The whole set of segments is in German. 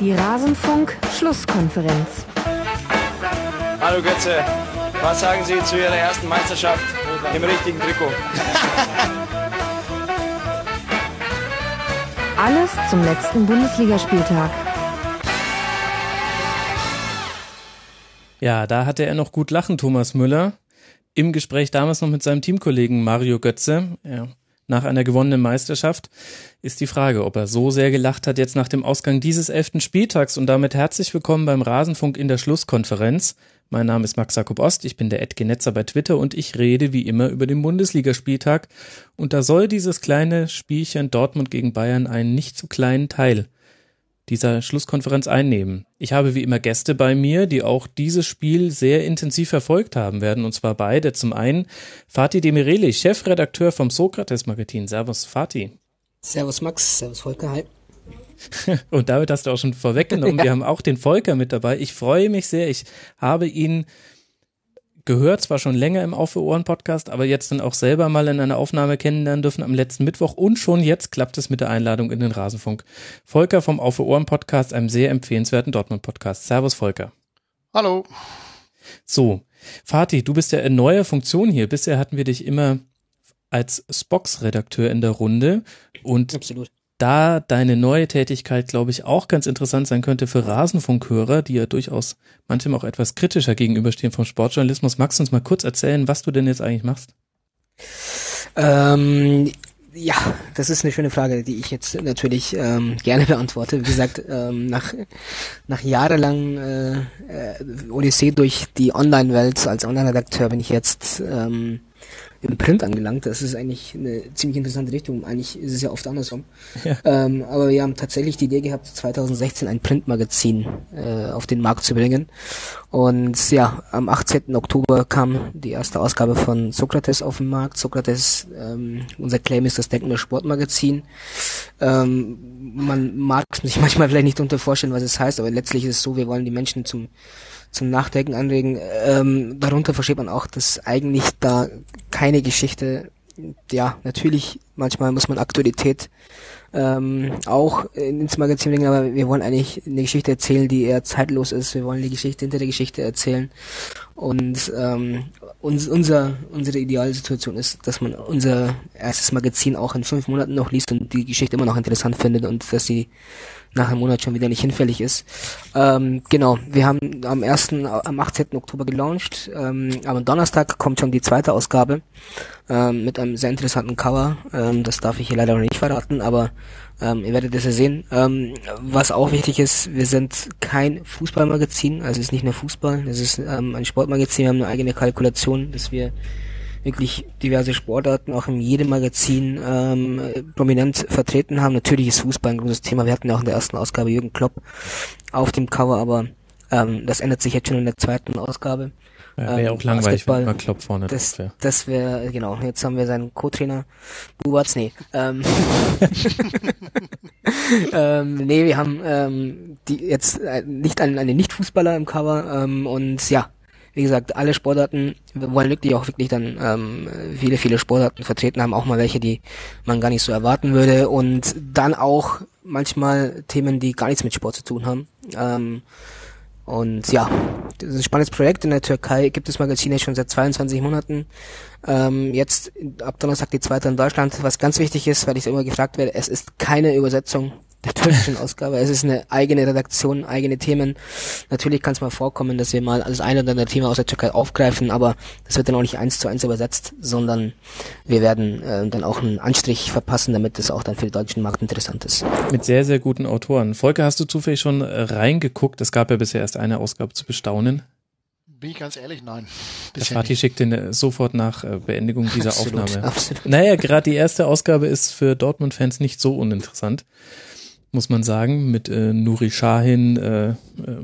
Die Rasenfunk-Schlusskonferenz. Hallo Götze, was sagen Sie zu Ihrer ersten Meisterschaft im richtigen Trikot? Alles zum letzten Bundesligaspieltag. Ja, da hatte er noch gut lachen, Thomas Müller. Im Gespräch damals noch mit seinem Teamkollegen Mario Götze. Ja, nach einer gewonnenen Meisterschaft ist die Frage, ob er so sehr gelacht hat jetzt nach dem Ausgang dieses elften Spieltags und damit herzlich willkommen beim Rasenfunk in der Schlusskonferenz. Mein Name ist Max Jakob Ost, ich bin der Edgenetzer bei Twitter und ich rede wie immer über den Bundesligaspieltag und da soll dieses kleine Spielchen Dortmund gegen Bayern einen nicht zu kleinen Teil dieser Schlusskonferenz einnehmen. Ich habe wie immer Gäste bei mir, die auch dieses Spiel sehr intensiv verfolgt haben werden, und zwar beide. Zum einen Fatih Demireli, Chefredakteur vom Sokrates Magazin. Servus Fatih. Servus Max, Servus Volker, hi. und damit hast du auch schon vorweggenommen. ja. Wir haben auch den Volker mit dabei. Ich freue mich sehr. Ich habe ihn gehört, zwar schon länger im Auf für Ohren Podcast, aber jetzt dann auch selber mal in einer Aufnahme kennenlernen dürfen am letzten Mittwoch und schon jetzt klappt es mit der Einladung in den Rasenfunk. Volker vom Auf für Ohren Podcast, einem sehr empfehlenswerten Dortmund Podcast. Servus Volker. Hallo. So, Fatih, du bist ja in neuer Funktion hier. Bisher hatten wir dich immer als Spox-Redakteur in der Runde und Absolut da deine neue Tätigkeit, glaube ich, auch ganz interessant sein könnte für Rasenfunkhörer, die ja durchaus manchem auch etwas kritischer gegenüberstehen vom Sportjournalismus. Magst du uns mal kurz erzählen, was du denn jetzt eigentlich machst? Ähm, ja, das ist eine schöne Frage, die ich jetzt natürlich ähm, gerne beantworte. Wie gesagt, ähm, nach, nach jahrelang äh, äh, Odyssee durch die Online-Welt als Online-Redakteur bin ich jetzt ähm, im Print angelangt. Das ist eigentlich eine ziemlich interessante Richtung. Eigentlich ist es ja oft andersrum. Ja. Ähm, aber wir haben tatsächlich die Idee gehabt, 2016 ein Printmagazin äh, auf den Markt zu bringen. Und ja, am 18. Oktober kam die erste Ausgabe von Sokrates auf den Markt. Sokrates, ähm, unser Claim ist das Denkmal Sportmagazin. Ähm, man mag sich manchmal vielleicht nicht unter vorstellen, was es heißt, aber letztlich ist es so, wir wollen die Menschen zum zum Nachdenken anregen. Ähm, darunter versteht man auch, dass eigentlich da keine Geschichte, ja, natürlich, manchmal muss man Aktualität ähm, auch ins Magazin bringen, aber wir wollen eigentlich eine Geschichte erzählen, die eher zeitlos ist. Wir wollen die Geschichte hinter der Geschichte erzählen. Und ähm, uns, unser, unsere Idealsituation ist, dass man unser erstes Magazin auch in fünf Monaten noch liest und die Geschichte immer noch interessant findet und dass sie nach einem Monat schon wieder nicht hinfällig ist. Ähm, genau, wir haben am 1., am 18. Oktober gelauncht. Ähm, am Donnerstag kommt schon die zweite Ausgabe ähm, mit einem sehr interessanten Cover. Ähm, das darf ich hier leider noch nicht verraten, aber ähm, ihr werdet es ja sehen. Ähm, was auch wichtig ist, wir sind kein Fußballmagazin, also es ist nicht nur Fußball, es ist ähm, ein Sportmagazin, wir haben eine eigene Kalkulation, dass wir wirklich diverse Sportarten auch in jedem Magazin ähm, prominent vertreten haben. Natürlich ist Fußball ein großes Thema. Wir hatten ja auch in der ersten Ausgabe Jürgen Klopp auf dem Cover, aber ähm, das ändert sich jetzt schon in der zweiten Ausgabe. Ja, wäre ja auch ähm, langweilig, wenn man Klopp vorne Das, das wäre, genau, jetzt haben wir seinen Co-Trainer Bubatz, nee. Ähm, ähm, nee, wir haben ähm, die jetzt äh, nicht einen, einen Nicht-Fußballer im Cover ähm, und ja, wie gesagt, alle Sportarten, wir wollen wirklich auch wirklich dann ähm, viele, viele Sportarten vertreten haben, auch mal welche, die man gar nicht so erwarten würde und dann auch manchmal Themen, die gar nichts mit Sport zu tun haben. Ähm, und ja, das ist ein spannendes Projekt. In der Türkei gibt es Magazine schon seit 22 Monaten. Ähm, jetzt ab Donnerstag die zweite in Deutschland. Was ganz wichtig ist, weil ich immer gefragt werde, es ist keine Übersetzung der türkischen Ausgabe. Es ist eine eigene Redaktion, eigene Themen. Natürlich kann es mal vorkommen, dass wir mal das eine oder andere Thema aus der Türkei aufgreifen, aber das wird dann auch nicht eins zu eins übersetzt, sondern wir werden äh, dann auch einen Anstrich verpassen, damit es auch dann für den deutschen Markt interessant ist. Mit sehr, sehr guten Autoren. Volker, hast du zufällig schon äh, reingeguckt? Es gab ja bisher erst eine Ausgabe zu bestaunen. Bin ich ganz ehrlich, nein. Der Fatih schickt den äh, sofort nach äh, Beendigung dieser absolut, Aufnahme. Absolut. Naja, gerade die erste Ausgabe ist für Dortmund-Fans nicht so uninteressant muss man sagen, mit äh, Nuri Shahin, äh, äh,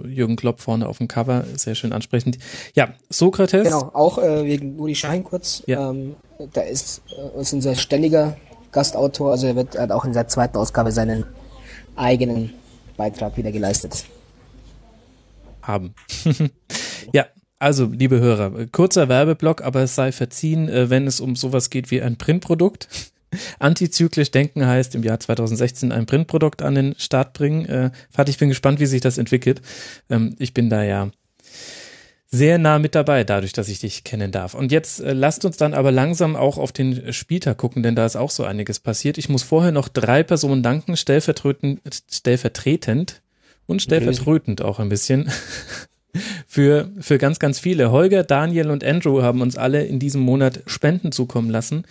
Jürgen Klopp vorne auf dem Cover, sehr schön ansprechend. Ja, Sokrates. Genau, auch äh, wegen Nuri Shahin kurz. Ja. Ähm, da ist, äh, ist unser ständiger Gastautor, also er wird hat auch in seiner zweiten Ausgabe seinen eigenen Beitrag wieder geleistet. Haben. ja, also, liebe Hörer, kurzer Werbeblock, aber es sei verziehen, äh, wenn es um sowas geht wie ein Printprodukt. Antizyklisch denken heißt im Jahr 2016 ein Printprodukt an den Start bringen. Äh, Fatih, ich bin gespannt, wie sich das entwickelt. Ähm, ich bin da ja sehr nah mit dabei, dadurch, dass ich dich kennen darf. Und jetzt äh, lasst uns dann aber langsam auch auf den Spieltag gucken, denn da ist auch so einiges passiert. Ich muss vorher noch drei Personen danken, stellvertretend, stellvertretend und stellvertretend auch ein bisschen für, für ganz, ganz viele. Holger, Daniel und Andrew haben uns alle in diesem Monat Spenden zukommen lassen.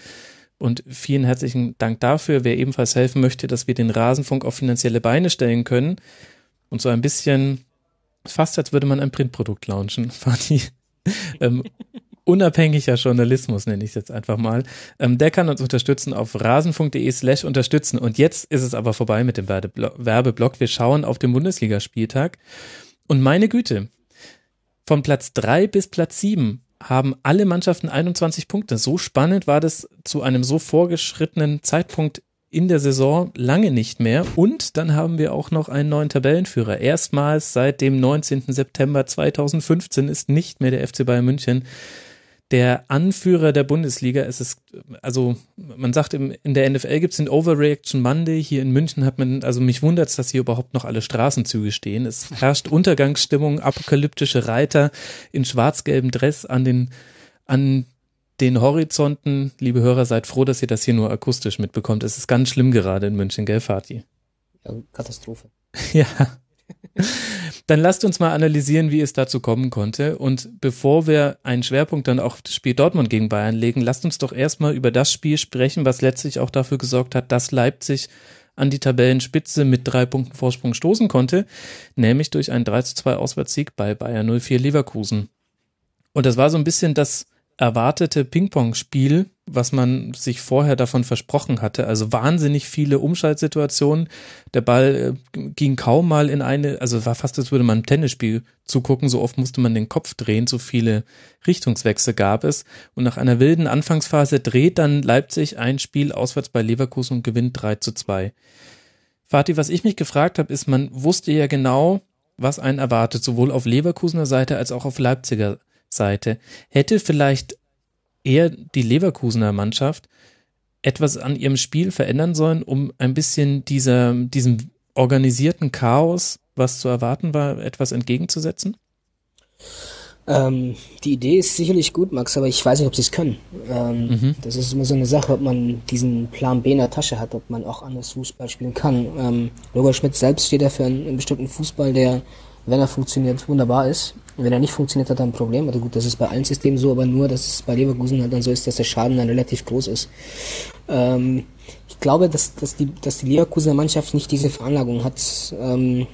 Und vielen herzlichen Dank dafür. Wer ebenfalls helfen möchte, dass wir den Rasenfunk auf finanzielle Beine stellen können und so ein bisschen fast als würde man ein Printprodukt launchen, Fanny. ähm, unabhängiger Journalismus nenne ich es jetzt einfach mal. Ähm, der kann uns unterstützen auf rasenfunk.de slash unterstützen. Und jetzt ist es aber vorbei mit dem Werbeblock. Wir schauen auf den Bundesligaspieltag. Und meine Güte, von Platz drei bis Platz sieben haben alle Mannschaften 21 Punkte. So spannend war das zu einem so vorgeschrittenen Zeitpunkt in der Saison lange nicht mehr. Und dann haben wir auch noch einen neuen Tabellenführer. Erstmals seit dem 19. September 2015 ist nicht mehr der FC Bayern München der Anführer der Bundesliga. Es ist, also man sagt, im, in der NFL gibt es den Overreaction Monday. Hier in München hat man, also mich wundert es, dass hier überhaupt noch alle Straßenzüge stehen. Es herrscht Untergangsstimmung, apokalyptische Reiter in schwarz-gelbem Dress an den, an den Horizonten, liebe Hörer, seid froh, dass ihr das hier nur akustisch mitbekommt. Es ist ganz schlimm gerade in München, gell, Fatih? Ja, Katastrophe. ja. Dann lasst uns mal analysieren, wie es dazu kommen konnte. Und bevor wir einen Schwerpunkt dann auch das Spiel Dortmund gegen Bayern legen, lasst uns doch erstmal über das Spiel sprechen, was letztlich auch dafür gesorgt hat, dass Leipzig an die Tabellenspitze mit drei Punkten Vorsprung stoßen konnte, nämlich durch einen 3 zu 2 Auswärtssieg bei Bayern 04 Leverkusen. Und das war so ein bisschen das, erwartete Ping-Pong-Spiel, was man sich vorher davon versprochen hatte. Also wahnsinnig viele Umschaltsituationen. Der Ball äh, ging kaum mal in eine, also war fast, als würde man ein Tennisspiel zugucken. So oft musste man den Kopf drehen, so viele Richtungswechsel gab es. Und nach einer wilden Anfangsphase dreht dann Leipzig ein Spiel auswärts bei Leverkusen und gewinnt 3 zu 2. Fatih, was ich mich gefragt habe, ist, man wusste ja genau, was einen erwartet, sowohl auf Leverkusener Seite als auch auf Leipziger Seite. Hätte vielleicht eher die Leverkusener Mannschaft etwas an ihrem Spiel verändern sollen, um ein bisschen dieser, diesem organisierten Chaos, was zu erwarten war, etwas entgegenzusetzen? Ähm, die Idee ist sicherlich gut, Max, aber ich weiß nicht, ob sie es können. Ähm, mhm. Das ist immer so eine Sache, ob man diesen Plan B in der Tasche hat, ob man auch anders Fußball spielen kann. Ähm, Robert Schmidt selbst steht dafür einen, einen bestimmten Fußball, der wenn er funktioniert, wunderbar ist. wenn er nicht funktioniert, hat er ein Problem. Also gut, das ist bei allen Systemen so, aber nur, dass es bei Leverkusen halt dann so ist, dass der Schaden dann relativ groß ist. Ähm, ich glaube, dass, dass, die, dass die Leverkusener Mannschaft nicht diese Veranlagung hat. Ähm,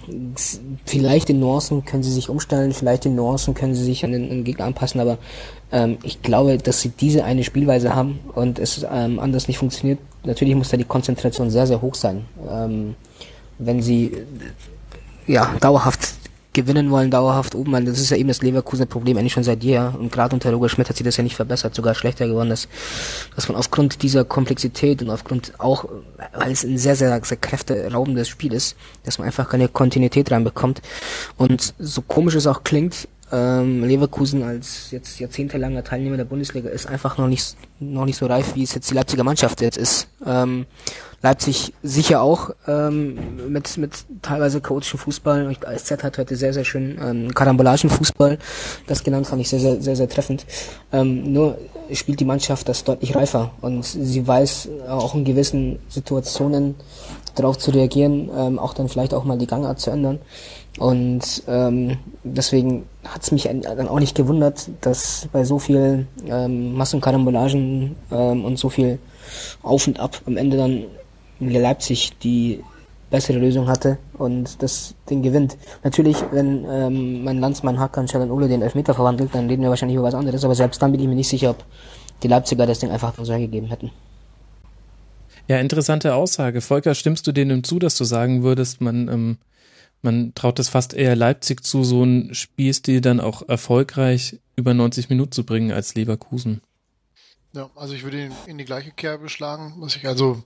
vielleicht in Nuancen können sie sich umstellen, vielleicht in Nuancen können sie sich an den, an den Gegner anpassen, aber ähm, ich glaube, dass sie diese eine Spielweise haben und es ähm, anders nicht funktioniert. Natürlich muss da die Konzentration sehr, sehr hoch sein. Ähm, wenn sie ja dauerhaft gewinnen wollen, dauerhaft oben, weil das ist ja eben das Leverkusener Problem eigentlich schon seit jeher und gerade unter Roger Schmidt hat sich das ja nicht verbessert, sogar schlechter geworden, dass, dass man aufgrund dieser Komplexität und aufgrund auch, weil es ein sehr, sehr, sehr kräfteraubendes Spiel ist, dass man einfach keine Kontinuität reinbekommt und so komisch es auch klingt, ähm, Leverkusen als jetzt jahrzehntelanger Teilnehmer der Bundesliga ist einfach noch nicht noch nicht so reif, wie es jetzt die Leipziger Mannschaft jetzt ist. Ähm, Leipzig sicher auch ähm, mit mit teilweise chaotischen Fußball. ASZ hat heute sehr sehr schön ähm, Karambolagen Fußball, das genannt fand ich sehr sehr sehr sehr treffend. Ähm, nur spielt die Mannschaft das deutlich reifer und sie weiß auch in gewissen Situationen darauf zu reagieren, ähm, auch dann vielleicht auch mal die Gangart zu ändern. Und ähm, deswegen hat es mich dann auch nicht gewundert, dass bei so viel ähm, Massenkarambolagen ähm, und so viel Auf und Ab am Ende dann Leipzig die bessere Lösung hatte und das Ding gewinnt. Natürlich, wenn ähm, mein Landsmann Hakan Ole den Elfmeter verwandelt, dann reden wir wahrscheinlich über was anderes, aber selbst dann bin ich mir nicht sicher, ob die Leipziger das Ding einfach so gegeben hätten. Ja, interessante Aussage. Volker, stimmst du denen zu, dass du sagen würdest, man ähm, man traut es fast eher Leipzig zu, so ein Spielstil dann auch erfolgreich über 90 Minuten zu bringen als Leverkusen. Ja, also ich würde ihn in die gleiche Kerbe schlagen, dass ich also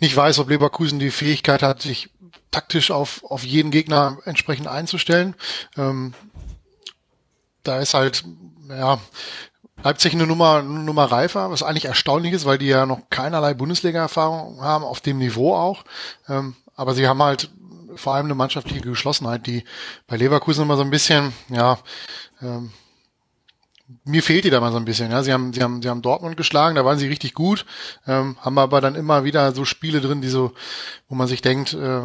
nicht weiß, ob Leverkusen die Fähigkeit hat, sich taktisch auf, auf jeden Gegner entsprechend einzustellen. Ähm, da ist halt, ja, Leipzig eine Nummer, eine Nummer reifer, was eigentlich erstaunlich ist, weil die ja noch keinerlei Bundesliga-Erfahrung haben, auf dem Niveau auch. Ähm, aber sie haben halt vor allem eine mannschaftliche Geschlossenheit, die bei Leverkusen immer so ein bisschen, ja, ähm, mir fehlt die da mal so ein bisschen. Ja, sie haben, sie haben, sie haben Dortmund geschlagen, da waren sie richtig gut, ähm, haben aber dann immer wieder so Spiele drin, die so, wo man sich denkt, äh,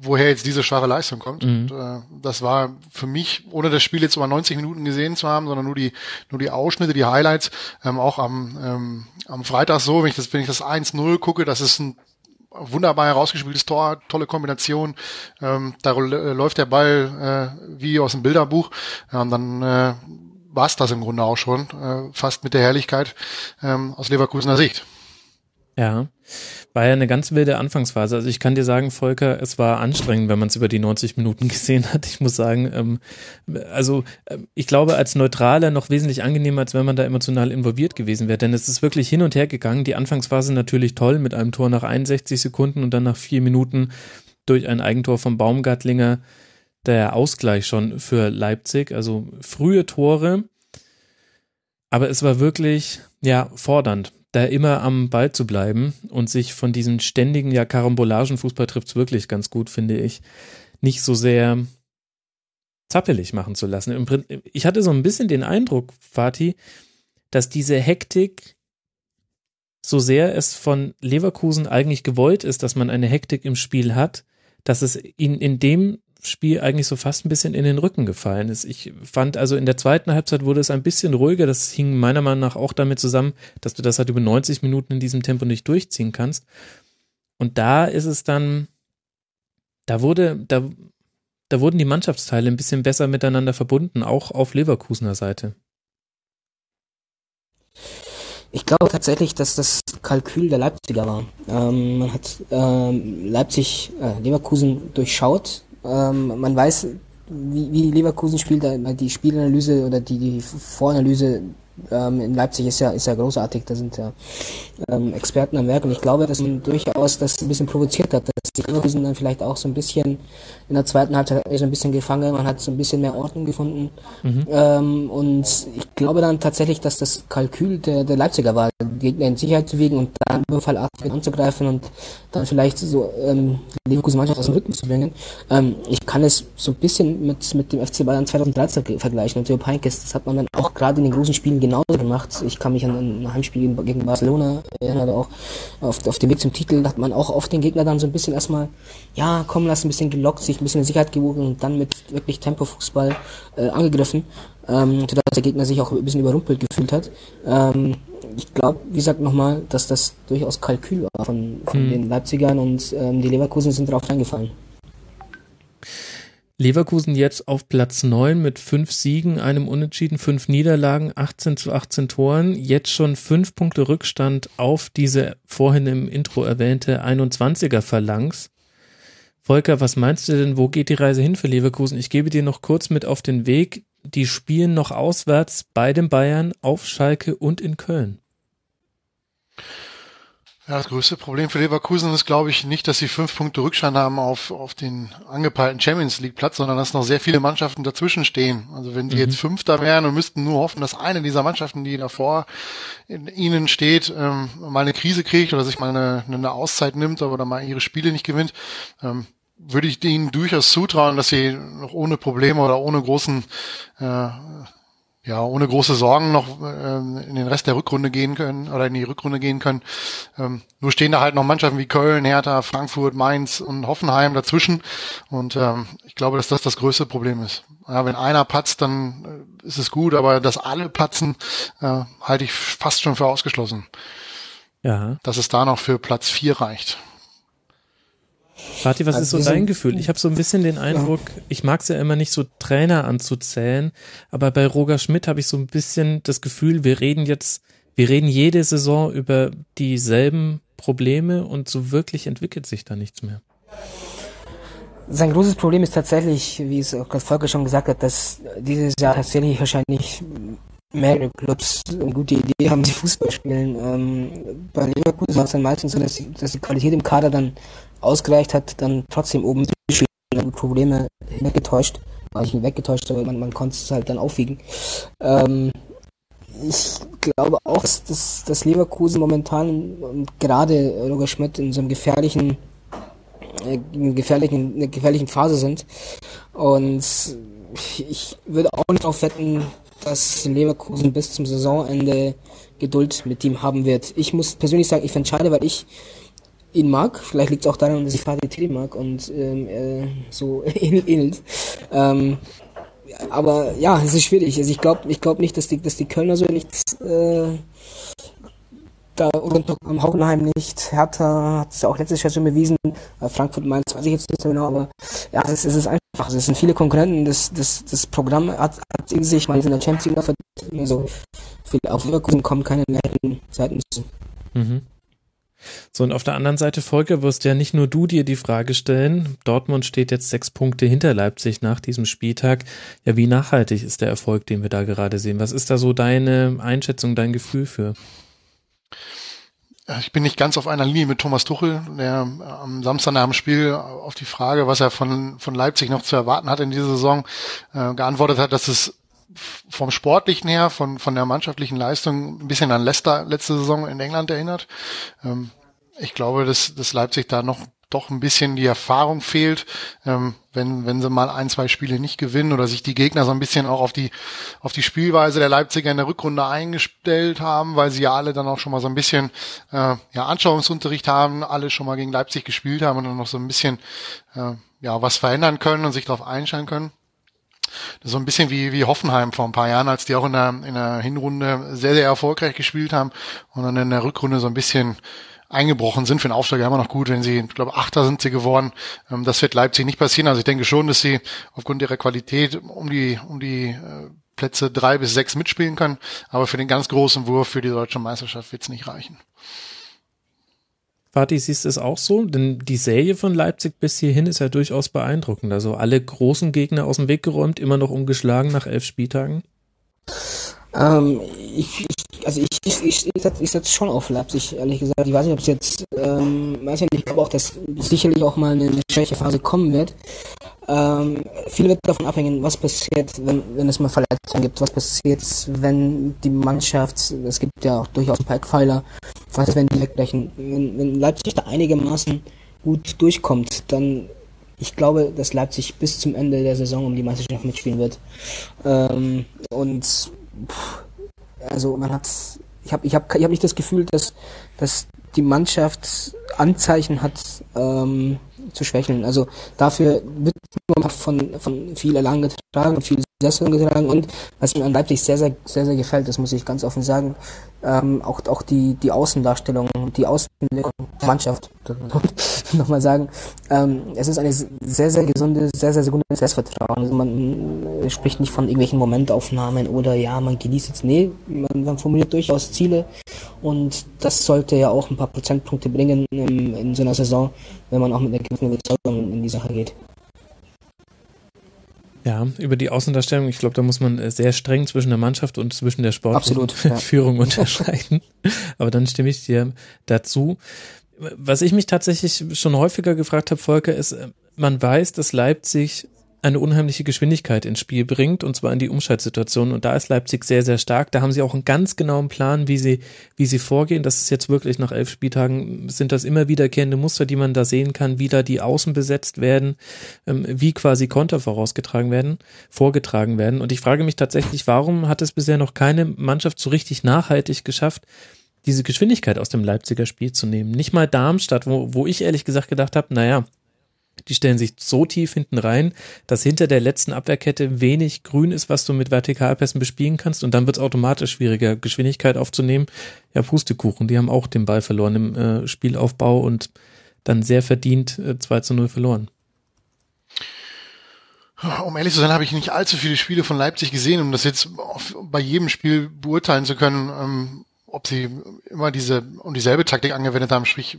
woher jetzt diese schwache Leistung kommt. Mhm. Und, äh, das war für mich, ohne das Spiel jetzt über 90 Minuten gesehen zu haben, sondern nur die, nur die Ausschnitte, die Highlights, ähm, auch am, ähm, am Freitag so, wenn ich das, wenn ich das 1-0 gucke, das ist ein wunderbar herausgespieltes Tor, tolle Kombination. Ähm, da läuft der Ball äh, wie aus dem Bilderbuch. Ja, und dann äh, war es das im Grunde auch schon, äh, fast mit der Herrlichkeit ähm, aus Leverkusener Sicht. Ja, war ja eine ganz wilde Anfangsphase. Also ich kann dir sagen, Volker, es war anstrengend, wenn man es über die 90 Minuten gesehen hat. Ich muss sagen, ähm, also äh, ich glaube, als Neutraler noch wesentlich angenehmer, als wenn man da emotional involviert gewesen wäre. Denn es ist wirklich hin und her gegangen. Die Anfangsphase natürlich toll mit einem Tor nach 61 Sekunden und dann nach vier Minuten durch ein Eigentor vom Baumgartlinger der Ausgleich schon für Leipzig. Also frühe Tore. Aber es war wirklich, ja, fordernd da immer am Ball zu bleiben und sich von diesen ständigen, ja, Karambolagen, Fußball trifft's wirklich ganz gut, finde ich, nicht so sehr zappelig machen zu lassen. Ich hatte so ein bisschen den Eindruck, Fatih, dass diese Hektik, so sehr es von Leverkusen eigentlich gewollt ist, dass man eine Hektik im Spiel hat, dass es ihnen in dem Spiel eigentlich so fast ein bisschen in den Rücken gefallen ist. Ich fand also in der zweiten Halbzeit wurde es ein bisschen ruhiger. Das hing meiner Meinung nach auch damit zusammen, dass du das halt über 90 Minuten in diesem Tempo nicht durchziehen kannst. Und da ist es dann, da wurde, da, da wurden die Mannschaftsteile ein bisschen besser miteinander verbunden, auch auf Leverkusener Seite. Ich glaube tatsächlich, dass das Kalkül der Leipziger war. Ähm, man hat ähm, Leipzig, äh, Leverkusen durchschaut ähm, man weiß, wie, wie Leverkusen spielt, die Spielanalyse oder die, die Voranalyse ähm, in Leipzig ist ja, ist ja großartig, da sind ja ähm, Experten am Werk und ich glaube, dass man durchaus das ein bisschen provoziert hat, dass die Leverkusen dann vielleicht auch so ein bisschen in der zweiten Halbzeit so ein bisschen gefangen, man hat so ein bisschen mehr Ordnung gefunden mhm. ähm, und ich glaube dann tatsächlich, dass das Kalkül der, der Leipziger war, Gegner in Sicherheit zu wiegen und dann überfallartig anzugreifen und dann vielleicht so ähm, Leverkusen Mannschaft aus dem Rücken zu bringen. Ähm, ich kann es so ein bisschen mit, mit dem FC Bayern 2013 vergleichen und Theo Peinkes, das hat man dann auch gerade in den großen Spielen genauso gemacht. Ich kann mich an ein Heimspiel gegen Barcelona erinnern, auch auf, auf dem Weg zum Titel hat man auch auf den Gegner dann so ein bisschen erstmal, ja, kommen lassen, ein bisschen gelockt, sich ein bisschen in Sicherheit gewogen und dann mit wirklich Tempo-Fußball äh, angegriffen, ähm, sodass der Gegner sich auch ein bisschen überrumpelt gefühlt hat. Ähm, ich glaube, wie gesagt nochmal, dass das durchaus Kalkül war von, von hm. den Leipzigern und ähm, die Leverkusen sind darauf reingefallen. Leverkusen jetzt auf Platz 9 mit fünf Siegen, einem Unentschieden, fünf Niederlagen, 18 zu 18 Toren. Jetzt schon fünf Punkte Rückstand auf diese vorhin im Intro erwähnte 21er Phalanx. Volker, was meinst du denn, wo geht die Reise hin für Leverkusen? Ich gebe dir noch kurz mit auf den Weg. Die spielen noch auswärts bei den Bayern auf Schalke und in Köln. Ja, das größte Problem für Leverkusen ist, glaube ich, nicht, dass sie fünf Punkte Rückstand haben auf, auf den angepeilten Champions League Platz, sondern dass noch sehr viele Mannschaften dazwischen stehen. Also wenn die mhm. jetzt Fünfter wären und müssten nur hoffen, dass eine dieser Mannschaften, die davor in ihnen steht, ähm, mal eine Krise kriegt oder sich mal eine, eine Auszeit nimmt oder mal ihre Spiele nicht gewinnt, ähm, würde ich denen durchaus zutrauen, dass sie noch ohne Probleme oder ohne großen äh, ja, ohne große Sorgen noch ähm, in den Rest der Rückrunde gehen können oder in die Rückrunde gehen können. Ähm, nur stehen da halt noch Mannschaften wie Köln, Hertha, Frankfurt, Mainz und Hoffenheim dazwischen. Und ähm, ich glaube, dass das das größte Problem ist. Ja, wenn einer patzt, dann äh, ist es gut, aber dass alle patzen, äh, halte ich fast schon für ausgeschlossen. Ja. Dass es da noch für Platz vier reicht. Vati, was also ist so dein Gefühl? Ich habe so ein bisschen den Eindruck, ja. ich mag es ja immer nicht so Trainer anzuzählen, aber bei Roger Schmidt habe ich so ein bisschen das Gefühl, wir reden jetzt, wir reden jede Saison über dieselben Probleme und so wirklich entwickelt sich da nichts mehr. Sein großes Problem ist tatsächlich, wie es auch Volker schon gesagt hat, dass dieses Jahr tatsächlich wahrscheinlich mehrere Clubs eine gute Idee haben, die Fußball spielen. Ähm, bei Leverkusen war es dann meistens so, dass die, dass die Qualität im Kader dann ausgereicht hat, dann trotzdem oben Probleme weggetäuscht. War nicht weggetäuscht, aber man, man konnte es halt dann aufwiegen. Ähm, ich glaube auch, dass, dass Leverkusen momentan und gerade Roger Schmidt in so einem gefährlichen, äh, gefährlichen, einer gefährlichen Phase sind. Und ich würde auch nicht darauf wetten, dass Leverkusen bis zum Saisonende Geduld mit ihm haben wird. Ich muss persönlich sagen, ich schade, weil ich ihn mag. Vielleicht liegt es auch daran, dass ich Fatih Terim mag und ähm, äh, so ähnelt. Ähm, aber ja, es ist schwierig. Also ich glaube ich glaub nicht, dass die, dass die Kölner so nichts äh, da unter am Hoffenheim nicht. Hertha hat es ja auch letztes Jahr schon bewiesen. Äh, Frankfurt Mainz weiß ich jetzt nicht so genau, aber ja, es, es ist einfach. Es sind viele Konkurrenten. Das, das, das Programm hat, hat in sich, man ist in der Champions League verdient. Also auf Leverkusen kommen keine mehr Seiten müssen. Mhm. So, und auf der anderen Seite, Volker, wirst ja nicht nur du dir die Frage stellen, Dortmund steht jetzt sechs Punkte hinter Leipzig nach diesem Spieltag. Ja, wie nachhaltig ist der Erfolg, den wir da gerade sehen? Was ist da so deine Einschätzung, dein Gefühl für? Ich bin nicht ganz auf einer Linie mit Thomas Tuchel, der am Samstag nach dem Spiel auf die Frage, was er von, von Leipzig noch zu erwarten hat in dieser Saison, äh, geantwortet hat, dass es vom Sportlichen her, von, von der mannschaftlichen Leistung ein bisschen an Leicester letzte Saison in England erinnert. Ähm, ich glaube, dass, dass Leipzig da noch doch ein bisschen die Erfahrung fehlt, ähm, wenn, wenn sie mal ein, zwei Spiele nicht gewinnen oder sich die Gegner so ein bisschen auch auf die, auf die Spielweise der Leipziger in der Rückrunde eingestellt haben, weil sie ja alle dann auch schon mal so ein bisschen äh, ja, Anschauungsunterricht haben, alle schon mal gegen Leipzig gespielt haben und dann noch so ein bisschen äh, ja, was verändern können und sich darauf einstellen können. So ein bisschen wie, wie Hoffenheim vor ein paar Jahren, als die auch in der, in der Hinrunde sehr, sehr erfolgreich gespielt haben und dann in der Rückrunde so ein bisschen eingebrochen sind. Für den Aufsteiger immer noch gut, wenn sie, ich glaube, Achter sind sie geworden. Ähm, das wird Leipzig nicht passieren. Also ich denke schon, dass sie aufgrund ihrer Qualität um die, um die äh, Plätze drei bis sechs mitspielen können. Aber für den ganz großen Wurf für die deutsche Meisterschaft wird es nicht reichen. Fatih, siehst du es auch so? Denn die Serie von Leipzig bis hierhin ist ja durchaus beeindruckend. Also alle großen Gegner aus dem Weg geräumt, immer noch ungeschlagen nach elf Spieltagen. Ähm, ich, ich, also ich, ich, ich, ich setze setz schon auf Leipzig, ehrlich gesagt. Ich weiß nicht, ob es jetzt, ähm, weiß nicht, ich glaube auch, dass sicherlich auch mal eine schwäche Phase kommen wird. Ähm, viel wird davon abhängen, was passiert, wenn, wenn es mal Verletzungen gibt, was passiert, wenn die Mannschaft, es gibt ja auch durchaus ein paar Eckpfeiler, was wenn die wegbrechen. Wenn, wenn Leipzig da einigermaßen gut durchkommt, dann ich glaube, dass Leipzig bis zum Ende der Saison um die Meisterschaft mitspielen wird. Ähm, und pff, also man hat, ich habe ich hab, ich hab nicht das Gefühl, dass, dass die Mannschaft Anzeichen hat, ähm, zu schwächeln. Also dafür wird von, von viel Elan getragen, viel Sessel getragen und was mir an Leipzig sehr, sehr, sehr, sehr gefällt, das muss ich ganz offen sagen, ähm, auch, auch die, die Außendarstellung, die Außenwirkung der Mannschaft, nochmal sagen, ähm, es ist eine sehr, sehr gesunde, sehr, sehr, sehr gute Selbstvertrauen. Also man spricht nicht von irgendwelchen Momentaufnahmen oder ja, man genießt jetzt, nee, man, man formuliert durchaus Ziele und das sollte ja auch ein paar Prozentpunkte bringen in, in so einer Saison, wenn man auch mit einer gewissen Überzeugung in die Sache geht. Ja, über die Außendarstellung, ich glaube, da muss man äh, sehr streng zwischen der Mannschaft und zwischen der Sportführung ja. unterscheiden. Aber dann stimme ich dir dazu. Was ich mich tatsächlich schon häufiger gefragt habe, Volker, ist, äh, man weiß, dass Leipzig eine unheimliche Geschwindigkeit ins Spiel bringt, und zwar in die Umschaltsituation. Und da ist Leipzig sehr, sehr stark. Da haben sie auch einen ganz genauen Plan, wie sie, wie sie vorgehen. Das ist jetzt wirklich nach elf Spieltagen, sind das immer wiederkehrende Muster, die man da sehen kann, wie da die Außen besetzt werden, ähm, wie quasi Konter vorausgetragen werden, vorgetragen werden. Und ich frage mich tatsächlich, warum hat es bisher noch keine Mannschaft so richtig nachhaltig geschafft, diese Geschwindigkeit aus dem Leipziger Spiel zu nehmen? Nicht mal Darmstadt, wo, wo ich ehrlich gesagt gedacht habe, naja, die stellen sich so tief hinten rein, dass hinter der letzten Abwehrkette wenig grün ist, was du mit Vertikalpässen bespielen kannst und dann wird es automatisch schwieriger, Geschwindigkeit aufzunehmen. Ja, Pustekuchen, die haben auch den Ball verloren im äh, Spielaufbau und dann sehr verdient äh, 2 zu 0 verloren. Um ehrlich zu sein, habe ich nicht allzu viele Spiele von Leipzig gesehen, um das jetzt auf, bei jedem Spiel beurteilen zu können, ähm, ob sie immer diese und dieselbe Taktik angewendet haben, sprich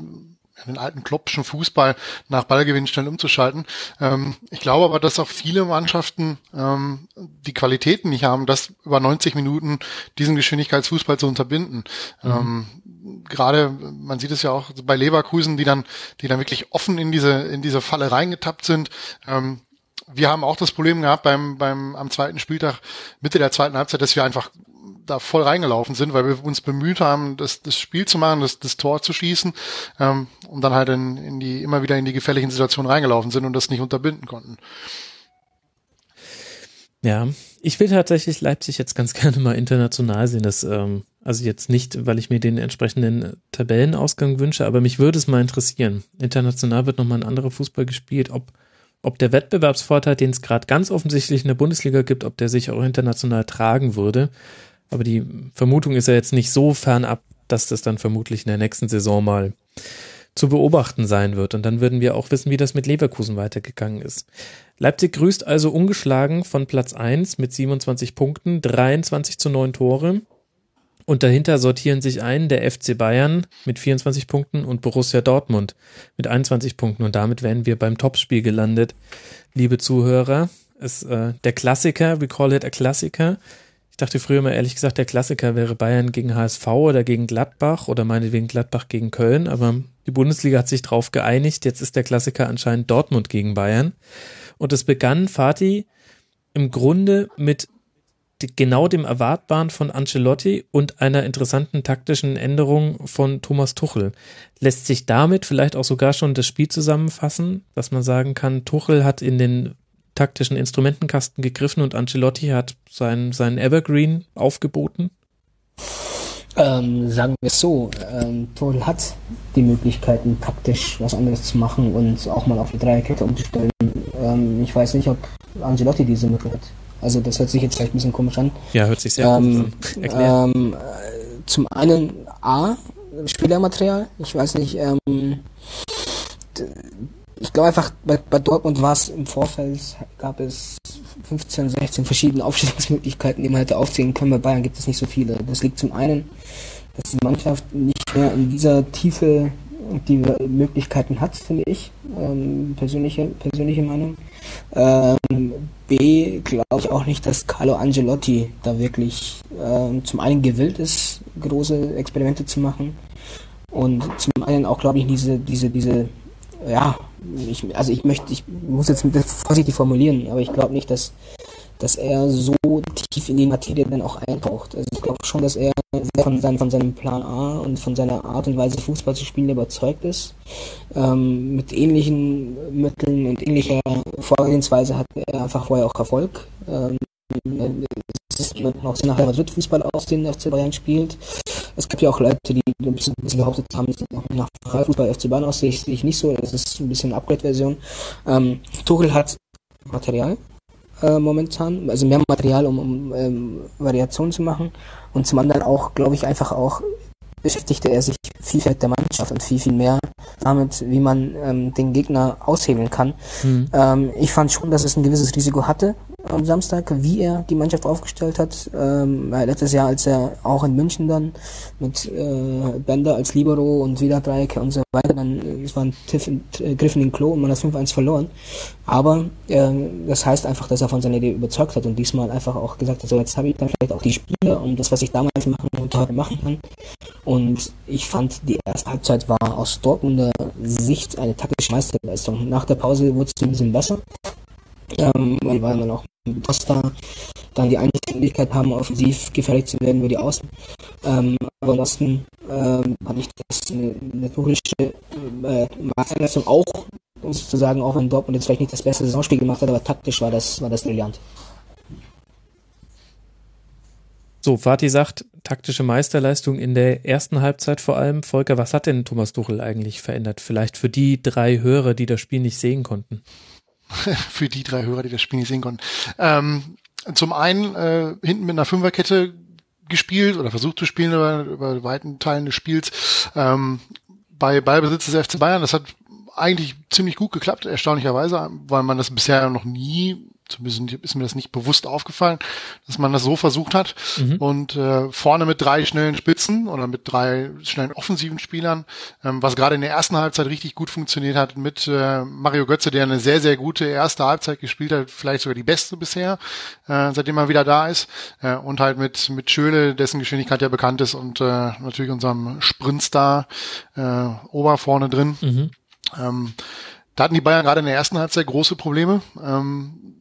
den alten kloppschen Fußball nach Ballgewinn schnell umzuschalten. Ähm, ich glaube aber, dass auch viele Mannschaften ähm, die Qualitäten nicht haben, das über 90 Minuten diesen Geschwindigkeitsfußball zu unterbinden. Mhm. Ähm, Gerade, man sieht es ja auch bei Leverkusen, die dann, die dann wirklich offen in diese, in diese Falle reingetappt sind. Ähm, wir haben auch das Problem gehabt beim, beim, am zweiten Spieltag, Mitte der zweiten Halbzeit, dass wir einfach da voll reingelaufen sind, weil wir uns bemüht haben, das, das Spiel zu machen, das, das Tor zu schießen ähm, und dann halt in, in die immer wieder in die gefährlichen Situationen reingelaufen sind und das nicht unterbinden konnten. Ja, ich will tatsächlich Leipzig jetzt ganz gerne mal international sehen. Das, ähm, also jetzt nicht, weil ich mir den entsprechenden Tabellenausgang wünsche, aber mich würde es mal interessieren. International wird nochmal ein anderer Fußball gespielt, ob, ob der Wettbewerbsvorteil, den es gerade ganz offensichtlich in der Bundesliga gibt, ob der sich auch international tragen würde. Aber die Vermutung ist ja jetzt nicht so fernab, dass das dann vermutlich in der nächsten Saison mal zu beobachten sein wird. Und dann würden wir auch wissen, wie das mit Leverkusen weitergegangen ist. Leipzig grüßt also ungeschlagen von Platz 1 mit 27 Punkten, 23 zu 9 Tore. Und dahinter sortieren sich ein der FC Bayern mit 24 Punkten und Borussia Dortmund mit 21 Punkten. Und damit wären wir beim Topspiel gelandet, liebe Zuhörer. Ist äh, der Klassiker, we call it a Klassiker. Ich dachte früher mal ehrlich gesagt, der Klassiker wäre Bayern gegen HSV oder gegen Gladbach oder meinetwegen Gladbach gegen Köln, aber die Bundesliga hat sich drauf geeinigt. Jetzt ist der Klassiker anscheinend Dortmund gegen Bayern. Und es begann, Fatih, im Grunde mit genau dem Erwartbaren von Ancelotti und einer interessanten taktischen Änderung von Thomas Tuchel. Lässt sich damit vielleicht auch sogar schon das Spiel zusammenfassen, dass man sagen kann, Tuchel hat in den taktischen Instrumentenkasten gegriffen und Ancelotti hat sein, sein Evergreen aufgeboten? Ähm, sagen wir es so, ähm, Tuchel hat die Möglichkeiten, taktisch was anderes zu machen und auch mal auf die Dreierkette umzustellen. Ähm, ich weiß nicht, ob Angelotti diese Möglichkeit hat. Also das hört sich jetzt vielleicht ein bisschen komisch an. Ja, hört sich sehr ähm, an. Ähm, äh, zum einen A, Spielermaterial. Ich weiß nicht, ähm, ich glaube einfach, bei, bei Dortmund war es im Vorfeld, gab es 15, 16 verschiedene Aufstellungsmöglichkeiten, die man hätte aufzählen können. Bei Bayern gibt es nicht so viele. Das liegt zum einen, dass die Mannschaft nicht mehr in dieser Tiefe die Möglichkeiten hat, finde ich. Ähm, persönliche, persönliche Meinung. Ähm, B, glaube ich auch nicht, dass Carlo Angelotti da wirklich ähm, zum einen gewillt ist, große Experimente zu machen. Und zum einen auch, glaube ich, diese, diese, diese, ja, ich, also ich möchte, ich muss jetzt vorsichtig formulieren, aber ich glaube nicht, dass, dass er so tief in die Materie dann auch eintaucht. Also ich glaube schon, dass er von, sein, von seinem Plan A und von seiner Art und Weise Fußball zu spielen überzeugt ist. Ähm, mit ähnlichen Mitteln und ähnlicher Vorgehensweise hat er einfach vorher auch Erfolg. Ähm, es ist noch sehr nach Madrid Fußball aus, den FC Bayern spielt. Es gibt ja auch Leute, die ein bisschen, ein bisschen behauptet haben, nach Fußball FC Bayern aus, sehe ich, sehe ich nicht so. Das ist ein bisschen Upgrade-Version. Ähm, Tuchel hat Material äh, momentan, also mehr Material, um, um ähm, Variationen zu machen. Und zum anderen auch, glaube ich, einfach auch beschäftigte er sich viel mit der Mannschaft und viel, viel mehr damit, wie man ähm, den Gegner aushebeln kann. Mhm. Ähm, ich fand schon, dass es ein gewisses Risiko hatte am Samstag, wie er die Mannschaft aufgestellt hat. Ähm, letztes Jahr, als er auch in München dann mit äh, Bender als Libero und wieder Dreiecke und so weiter, dann äh, es war ein Tiff in, äh, Griff in den Klo und man hat 5-1 verloren. Aber äh, das heißt einfach, dass er von seiner Idee überzeugt hat und diesmal einfach auch gesagt hat, so jetzt habe ich dann vielleicht auch die Spiele und das, was ich damals machen und heute machen kann. Und ich fand, die erste Halbzeit war aus Dortmunder Sicht eine taktische Meisterleistung. Nach der Pause wurde es ein bisschen besser. Ähm, wir dann auch mit Costa dann die einzige Möglichkeit haben, offensiv gefährlich zu werden über die Außen. Ähm, aber ansonsten ähm, fand ich das eine, eine turische äh, Meisterleistung auch, um zu sagen, auch wenn Dortmund jetzt vielleicht nicht das beste Saisonspiel gemacht hat, aber taktisch war das, war das brillant. So, Fatih sagt, taktische Meisterleistung in der ersten Halbzeit vor allem. Volker, was hat denn Thomas Tuchel eigentlich verändert? Vielleicht für die drei Hörer, die das Spiel nicht sehen konnten. für die drei Hörer, die das Spiel nicht sehen konnten. Ähm, zum einen äh, hinten mit einer Fünferkette gespielt oder versucht zu spielen über, über weiten Teilen des Spiels. Ähm, bei Ballbesitz des FC Bayern, das hat eigentlich ziemlich gut geklappt, erstaunlicherweise, weil man das bisher noch nie zumindest ist mir das nicht bewusst aufgefallen, dass man das so versucht hat. Mhm. Und äh, vorne mit drei schnellen Spitzen oder mit drei schnellen offensiven Spielern, ähm, was gerade in der ersten Halbzeit richtig gut funktioniert hat, mit äh, Mario Götze, der eine sehr, sehr gute erste Halbzeit gespielt hat, vielleicht sogar die beste bisher, äh, seitdem er wieder da ist. Äh, und halt mit, mit Schöle, dessen Geschwindigkeit ja bekannt ist und äh, natürlich unserem Sprintstar äh, Ober vorne drin. Mhm. Ähm, da hatten die Bayern gerade in der ersten Halbzeit große Probleme. Ähm,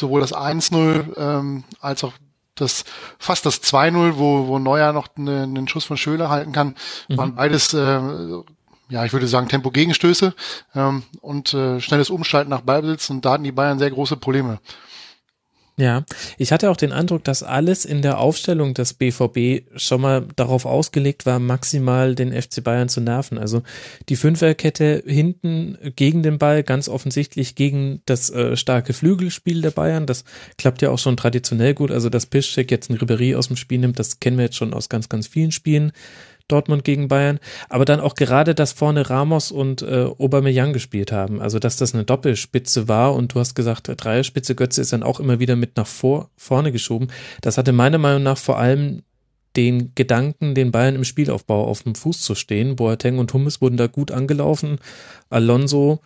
sowohl das 1-0 ähm, als auch das fast das 2-0, wo, wo Neuer noch eine, einen Schuss von Schöler halten kann, mhm. waren beides äh, ja, ich würde sagen, Tempo-Gegenstöße ähm, und äh, schnelles Umschalten nach Ballbesitz und da hatten die Bayern sehr große Probleme. Ja, ich hatte auch den Eindruck, dass alles in der Aufstellung des BVB schon mal darauf ausgelegt war, maximal den FC Bayern zu nerven. Also die Fünferkette hinten gegen den Ball, ganz offensichtlich gegen das äh, starke Flügelspiel der Bayern. Das klappt ja auch schon traditionell gut. Also dass Piszczek jetzt ein Ribéry aus dem Spiel nimmt, das kennen wir jetzt schon aus ganz, ganz vielen Spielen. Dortmund gegen Bayern, aber dann auch gerade, dass vorne Ramos und äh, Aubameyang gespielt haben, also dass das eine Doppelspitze war und du hast gesagt, Dreierspitze Götze ist dann auch immer wieder mit nach vor, vorne geschoben. Das hatte meiner Meinung nach vor allem den Gedanken, den Bayern im Spielaufbau auf dem Fuß zu stehen. Boateng und Hummes wurden da gut angelaufen. Alonso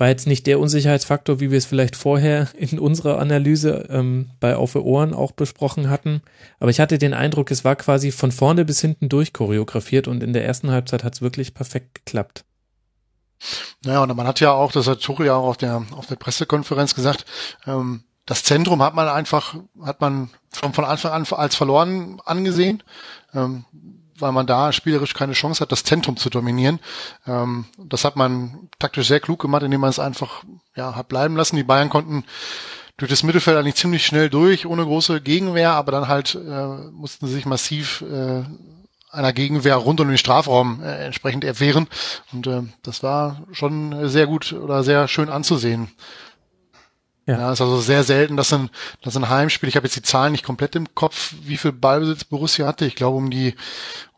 war jetzt nicht der Unsicherheitsfaktor, wie wir es vielleicht vorher in unserer Analyse ähm, bei Auf Ohren auch besprochen hatten. Aber ich hatte den Eindruck, es war quasi von vorne bis hinten durchchoreografiert und in der ersten Halbzeit hat es wirklich perfekt geklappt. Naja, und man hat ja auch, das hat Tuchel ja auch auf der, auf der Pressekonferenz gesagt, ähm, das Zentrum hat man einfach, hat man schon von Anfang an als verloren angesehen. Ähm, weil man da spielerisch keine Chance hat, das Zentrum zu dominieren. Ähm, das hat man taktisch sehr klug gemacht, indem man es einfach ja, hat bleiben lassen. Die Bayern konnten durch das Mittelfeld eigentlich ziemlich schnell durch, ohne große Gegenwehr, aber dann halt äh, mussten sie sich massiv äh, einer Gegenwehr rund um den Strafraum äh, entsprechend erwehren. Und äh, das war schon sehr gut oder sehr schön anzusehen. Ja. ja, ist also sehr selten, dass ein, dass ein Heimspiel, ich habe jetzt die Zahlen nicht komplett im Kopf, wie viel Ballbesitz Borussia hatte. Ich glaube um die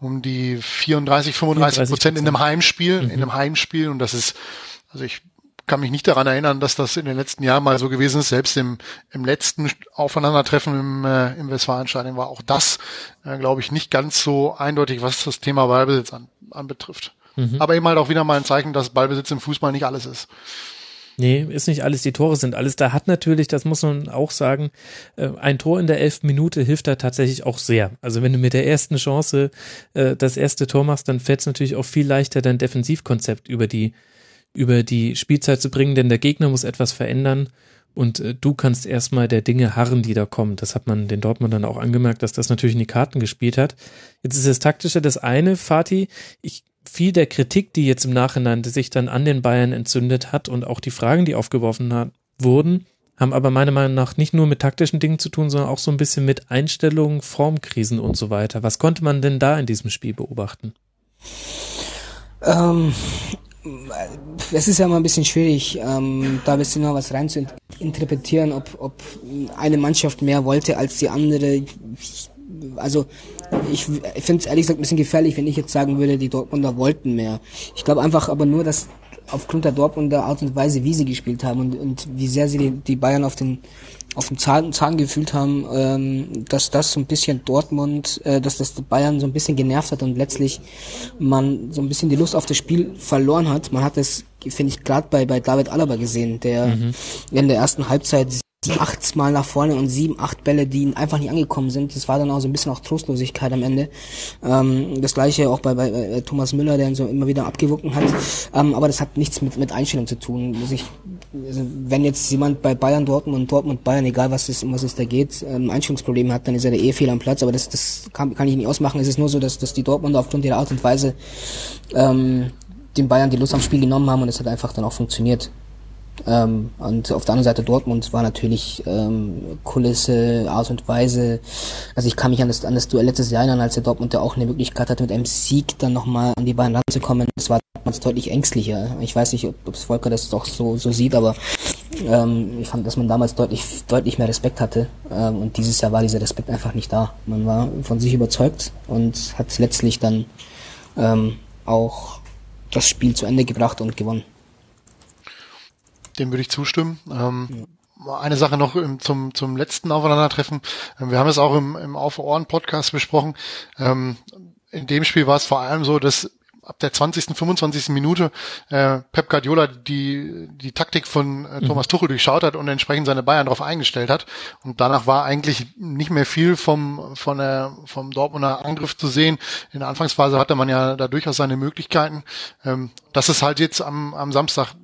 um die 34, 35 Prozent in einem Heimspiel, mhm. in einem Heimspiel. Und das ist, also ich kann mich nicht daran erinnern, dass das in den letzten Jahren mal so gewesen ist. Selbst im, im letzten Aufeinandertreffen im, äh, im Westfalenstadion war auch das, äh, glaube ich, nicht ganz so eindeutig, was das Thema Ballbesitz an, anbetrifft. Mhm. Aber eben halt auch wieder mal ein Zeichen, dass Ballbesitz im Fußball nicht alles ist. Nee, ist nicht alles, die Tore sind alles. Da hat natürlich, das muss man auch sagen, äh, ein Tor in der elften Minute hilft da tatsächlich auch sehr. Also wenn du mit der ersten Chance äh, das erste Tor machst, dann fällt es natürlich auch viel leichter, dein Defensivkonzept über die, über die Spielzeit zu bringen, denn der Gegner muss etwas verändern und äh, du kannst erstmal der Dinge harren, die da kommen. Das hat man den Dortmund dann auch angemerkt, dass das natürlich in die Karten gespielt hat. Jetzt ist das Taktische das eine, Fatih. Ich viel der Kritik, die jetzt im Nachhinein sich dann an den Bayern entzündet hat und auch die Fragen, die aufgeworfen hat, wurden, haben aber meiner Meinung nach nicht nur mit taktischen Dingen zu tun, sondern auch so ein bisschen mit Einstellungen, Formkrisen und so weiter. Was konnte man denn da in diesem Spiel beobachten? Ähm, es ist ja immer ein bisschen schwierig, ähm, da ein bisschen noch was rein zu interpretieren, ob, ob eine Mannschaft mehr wollte als die andere. Also ich, ich finde es ehrlich gesagt ein bisschen gefährlich, wenn ich jetzt sagen würde, die Dortmunder wollten mehr. Ich glaube einfach aber nur, dass aufgrund der Dortmunder Art und Weise, wie sie gespielt haben und, und wie sehr sie die, die Bayern auf den auf dem Zahn, Zahn gefühlt haben, ähm, dass das so ein bisschen Dortmund, äh, dass das Bayern so ein bisschen genervt hat und letztlich man so ein bisschen die Lust auf das Spiel verloren hat. Man hat es, finde ich, gerade bei, bei David Alaba gesehen, der mhm. in der ersten Halbzeit achtmal nach vorne und sieben, acht Bälle, die einfach nicht angekommen sind. Das war dann auch so ein bisschen auch Trostlosigkeit am Ende. Ähm, das gleiche auch bei, bei, Thomas Müller, der ihn so immer wieder abgewunken hat. Ähm, aber das hat nichts mit, mit Einstellung zu tun. Also ich, also wenn jetzt jemand bei Bayern Dortmund und Dortmund Bayern, egal was es, um was es da geht, ähm, Einstellungsprobleme hat, dann ist er der eh am Platz. Aber das, das kann, kann ich nicht ausmachen. Es ist nur so, dass, dass die Dortmunder aufgrund ihrer Art und Weise ähm, den Bayern die Lust am Spiel genommen haben und es hat einfach dann auch funktioniert. Ähm, und auf der anderen Seite Dortmund war natürlich ähm, Kulisse, Art und Weise. Also ich kann mich an das, an das Duell letztes Jahr erinnern, als der Dortmund ja auch eine Möglichkeit hatte, mit einem Sieg dann nochmal an die Bayern ranzukommen. Das war damals deutlich ängstlicher. Ich weiß nicht, ob, ob Volker das doch so, so sieht, aber ähm, ich fand, dass man damals deutlich, deutlich mehr Respekt hatte. Ähm, und dieses Jahr war dieser Respekt einfach nicht da. Man war von sich überzeugt und hat letztlich dann ähm, auch das Spiel zu Ende gebracht und gewonnen dem würde ich zustimmen. Ähm, ja. Eine Sache noch im, zum, zum letzten Aufeinandertreffen. Ähm, wir haben es auch im, im Auf Ohren Podcast besprochen. Ähm, in dem Spiel war es vor allem so, dass ab der 20., 25. Minute äh, Pep Guardiola die die Taktik von äh, mhm. Thomas Tuchel durchschaut hat und entsprechend seine Bayern darauf eingestellt hat und danach war eigentlich nicht mehr viel vom von der vom Dortmunder Angriff zu sehen. In der Anfangsphase hatte man ja da durchaus seine Möglichkeiten. Ähm, das ist halt jetzt am am Samstag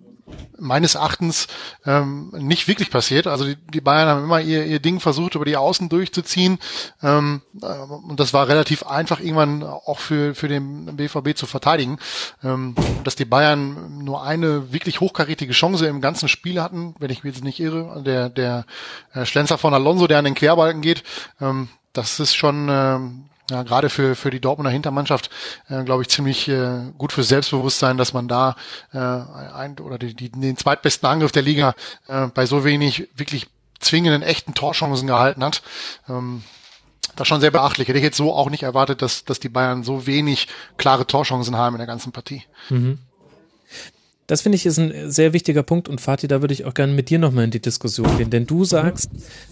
meines Erachtens ähm, nicht wirklich passiert. Also die, die Bayern haben immer ihr, ihr Ding versucht, über die Außen durchzuziehen. Ähm, äh, und das war relativ einfach irgendwann auch für, für den BVB zu verteidigen. Ähm, dass die Bayern nur eine wirklich hochkarätige Chance im ganzen Spiel hatten, wenn ich mich jetzt nicht irre, der, der äh, Schlenzer von Alonso, der an den Querbalken geht, ähm, das ist schon ähm, ja, gerade für, für die Dortmunder Hintermannschaft, äh, glaube ich, ziemlich äh, gut für Selbstbewusstsein, dass man da äh, ein, oder die, die, den zweitbesten Angriff der Liga äh, bei so wenig wirklich zwingenden echten Torchancen gehalten hat. Ähm, das ist schon sehr beachtlich. Hätte ich jetzt so auch nicht erwartet, dass, dass die Bayern so wenig klare Torchancen haben in der ganzen Partie. Mhm. Das finde ich ist ein sehr wichtiger Punkt und Fatih, da würde ich auch gerne mit dir nochmal in die Diskussion gehen, denn du sagst,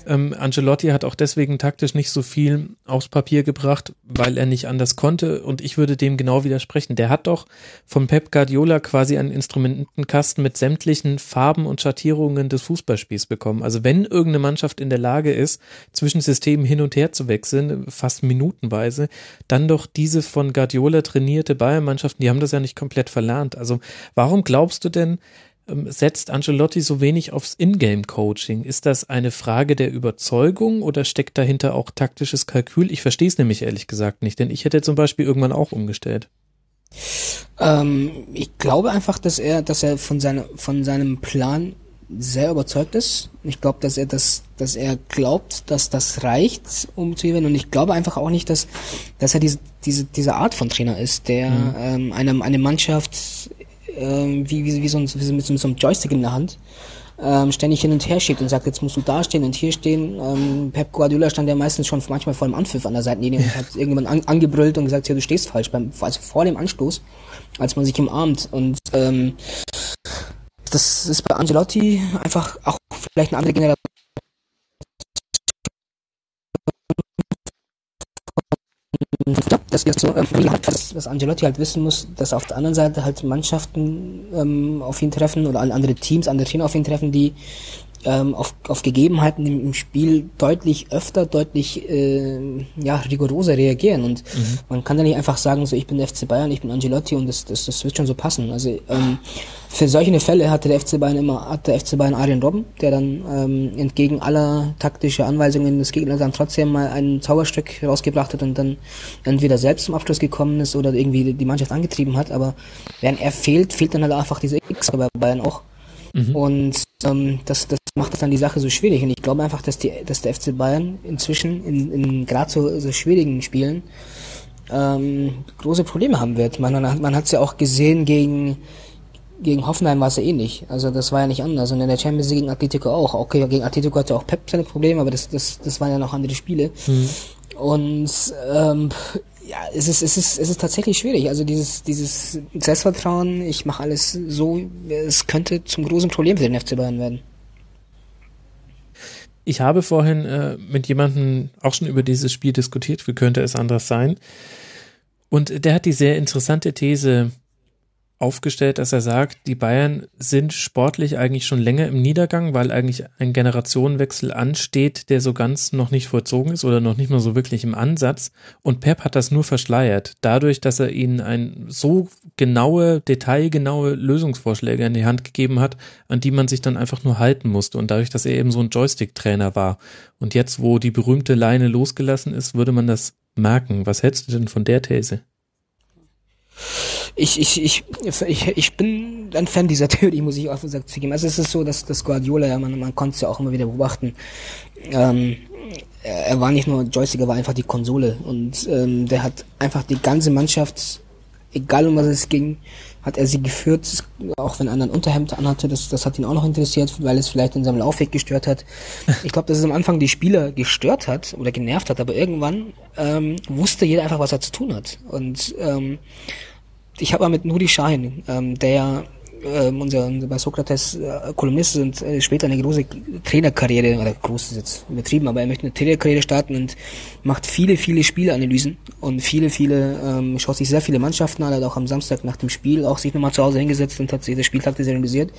ähm, Angelotti hat auch deswegen taktisch nicht so viel aufs Papier gebracht, weil er nicht anders konnte und ich würde dem genau widersprechen. Der hat doch von Pep Guardiola quasi einen Instrumentenkasten mit sämtlichen Farben und Schattierungen des Fußballspiels bekommen. Also wenn irgendeine Mannschaft in der Lage ist, zwischen Systemen hin und her zu wechseln, fast minutenweise, dann doch diese von Guardiola trainierte Bayern-Mannschaften, die haben das ja nicht komplett verlernt. Also warum glaubst glaubst du denn, ähm, setzt Angelotti so wenig aufs Ingame-Coaching? Ist das eine Frage der Überzeugung oder steckt dahinter auch taktisches Kalkül? Ich verstehe es nämlich ehrlich gesagt nicht, denn ich hätte zum Beispiel irgendwann auch umgestellt. Ähm, ich glaube einfach, dass er, dass er von seiner, von seinem Plan sehr überzeugt ist. Ich glaube, dass er das, dass er glaubt, dass das reicht, um zu gewinnen. Und ich glaube einfach auch nicht, dass, dass er diese, diese, diese Art von Trainer ist, der mhm. ähm, eine, eine Mannschaft ähm, wie, wie, wie, so ein, wie mit so einem Joystick in der Hand ähm, ständig hin und her schiebt und sagt, jetzt musst du da stehen und hier stehen. Ähm, Pep Guardiola stand ja meistens schon manchmal vor dem Anpfiff an der Seitenlinie und hat irgendjemand an, angebrüllt und gesagt, ja, du stehst falsch, beim, also vor dem Anstoß, als man sich umarmt. Und ähm, das ist bei Angelotti einfach auch vielleicht eine andere Generation dass, dass, so, äh, dass, dass Angelotti halt wissen muss, dass auf der anderen Seite halt Mannschaften ähm, auf ihn treffen oder andere Teams, andere Trainer auf ihn treffen, die ähm, auf, auf Gegebenheiten im, im Spiel deutlich öfter, deutlich äh, ja, rigoroser reagieren. Und mhm. man kann da nicht einfach sagen, so ich bin der FC Bayern, ich bin Angelotti und das, das, das wird schon so passen. Also ähm, für solche Fälle hatte der FC Bayern immer, hat der FC Bayern Arjen Robben, der dann ähm, entgegen aller taktischer Anweisungen des Gegners dann trotzdem mal ein Zauberstück rausgebracht hat und dann entweder selbst zum Abschluss gekommen ist oder irgendwie die Mannschaft angetrieben hat. Aber während er fehlt, fehlt dann halt einfach diese X bei Bayern auch. Mhm. Und ähm, das, das macht das dann die Sache so schwierig. Und ich glaube einfach, dass, die, dass der FC Bayern inzwischen in, in gerade so, so schwierigen Spielen ähm, große Probleme haben wird. Man, man hat es ja auch gesehen gegen gegen Hoffenheim war es ja ähnlich. Eh also das war ja nicht anders. Und in der Champions League gegen Atletico auch. Okay, gegen Atletico hatte auch Pep seine Probleme, aber das, das, das waren ja noch andere Spiele. Mhm. Und ähm, ja, es ist, es ist, es ist tatsächlich schwierig. Also dieses, dieses Selbstvertrauen, ich mache alles so, es könnte zum großen Problem für den FC Bayern werden. Ich habe vorhin äh, mit jemandem auch schon über dieses Spiel diskutiert, wie könnte es anders sein. Und der hat die sehr interessante These aufgestellt, dass er sagt, die Bayern sind sportlich eigentlich schon länger im Niedergang, weil eigentlich ein Generationenwechsel ansteht, der so ganz noch nicht vollzogen ist oder noch nicht mal so wirklich im Ansatz. Und Pep hat das nur verschleiert, dadurch, dass er ihnen ein so genaue, detailgenaue Lösungsvorschläge in die Hand gegeben hat, an die man sich dann einfach nur halten musste. Und dadurch, dass er eben so ein Joystick-Trainer war. Und jetzt, wo die berühmte Leine losgelassen ist, würde man das merken. Was hältst du denn von der These? Ich, ich, ich, ich, ich bin ein Fan dieser Theorie, muss ich offen gesagt zugeben. Also es ist so, dass das Guardiola, ja, man, man konnte es ja auch immer wieder beobachten, ähm, er war nicht nur Joystick, er war einfach die Konsole und ähm, der hat einfach die ganze Mannschaft, egal um was es ging, hat er sie geführt, auch wenn er einen Unterhemd anhatte, das, das hat ihn auch noch interessiert, weil es vielleicht in seinem Laufweg gestört hat. Ich glaube, dass es am Anfang die Spieler gestört hat oder genervt hat, aber irgendwann ähm, wusste jeder einfach, was er zu tun hat. Und ähm, ich habe mal mit Nuri Shahin, ähm, der ähm, unser, bei Sokrates äh, Kolumnist ist und äh, später eine große Trainerkarriere, oder groß ist jetzt übertrieben, aber er möchte eine Trainerkarriere starten und macht viele, viele Spielanalysen und viele, viele, ähm, schaut sich sehr viele Mannschaften an, hat auch am Samstag nach dem Spiel auch sich nochmal zu Hause hingesetzt und hat sich das Spieltag analysiert.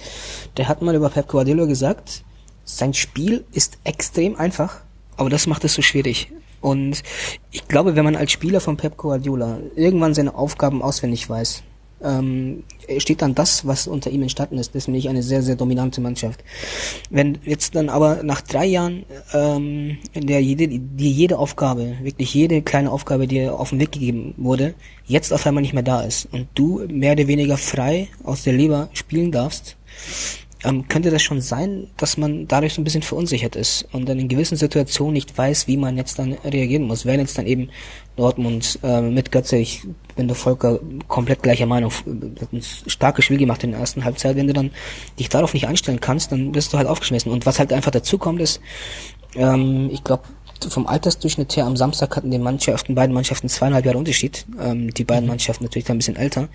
Der hat mal über Pep Guardiola gesagt, sein Spiel ist extrem einfach, aber das macht es so schwierig. Und ich glaube, wenn man als Spieler von Pep Guardiola irgendwann seine Aufgaben auswendig weiß, ähm, steht dann das, was unter ihm entstanden ist. Das finde ich eine sehr, sehr dominante Mannschaft. Wenn jetzt dann aber nach drei Jahren, ähm, in der jede, die jede Aufgabe, wirklich jede kleine Aufgabe, die auf den Weg gegeben wurde, jetzt auf einmal nicht mehr da ist und du mehr oder weniger frei aus der Leber spielen darfst, ähm, könnte das schon sein, dass man dadurch so ein bisschen verunsichert ist und dann in gewissen Situationen nicht weiß, wie man jetzt dann reagieren muss. Wenn jetzt dann eben Dortmund äh, mit Götze, ich bin der Volker komplett gleicher Meinung, hat ein starkes Spiel gemacht in der ersten Halbzeit, wenn du dann dich darauf nicht einstellen kannst, dann wirst du halt aufgeschmissen. Und was halt einfach dazu kommt, ist, ähm, ich glaube, vom Altersdurchschnitt her am Samstag hatten die Mannschaften, beiden Mannschaften zweieinhalb Jahre Unterschied. Ähm, die beiden Mannschaften natürlich dann ein bisschen älter.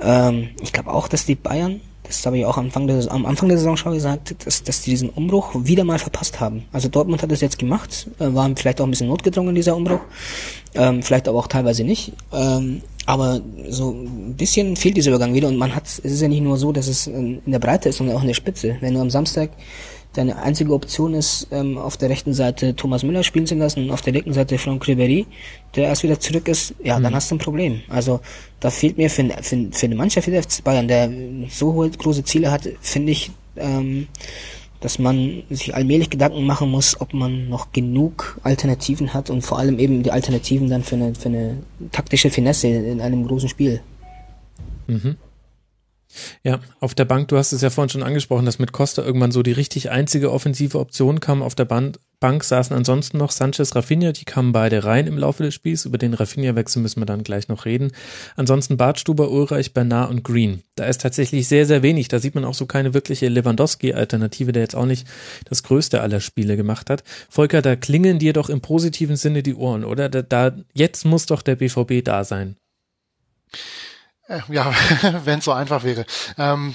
Ähm, ich glaube auch, dass die Bayern das habe ich auch am Anfang der, am Anfang der Saison schon gesagt, dass, dass die diesen Umbruch wieder mal verpasst haben. Also Dortmund hat es jetzt gemacht, äh, waren vielleicht auch ein bisschen notgedrungen, dieser Umbruch, ähm, vielleicht aber auch teilweise nicht. Ähm, aber so ein bisschen fehlt dieser Übergang wieder und man hat, es ist ja nicht nur so, dass es in der Breite ist, sondern auch in der Spitze. Wenn du am Samstag deine einzige Option ist, ähm, auf der rechten Seite Thomas Müller spielen zu lassen und auf der linken Seite Franck Ribéry, der erst wieder zurück ist, ja, mhm. dann hast du ein Problem. Also da fehlt mir für, für, für eine Mannschaft wie der FC Bayern, der so hohe große Ziele hat, finde ich, ähm, dass man sich allmählich Gedanken machen muss, ob man noch genug Alternativen hat und vor allem eben die Alternativen dann für eine, für eine taktische Finesse in einem großen Spiel. Mhm. Ja, auf der Bank, du hast es ja vorhin schon angesprochen, dass mit Costa irgendwann so die richtig einzige offensive Option kam. Auf der Bank, Bank saßen ansonsten noch Sanchez, Rafinha, die kamen beide rein im Laufe des Spiels. Über den Rafinha-Wechsel müssen wir dann gleich noch reden. Ansonsten Bartstuber, Ulreich, Bernard und Green. Da ist tatsächlich sehr, sehr wenig. Da sieht man auch so keine wirkliche Lewandowski-Alternative, der jetzt auch nicht das größte aller Spiele gemacht hat. Volker, da klingeln dir doch im positiven Sinne die Ohren, oder? Da, da jetzt muss doch der BVB da sein. Äh, ja, wenn es so einfach wäre. Ähm,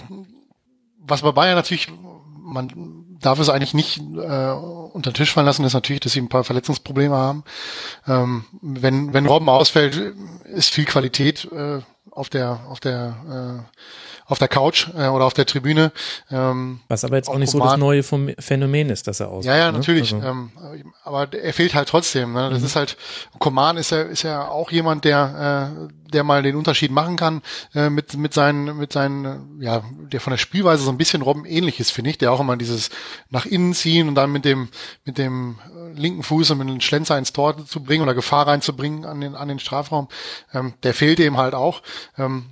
was bei Bayern natürlich, man darf es eigentlich nicht äh, unter den Tisch fallen lassen, ist natürlich, dass sie ein paar Verletzungsprobleme haben. Ähm, wenn, wenn Robben ausfällt, ist viel Qualität äh, auf der, auf der äh, auf der Couch äh, oder auf der Tribüne. Ähm, Was aber jetzt auch nicht Roman. so das neue vom Phänomen ist, dass er aus. Ja, ja, ne? natürlich. Also. Ähm, aber er fehlt halt trotzdem. Ne? Das mhm. ist halt, Coman ist ja, ist ja auch jemand, der, äh, der mal den Unterschied machen kann äh, mit, mit seinen, mit seinen, ja, der von der Spielweise so ein bisschen Robben ähnlich ist, finde ich, der auch immer dieses nach innen ziehen und dann mit dem, mit dem linken Fuß und mit einem Schlenzer ins Tor zu bringen oder Gefahr reinzubringen an den, an den Strafraum. Ähm, der fehlt eben halt auch. Ähm,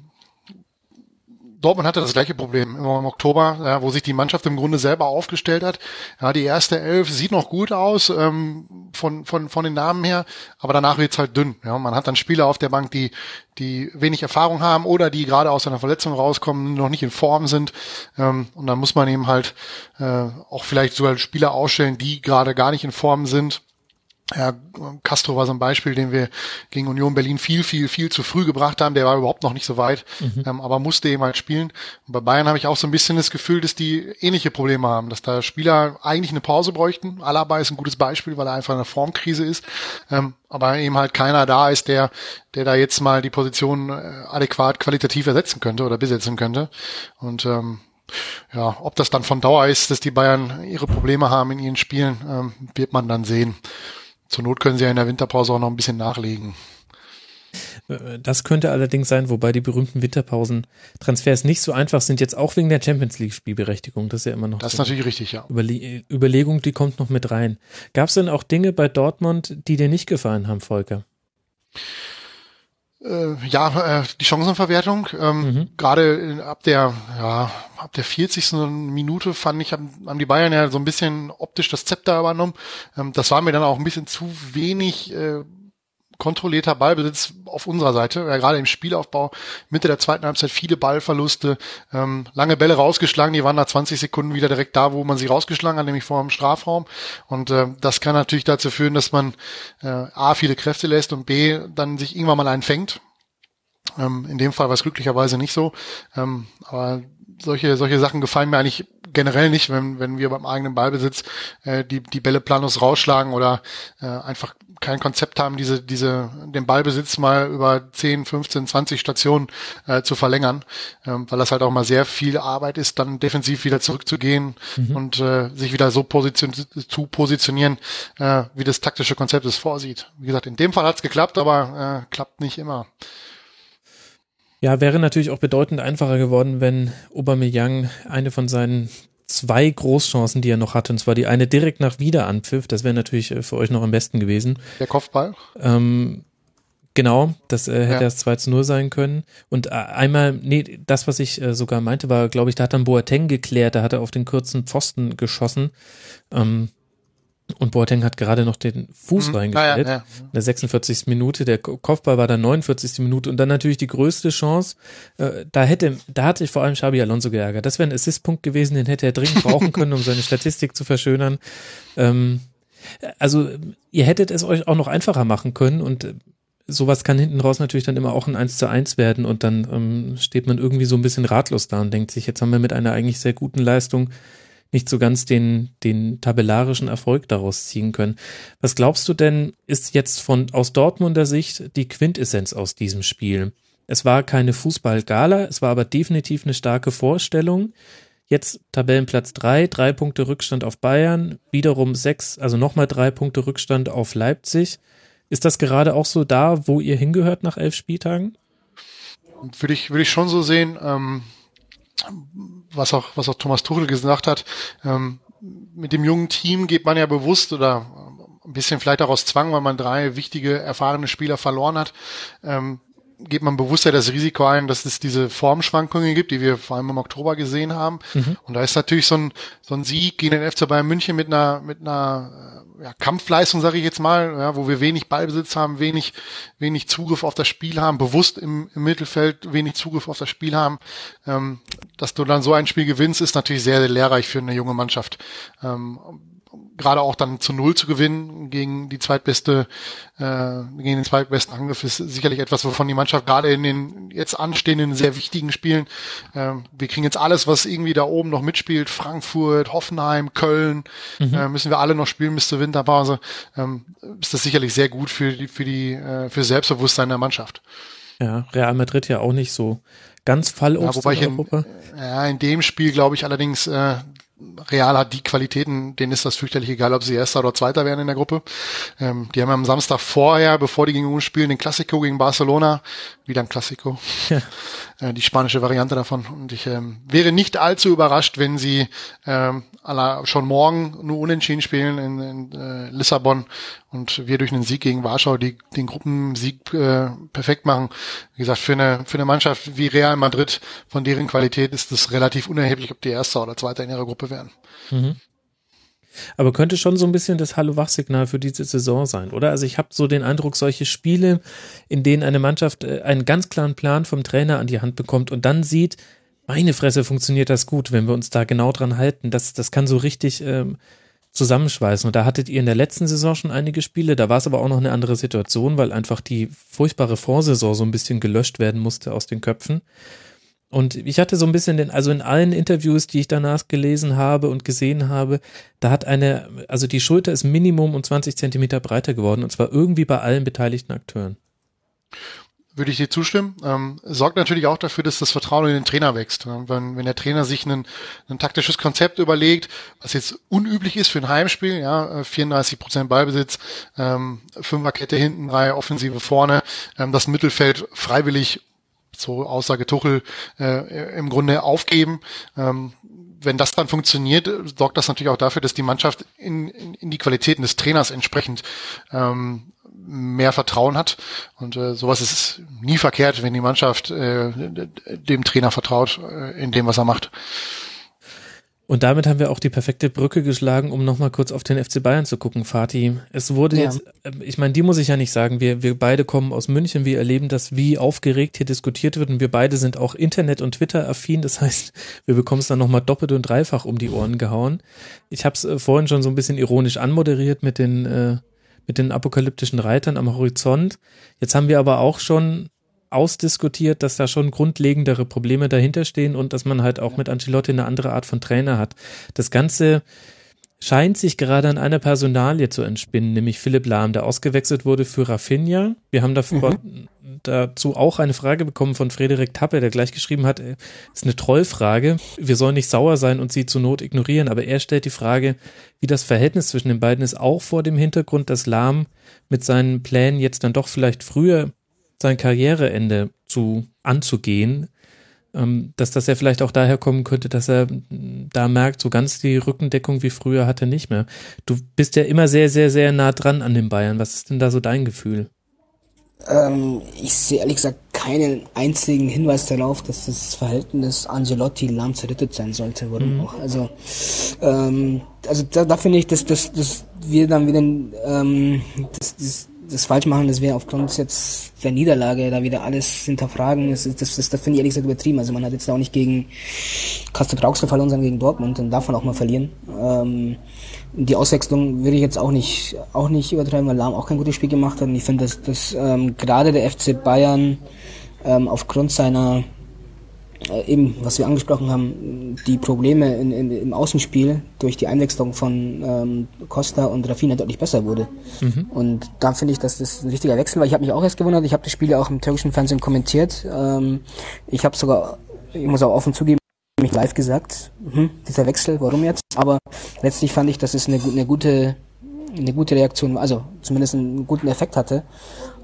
Dortmund hatte das gleiche Problem im, Oktober, ja, wo sich die Mannschaft im Grunde selber aufgestellt hat. Ja, die erste Elf sieht noch gut aus ähm, von, von, von den Namen her, aber danach wird's halt dünn. Ja, man hat dann Spieler auf der Bank, die, die wenig Erfahrung haben oder die gerade aus einer Verletzung rauskommen, noch nicht in Form sind. Ähm, und dann muss man eben halt äh, auch vielleicht sogar Spieler ausstellen, die gerade gar nicht in Form sind ja, Castro war so ein Beispiel, den wir gegen Union Berlin viel, viel, viel zu früh gebracht haben. Der war überhaupt noch nicht so weit, mhm. ähm, aber musste eben halt spielen. Und bei Bayern habe ich auch so ein bisschen das Gefühl, dass die ähnliche Probleme haben, dass da Spieler eigentlich eine Pause bräuchten. Alaba ist ein gutes Beispiel, weil er einfach in einer Formkrise ist, ähm, aber eben halt keiner da ist, der, der da jetzt mal die Position äh, adäquat qualitativ ersetzen könnte oder besetzen könnte. Und ähm, ja, ob das dann von Dauer ist, dass die Bayern ihre Probleme haben in ihren Spielen, ähm, wird man dann sehen. Zur Not können sie ja in der Winterpause auch noch ein bisschen nachlegen. Das könnte allerdings sein, wobei die berühmten Winterpausen-Transfers nicht so einfach sind, jetzt auch wegen der Champions League-Spielberechtigung. Das ist ja immer noch. Das so ist natürlich richtig, ja. Überle Überlegung, die kommt noch mit rein. Gab es denn auch Dinge bei Dortmund, die dir nicht gefallen haben, Volker? Äh, ja, äh, die Chancenverwertung. Ähm, mhm. Gerade ab der, ja, ab der 40. Minute fand ich, haben, haben die Bayern ja so ein bisschen optisch das Zepter übernommen. Ähm, das war mir dann auch ein bisschen zu wenig äh, kontrollierter Ballbesitz auf unserer Seite, ja, gerade im Spielaufbau, Mitte der zweiten Halbzeit viele Ballverluste, ähm, lange Bälle rausgeschlagen, die waren nach 20 Sekunden wieder direkt da, wo man sie rausgeschlagen hat, nämlich vor dem Strafraum. Und äh, das kann natürlich dazu führen, dass man äh, A, viele Kräfte lässt und B, dann sich irgendwann mal einen fängt. Ähm, in dem Fall war es glücklicherweise nicht so. Ähm, aber solche, solche Sachen gefallen mir eigentlich generell nicht, wenn, wenn wir beim eigenen Ballbesitz äh, die, die Bälle planlos rausschlagen oder äh, einfach kein Konzept haben, diese, diese, den Ballbesitz mal über 10, 15, 20 Stationen äh, zu verlängern, ähm, weil das halt auch mal sehr viel Arbeit ist, dann defensiv wieder zurückzugehen mhm. und äh, sich wieder so position zu positionieren, äh, wie das taktische Konzept es vorsieht. Wie gesagt, in dem Fall hat's geklappt, aber äh, klappt nicht immer. Ja, wäre natürlich auch bedeutend einfacher geworden, wenn Aubameyang eine von seinen zwei Großchancen, die er noch hatte, und zwar die eine direkt nach Wiederanpfiff, das wäre natürlich äh, für euch noch am besten gewesen. Der Kopfball? Ähm, genau, das äh, hätte ja. das 2 zu 0 sein können. Und äh, einmal, nee, das, was ich äh, sogar meinte, war, glaube ich, da hat dann Boateng geklärt, da hat er auf den kurzen Pfosten geschossen. Ähm, und Boateng hat gerade noch den Fuß mhm. reingestellt. Ja, ja, ja. In der 46. Minute. Der Kopfball war dann 49. Minute. Und dann natürlich die größte Chance. Äh, da hätte, da hatte ich vor allem Xabi Alonso geärgert. Das wäre ein Assistpunkt gewesen, den hätte er dringend brauchen können, um seine Statistik zu verschönern. Ähm, also, ihr hättet es euch auch noch einfacher machen können und äh, sowas kann hinten raus natürlich dann immer auch ein 1 zu 1 werden und dann ähm, steht man irgendwie so ein bisschen ratlos da und denkt sich, jetzt haben wir mit einer eigentlich sehr guten Leistung nicht so ganz den, den tabellarischen Erfolg daraus ziehen können. Was glaubst du denn, ist jetzt von, aus Dortmunder Sicht die Quintessenz aus diesem Spiel? Es war keine Fußballgala, es war aber definitiv eine starke Vorstellung. Jetzt Tabellenplatz drei, drei Punkte Rückstand auf Bayern, wiederum sechs, also nochmal drei Punkte Rückstand auf Leipzig. Ist das gerade auch so da, wo ihr hingehört nach elf Spieltagen? Würde ich, würde ich schon so sehen. Ähm, was auch, was auch Thomas Tuchel gesagt hat, ähm, mit dem jungen Team geht man ja bewusst oder ein bisschen vielleicht auch aus Zwang, weil man drei wichtige, erfahrene Spieler verloren hat, ähm, geht man bewusster das Risiko ein, dass es diese Formschwankungen gibt, die wir vor allem im Oktober gesehen haben. Mhm. Und da ist natürlich so ein, so ein Sieg gegen den FC Bayern München mit einer, mit einer äh, ja, Kampfleistung, sage ich jetzt mal, ja, wo wir wenig Ballbesitz haben, wenig, wenig Zugriff auf das Spiel haben, bewusst im, im Mittelfeld wenig Zugriff auf das Spiel haben. Ähm, dass du dann so ein Spiel gewinnst, ist natürlich sehr, sehr lehrreich für eine junge Mannschaft. Ähm, gerade auch dann zu Null zu gewinnen gegen die zweitbeste, äh, gegen den zweitbesten Angriff ist sicherlich etwas, wovon die Mannschaft gerade in den jetzt anstehenden sehr wichtigen Spielen, äh, wir kriegen jetzt alles, was irgendwie da oben noch mitspielt, Frankfurt, Hoffenheim, Köln, mhm. äh, müssen wir alle noch spielen bis zur Winterpause, ähm, ist das sicherlich sehr gut für die, für die, äh, für Selbstbewusstsein der Mannschaft. Ja, Real Madrid ja auch nicht so ganz Fallobst ja, wobei in, ich in, ja, in dem Spiel glaube ich allerdings, äh, Real hat die Qualitäten, denen ist das fürchterlich egal, ob sie Erster oder Zweiter werden in der Gruppe. Ähm, die haben am Samstag vorher, bevor die gegen uns spielen, den Klassiko gegen Barcelona, wieder ein Klassiko, ja. äh, die spanische Variante davon. Und ich ähm, wäre nicht allzu überrascht, wenn sie ähm, schon morgen nur unentschieden spielen in, in äh, Lissabon und wir durch einen Sieg gegen Warschau die, den Gruppensieg äh, perfekt machen. Wie gesagt, für eine, für eine Mannschaft wie Real Madrid, von deren Qualität ist es relativ unerheblich, ob die Erster oder Zweiter in ihrer Gruppe werden. Mhm. Aber könnte schon so ein bisschen das Hallo-Wach-Signal für diese Saison sein, oder? Also ich habe so den Eindruck, solche Spiele, in denen eine Mannschaft äh, einen ganz klaren Plan vom Trainer an die Hand bekommt und dann sieht, meine Fresse funktioniert das gut, wenn wir uns da genau dran halten. Das, das kann so richtig ähm, zusammenschweißen. Und da hattet ihr in der letzten Saison schon einige Spiele, da war es aber auch noch eine andere Situation, weil einfach die furchtbare Vorsaison so ein bisschen gelöscht werden musste aus den Köpfen. Und ich hatte so ein bisschen den, also in allen Interviews, die ich danach gelesen habe und gesehen habe, da hat eine, also die Schulter ist Minimum um 20 Zentimeter breiter geworden und zwar irgendwie bei allen beteiligten Akteuren würde ich dir zustimmen. Ähm, sorgt natürlich auch dafür, dass das Vertrauen in den Trainer wächst. Wenn, wenn der Trainer sich ein, ein taktisches Konzept überlegt, was jetzt unüblich ist für ein Heimspiel, ja, 34 äh, Prozent Ballbesitz, ähm, Fünferkette hinten, drei Offensive vorne, ähm, das Mittelfeld freiwillig, so Aussage Tuchel, äh, im Grunde aufgeben. Ähm, wenn das dann funktioniert, sorgt das natürlich auch dafür, dass die Mannschaft in, in, in die Qualitäten des Trainers entsprechend ähm, mehr Vertrauen hat. Und äh, sowas ist nie verkehrt, wenn die Mannschaft äh, dem Trainer vertraut äh, in dem, was er macht. Und damit haben wir auch die perfekte Brücke geschlagen, um nochmal kurz auf den FC Bayern zu gucken, Fatih. Es wurde ja. jetzt, ähm, ich meine, die muss ich ja nicht sagen, wir, wir beide kommen aus München, wir erleben das, wie aufgeregt hier diskutiert wird und wir beide sind auch Internet- und Twitter-affin, das heißt, wir bekommen es dann nochmal doppelt und dreifach um die Ohren gehauen. Ich habe es äh, vorhin schon so ein bisschen ironisch anmoderiert mit den äh, mit den apokalyptischen Reitern am Horizont. Jetzt haben wir aber auch schon ausdiskutiert, dass da schon grundlegendere Probleme dahinter stehen und dass man halt auch mit Ancelotti eine andere Art von Trainer hat. Das Ganze scheint sich gerade an einer Personalie zu entspinnen, nämlich Philipp Lahm, der ausgewechselt wurde für Rafinha. Wir haben davor, mhm. dazu auch eine Frage bekommen von Frederik Tappe, der gleich geschrieben hat, äh, ist eine Trollfrage. Wir sollen nicht sauer sein und sie zur Not ignorieren, aber er stellt die Frage, wie das Verhältnis zwischen den beiden ist, auch vor dem Hintergrund, dass Lahm mit seinen Plänen jetzt dann doch vielleicht früher sein Karriereende zu anzugehen, ähm, dass das ja vielleicht auch daher kommen könnte, dass er da merkt, so ganz die Rückendeckung wie früher hat er nicht mehr. Du bist ja immer sehr, sehr, sehr nah dran an den Bayern. Was ist denn da so dein Gefühl? Ähm, ich sehe ehrlich gesagt keinen einzigen Hinweis darauf, dass das Verhältnis Angelotti lahm zerrüttet sein sollte. Warum mhm. auch? Also, ähm, also da, da finde ich, dass, dass, dass wir dann wieder ähm, das, das das falsch machen, dass wir aufgrund jetzt der Niederlage da wieder alles hinterfragen, das, das, das, das finde ich ehrlich gesagt übertrieben. Also man hat jetzt auch nicht gegen Castro Brauxel verloren, sondern gegen Dortmund, dann darf auch mal verlieren. Ähm, die Auswechslung würde ich jetzt auch nicht, auch nicht übertreiben, weil Lahm auch kein gutes Spiel gemacht hat. Und ich finde, dass, dass ähm, gerade der FC Bayern ähm, aufgrund seiner äh, eben, was wir angesprochen haben, die Probleme in, in, im Außenspiel durch die Einwechslung von ähm, Costa und Rafina deutlich besser wurde. Mhm. Und da finde ich, dass das ein richtiger Wechsel war. Ich habe mich auch erst gewundert, ich habe das Spiel ja auch im türkischen Fernsehen kommentiert. Ähm, ich habe sogar, ich muss auch offen zugeben, mich live gesagt, hm, dieser Wechsel, warum jetzt? Aber letztlich fand ich, dass es eine, eine gute eine gute Reaktion, also zumindest einen guten Effekt hatte.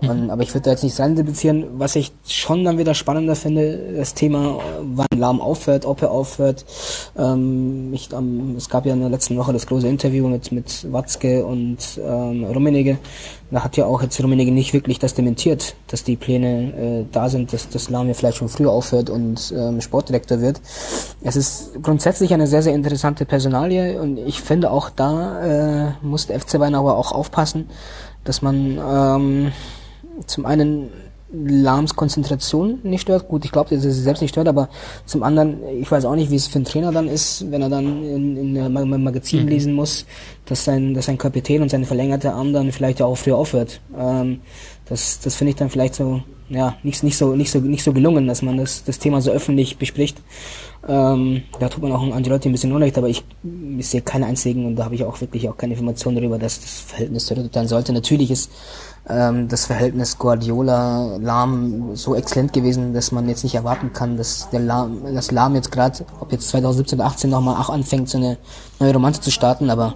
Mhm. Und, aber ich würde da jetzt nicht rein debattieren. Was ich schon dann wieder spannender finde, das Thema, wann Lahm aufhört, ob er aufhört. Ähm, ich, ähm, es gab ja in der letzten Woche das große Interview mit, mit Watzke und ähm, Rummenigge. Da hat ja auch jetzt Rummenigge nicht wirklich das dementiert, dass die Pläne äh, da sind, dass, dass Lahm ja vielleicht schon früher aufhört und ähm, Sportdirektor wird. Es ist grundsätzlich eine sehr, sehr interessante Personalie und ich finde auch da äh, muss der FC Bayern aber auch aufpassen, dass man ähm, zum einen Lahms Konzentration nicht stört. Gut, ich glaube, dass sich selbst nicht stört, aber zum anderen, ich weiß auch nicht, wie es für einen Trainer dann ist, wenn er dann in, in einem Magazin mhm. lesen muss, dass sein, dass sein Kapitän und sein verlängerter Arm dann vielleicht auch früher aufhört. Ähm, das das finde ich dann vielleicht so, ja, nicht, nicht so, nicht so, nicht so gelungen, dass man das, das Thema so öffentlich bespricht. Ähm, da tut man auch an die Leute ein bisschen Unrecht, aber ich, ich sehe keine einzigen und da habe ich auch wirklich auch keine Informationen darüber, dass das Verhältnis sein sollte. Natürlich ist ähm, das Verhältnis Guardiola-Lahm so exzellent gewesen, dass man jetzt nicht erwarten kann, dass der Lahm, das Lahm jetzt gerade, ob jetzt 2017 oder 18 nochmal auch anfängt, so eine neue Romanze zu starten, aber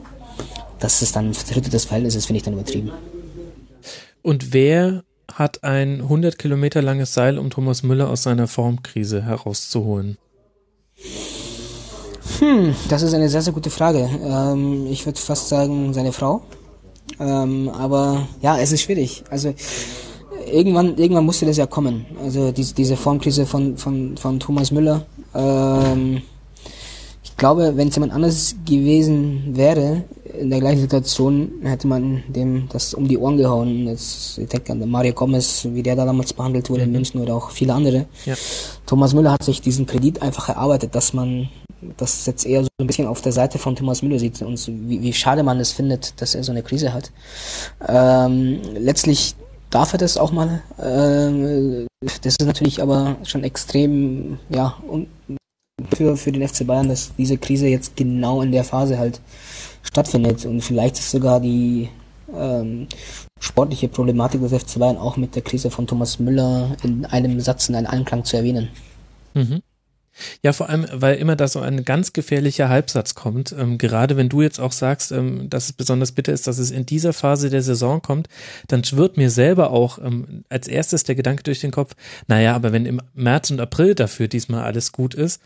dass es dann das Verhältnis ist, finde ich dann übertrieben. Und wer hat ein 100 Kilometer langes Seil, um Thomas Müller aus seiner Formkrise herauszuholen? Hm, das ist eine sehr, sehr gute Frage. Ähm, ich würde fast sagen, seine Frau. Ähm, aber ja, es ist schwierig. Also irgendwann, irgendwann musste das ja kommen. Also diese, diese Formkrise von, von, von Thomas Müller. Ähm, ich glaube, wenn es jemand anders gewesen wäre, in der gleichen Situation, hätte man dem das um die Ohren gehauen. Jetzt, ich denke an Mario Gomez, wie der da damals behandelt wurde mhm. in München oder auch viele andere. Ja. Thomas Müller hat sich diesen Kredit einfach erarbeitet, dass man das jetzt eher so ein bisschen auf der Seite von Thomas Müller sieht und wie, wie schade man es findet, dass er so eine Krise hat. Ähm, letztlich darf er das auch mal. Ähm, das ist natürlich aber schon extrem, ja, für, für den FC Bayern, dass diese Krise jetzt genau in der Phase halt stattfindet und vielleicht ist sogar die ähm, sportliche Problematik des FC Bayern auch mit der Krise von Thomas Müller in einem Satz in einem Anklang zu erwähnen. Mhm. Ja, vor allem, weil immer da so ein ganz gefährlicher Halbsatz kommt. Ähm, gerade wenn du jetzt auch sagst, ähm, dass es besonders bitter ist, dass es in dieser Phase der Saison kommt, dann schwirrt mir selber auch ähm, als erstes der Gedanke durch den Kopf, naja, aber wenn im März und April dafür diesmal alles gut ist,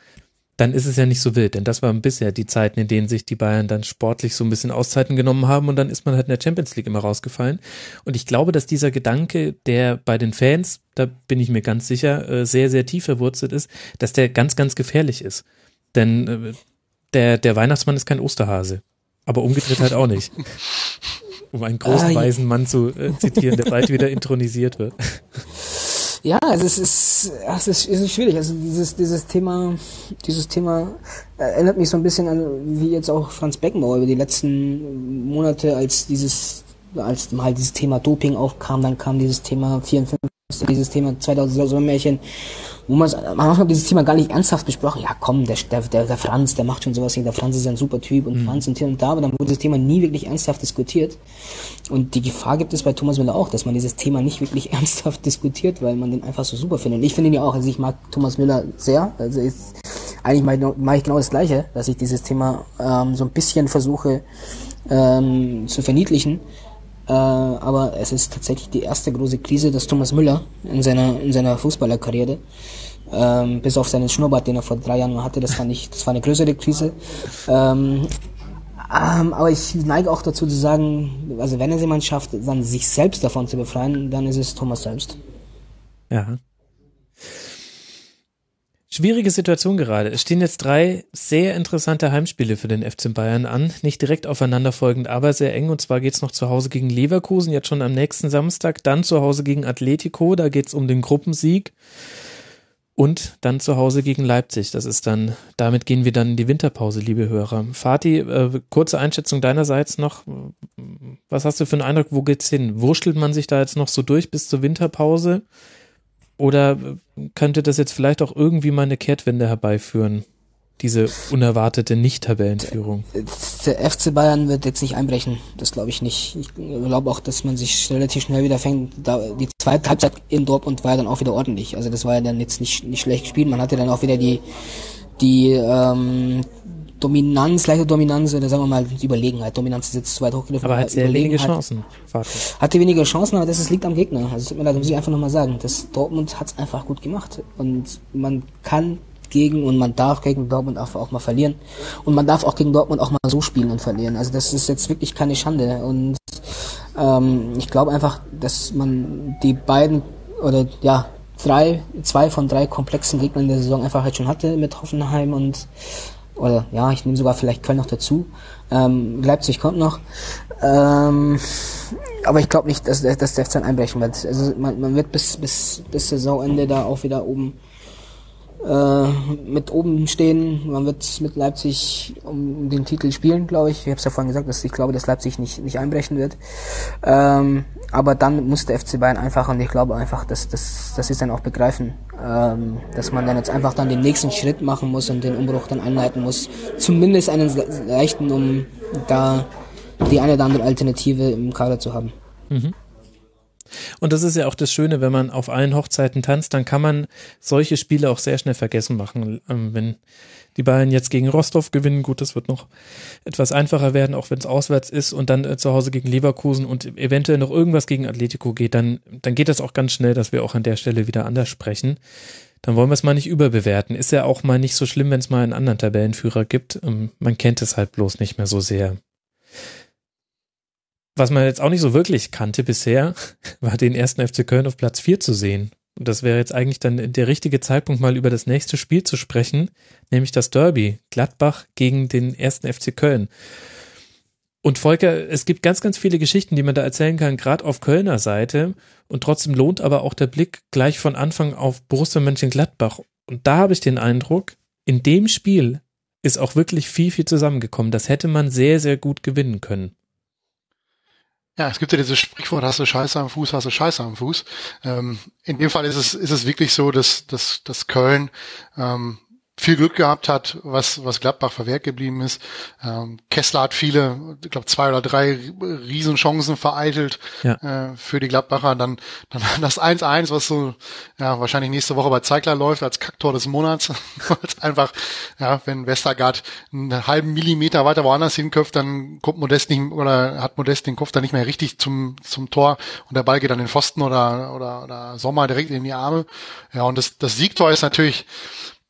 dann ist es ja nicht so wild, denn das waren bisher die Zeiten, in denen sich die Bayern dann sportlich so ein bisschen Auszeiten genommen haben und dann ist man halt in der Champions League immer rausgefallen. Und ich glaube, dass dieser Gedanke, der bei den Fans, da bin ich mir ganz sicher, äh, sehr, sehr tief verwurzelt ist, dass der ganz, ganz gefährlich ist. Denn äh, der, der Weihnachtsmann ist kein Osterhase. Aber umgedreht halt auch nicht. Um einen großen weisen Mann zu äh, zitieren, der bald wieder intronisiert wird. Ja, also es ist, es ist, es ist schwierig. Also dieses, dieses Thema, dieses Thema erinnert mich so ein bisschen an, wie jetzt auch Franz Beckenbauer über die letzten Monate, als dieses, als mal dieses Thema Doping aufkam, dann kam dieses Thema 54, dieses Thema 2000 Sommermärchen, wo man manchmal dieses Thema gar nicht ernsthaft besprochen. Ja, komm, der, der, der Franz, der macht schon sowas. Der Franz ist ein super Typ und mhm. Franz und hier und da, aber dann wurde das Thema nie wirklich ernsthaft diskutiert. Und die Gefahr gibt es bei Thomas Müller auch, dass man dieses Thema nicht wirklich ernsthaft diskutiert, weil man den einfach so super findet. Und ich finde ihn ja auch, also ich mag Thomas Müller sehr. Also ist, eigentlich mache ich, mach ich genau das Gleiche, dass ich dieses Thema ähm, so ein bisschen versuche ähm, zu verniedlichen. Äh, aber es ist tatsächlich die erste große Krise des Thomas Müller in seiner, in seiner Fußballerkarriere. Ähm, bis auf seinen Schnurrbart, den er vor drei Jahren hatte, das war nicht, das war eine größere Krise. Ähm, ähm, aber ich neige auch dazu zu sagen, also wenn es jemand schafft, dann sich selbst davon zu befreien, dann ist es Thomas selbst. Ja. Schwierige Situation gerade. Es stehen jetzt drei sehr interessante Heimspiele für den FC Bayern an. Nicht direkt aufeinanderfolgend, aber sehr eng. Und zwar geht's noch zu Hause gegen Leverkusen, jetzt schon am nächsten Samstag. Dann zu Hause gegen Atletico, da geht's um den Gruppensieg. Und dann zu Hause gegen Leipzig. Das ist dann, damit gehen wir dann in die Winterpause, liebe Hörer. Fatih, äh, kurze Einschätzung deinerseits noch. Was hast du für einen Eindruck, wo geht's hin? Wurschtelt man sich da jetzt noch so durch bis zur Winterpause? Oder könnte das jetzt vielleicht auch irgendwie mal eine Kehrtwende herbeiführen? Diese unerwartete Nicht-Tabellenführung. Der FC Bayern wird jetzt nicht einbrechen. Das glaube ich nicht. Ich glaube auch, dass man sich relativ schnell wieder fängt. die zweite Halbzeit in Dortmund war ja dann auch wieder ordentlich. Also das war ja dann jetzt nicht, nicht schlecht gespielt. Man hatte dann auch wieder die, die ähm, Dominanz, leichte Dominanz oder sagen wir mal Überlegenheit. Dominanz ist jetzt zu weit hochgegriffen. Aber hat sehr wenige Chancen. Hatte weniger Chancen, aber das ist, liegt am Gegner. Also tut mir leid, muss ich einfach nochmal sagen. Das Dortmund hat es einfach gut gemacht. Und man kann gegen und man darf gegen Dortmund auch, auch mal verlieren. Und man darf auch gegen Dortmund auch mal so spielen und verlieren. Also das ist jetzt wirklich keine Schande. Und ähm, ich glaube einfach, dass man die beiden oder ja, drei, zwei von drei komplexen Gegnern der Saison einfach halt schon hatte mit Hoffenheim und oder ja, ich nehme sogar vielleicht Köln noch dazu. Ähm, Leipzig kommt noch. Ähm, aber ich glaube nicht, dass, dass der FC einbrechen wird. Also man, man wird bis, bis, bis Saisonende da auch wieder oben äh, mit oben stehen. Man wird mit Leipzig um den Titel spielen, glaube ich. Ich habe es ja vorhin gesagt, dass ich glaube, dass Leipzig nicht, nicht einbrechen wird. Ähm, aber dann muss der FC Bayern einfach, und ich glaube einfach, dass, dass, dass sie es dann auch begreifen, ähm, dass man dann jetzt einfach dann den nächsten Schritt machen muss und den Umbruch dann einleiten muss. Zumindest einen leichten, um da die eine oder andere Alternative im Kader zu haben. Mhm. Und das ist ja auch das Schöne, wenn man auf allen Hochzeiten tanzt, dann kann man solche Spiele auch sehr schnell vergessen machen. Ähm, wenn die Bayern jetzt gegen Rostov gewinnen, gut, das wird noch etwas einfacher werden, auch wenn es auswärts ist und dann äh, zu Hause gegen Leverkusen und eventuell noch irgendwas gegen Atletico geht, dann, dann geht das auch ganz schnell, dass wir auch an der Stelle wieder anders sprechen. Dann wollen wir es mal nicht überbewerten. Ist ja auch mal nicht so schlimm, wenn es mal einen anderen Tabellenführer gibt. Ähm, man kennt es halt bloß nicht mehr so sehr. Was man jetzt auch nicht so wirklich kannte bisher, war den ersten FC Köln auf Platz 4 zu sehen. Und das wäre jetzt eigentlich dann der richtige Zeitpunkt, mal über das nächste Spiel zu sprechen, nämlich das Derby Gladbach gegen den ersten FC Köln. Und Volker, es gibt ganz, ganz viele Geschichten, die man da erzählen kann, gerade auf Kölner Seite. Und trotzdem lohnt aber auch der Blick gleich von Anfang auf Borussia Mönchengladbach. Und da habe ich den Eindruck, in dem Spiel ist auch wirklich viel, viel zusammengekommen. Das hätte man sehr, sehr gut gewinnen können. Ja, es gibt ja dieses Sprichwort, hast du Scheiße am Fuß, hast du Scheiße am Fuß. Ähm, in dem Fall ist es, ist es wirklich so, dass, dass, dass Köln ähm, viel Glück gehabt hat, was, was Gladbach verwehrt geblieben ist. Ähm, Kessler hat viele, ich glaube zwei oder drei Riesenchancen vereitelt ja. äh, für die Gladbacher. Dann, dann das 1-1, was so ja, wahrscheinlich nächste Woche bei Zeigler läuft als Kacktor des Monats. einfach, ja, wenn Westergaard einen halben Millimeter weiter woanders hinköpft, dann kommt Modest nicht oder hat Modest den Kopf dann nicht mehr richtig zum, zum Tor und der Ball geht an den Pfosten oder, oder, oder Sommer direkt in die Arme. Ja, und das, das Siegtor ist natürlich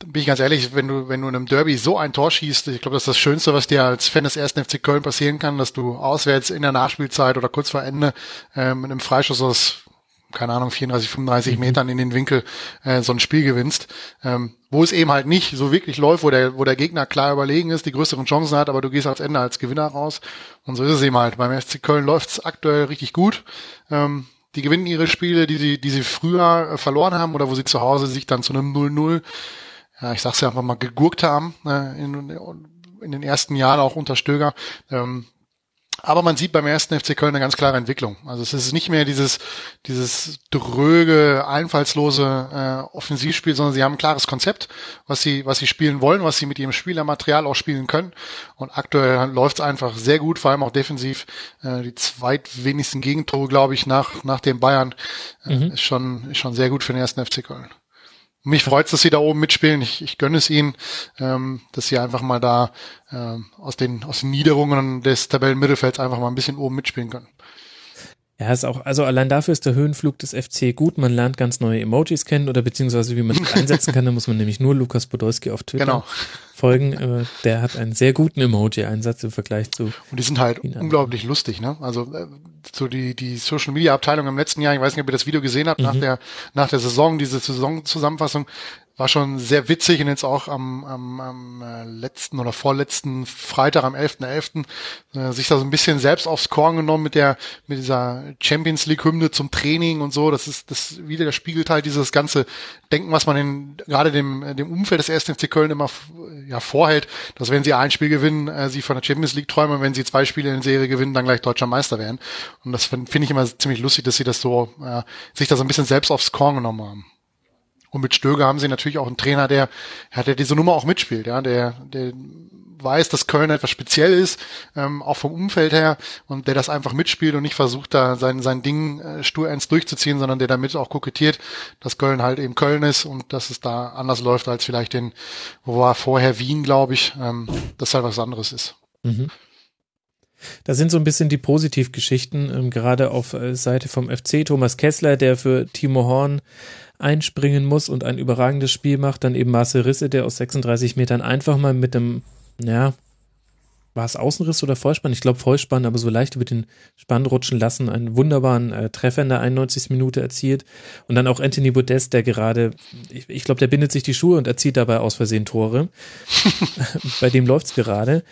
bin ich ganz ehrlich, wenn du, wenn du in einem Derby so ein Tor schießt, ich glaube, das ist das Schönste, was dir als Fan des ersten FC Köln passieren kann, dass du auswärts in der Nachspielzeit oder kurz vor Ende äh, mit einem Freischuss aus, keine Ahnung, 34, 35 mhm. Metern in den Winkel äh, so ein Spiel gewinnst, ähm, wo es eben halt nicht so wirklich läuft, wo der, wo der Gegner klar überlegen ist, die größeren Chancen hat, aber du gehst als Ende als Gewinner raus. Und so ist es eben halt. Beim FC Köln läuft es aktuell richtig gut. Ähm, die gewinnen ihre Spiele, die sie, die sie früher äh, verloren haben oder wo sie zu Hause sich dann zu einem 0-0 ja, ich sag's ja einfach mal, gegurkt haben äh, in, in den ersten Jahren auch unter Stöger. Ähm, aber man sieht beim ersten FC Köln eine ganz klare Entwicklung. Also es ist nicht mehr dieses, dieses dröge, einfallslose äh, Offensivspiel, sondern sie haben ein klares Konzept, was sie, was sie spielen wollen, was sie mit ihrem Spielermaterial auch spielen können. Und aktuell läuft es einfach sehr gut, vor allem auch defensiv. Äh, die zweitwenigsten Gegentore, glaube ich, nach, nach den Bayern äh, mhm. ist schon, ist schon sehr gut für den ersten FC Köln mich freut es, dass sie da oben mitspielen. Ich, ich gönne es ihnen, ähm, dass sie einfach mal da ähm, aus den aus den Niederungen des Tabellenmittelfelds einfach mal ein bisschen oben mitspielen können. Ja, ist auch, also allein dafür ist der Höhenflug des FC gut. Man lernt ganz neue Emojis kennen oder beziehungsweise wie man die einsetzen kann. Da muss man nämlich nur Lukas Podolski auf Twitter Genau. folgen. Äh, Der hat einen sehr guten Emoji-Einsatz im Vergleich zu. Und die sind halt unglaublich lustig, ne? Also äh, so die die Social Media Abteilung im letzten Jahr, ich weiß nicht, ob ihr das Video gesehen habt, nach der nach der Saison, diese Saisonzusammenfassung war schon sehr witzig und jetzt auch am, am, am äh, letzten oder vorletzten Freitag am 11.11. Äh, sich da so ein bisschen selbst aufs Korn genommen mit der mit dieser Champions League Hymne zum Training und so. Das ist das wieder der spiegelt halt dieses ganze Denken, was man in gerade dem dem Umfeld des 1. FC Köln immer ja vorhält, dass wenn sie ein Spiel gewinnen, äh, sie von der Champions League träumen und wenn sie zwei Spiele in Serie gewinnen, dann gleich deutscher Meister werden. Und das finde find ich immer ziemlich lustig, dass sie das so äh, sich da so ein bisschen selbst aufs Korn genommen haben. Und mit Stöger haben sie natürlich auch einen Trainer, der, ja, der diese Nummer auch mitspielt, ja, der, der weiß, dass Köln etwas speziell ist, ähm, auch vom Umfeld her, und der das einfach mitspielt und nicht versucht, da sein, sein Ding äh, stur ernst durchzuziehen, sondern der damit auch kokettiert, dass Köln halt eben Köln ist und dass es da anders läuft als vielleicht in, wo war vorher Wien, glaube ich, ähm, dass halt was anderes ist. Da sind so ein bisschen die Positivgeschichten, ähm, gerade auf äh, Seite vom FC. Thomas Kessler, der für Timo Horn einspringen muss und ein überragendes Spiel macht. Dann eben Marcel Risse, der aus 36 Metern einfach mal mit dem, ja, war es Außenriss oder Vollspann? Ich glaube Vollspann, aber so leicht über den Spann rutschen lassen, einen wunderbaren äh, Treffer in der 91. Minute erzielt. Und dann auch Anthony Modest, der gerade, ich, ich glaube, der bindet sich die Schuhe und erzielt dabei aus Versehen Tore. Bei dem läuft's gerade.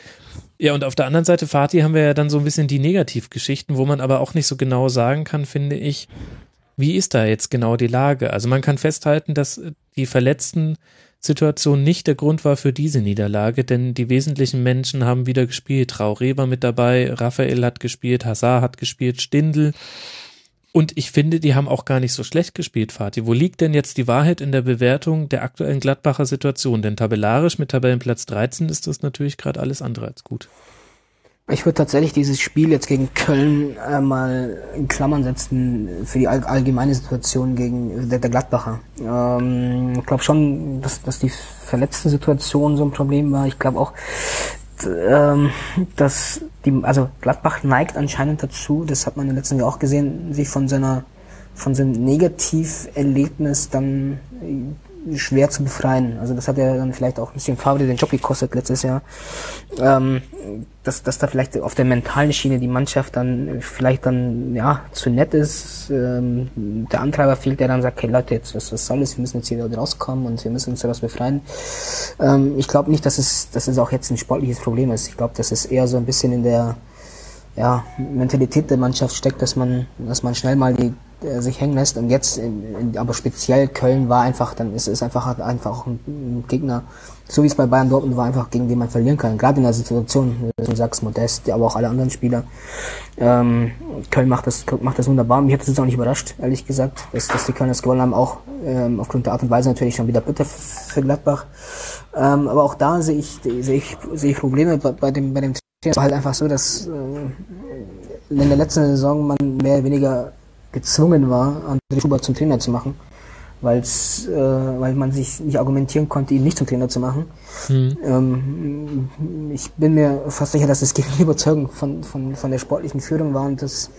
Ja, und auf der anderen Seite, Fatih, haben wir ja dann so ein bisschen die Negativgeschichten, wo man aber auch nicht so genau sagen kann, finde ich, wie ist da jetzt genau die Lage? Also man kann festhalten, dass äh, die verletzten Situation nicht der Grund war für diese Niederlage, denn die wesentlichen Menschen haben wieder gespielt. Traoré war mit dabei, Raphael hat gespielt, Hazard hat gespielt, Stindl. Und ich finde, die haben auch gar nicht so schlecht gespielt, Fatih. Wo liegt denn jetzt die Wahrheit in der Bewertung der aktuellen Gladbacher Situation? Denn tabellarisch mit Tabellenplatz 13 ist das natürlich gerade alles andere als gut. Ich würde tatsächlich dieses Spiel jetzt gegen Köln äh, mal in Klammern setzen für die all allgemeine Situation gegen der, der Gladbacher. Ähm, ich glaube schon, dass, dass die verletzten Situation so ein Problem war. Ich glaube auch, ähm, dass die, also Gladbach neigt anscheinend dazu, das hat man im letzten Jahr auch gesehen, sich von seiner von seinem Negativerlebnis dann äh, schwer zu befreien. Also das hat ja dann vielleicht auch ein bisschen Favre den Job gekostet letztes Jahr. Ähm, dass, dass da vielleicht auf der mentalen Schiene die Mannschaft dann vielleicht dann ja zu nett ist. Ähm, der Antreiber fehlt, der dann sagt, hey Leute, jetzt was, was soll das? Wir müssen jetzt hier wieder rauskommen und wir müssen uns daraus befreien. Ähm, ich glaube nicht, dass es, dass es auch jetzt ein sportliches Problem ist. Ich glaube, dass es eher so ein bisschen in der ja, Mentalität der Mannschaft steckt, dass man, dass man schnell mal die, sich hängen lässt. Und jetzt, in, in, aber speziell Köln war einfach, dann ist es einfach, einfach auch ein, ein Gegner, so wie es bei Bayern Dortmund war, einfach gegen den man verlieren kann. Gerade in der Situation, du sagst, Modest, aber auch alle anderen Spieler. Ähm, Köln macht das, macht das wunderbar. Mich hat das jetzt auch nicht überrascht, ehrlich gesagt, dass, dass die Kölner das gewonnen haben, auch ähm, aufgrund der Art und Weise natürlich schon wieder bitter für Gladbach. Ähm, aber auch da sehe ich, sehe ich, sehe ich Probleme bei, bei dem, bei dem es war halt einfach so, dass äh, in der letzten Saison man mehr oder weniger gezwungen war, André Schubert zum Trainer zu machen, weil's, äh, weil man sich nicht argumentieren konnte, ihn nicht zum Trainer zu machen. Ähm, ich bin mir fast sicher, dass es gegen die Überzeugung von, von, von der sportlichen Führung war und das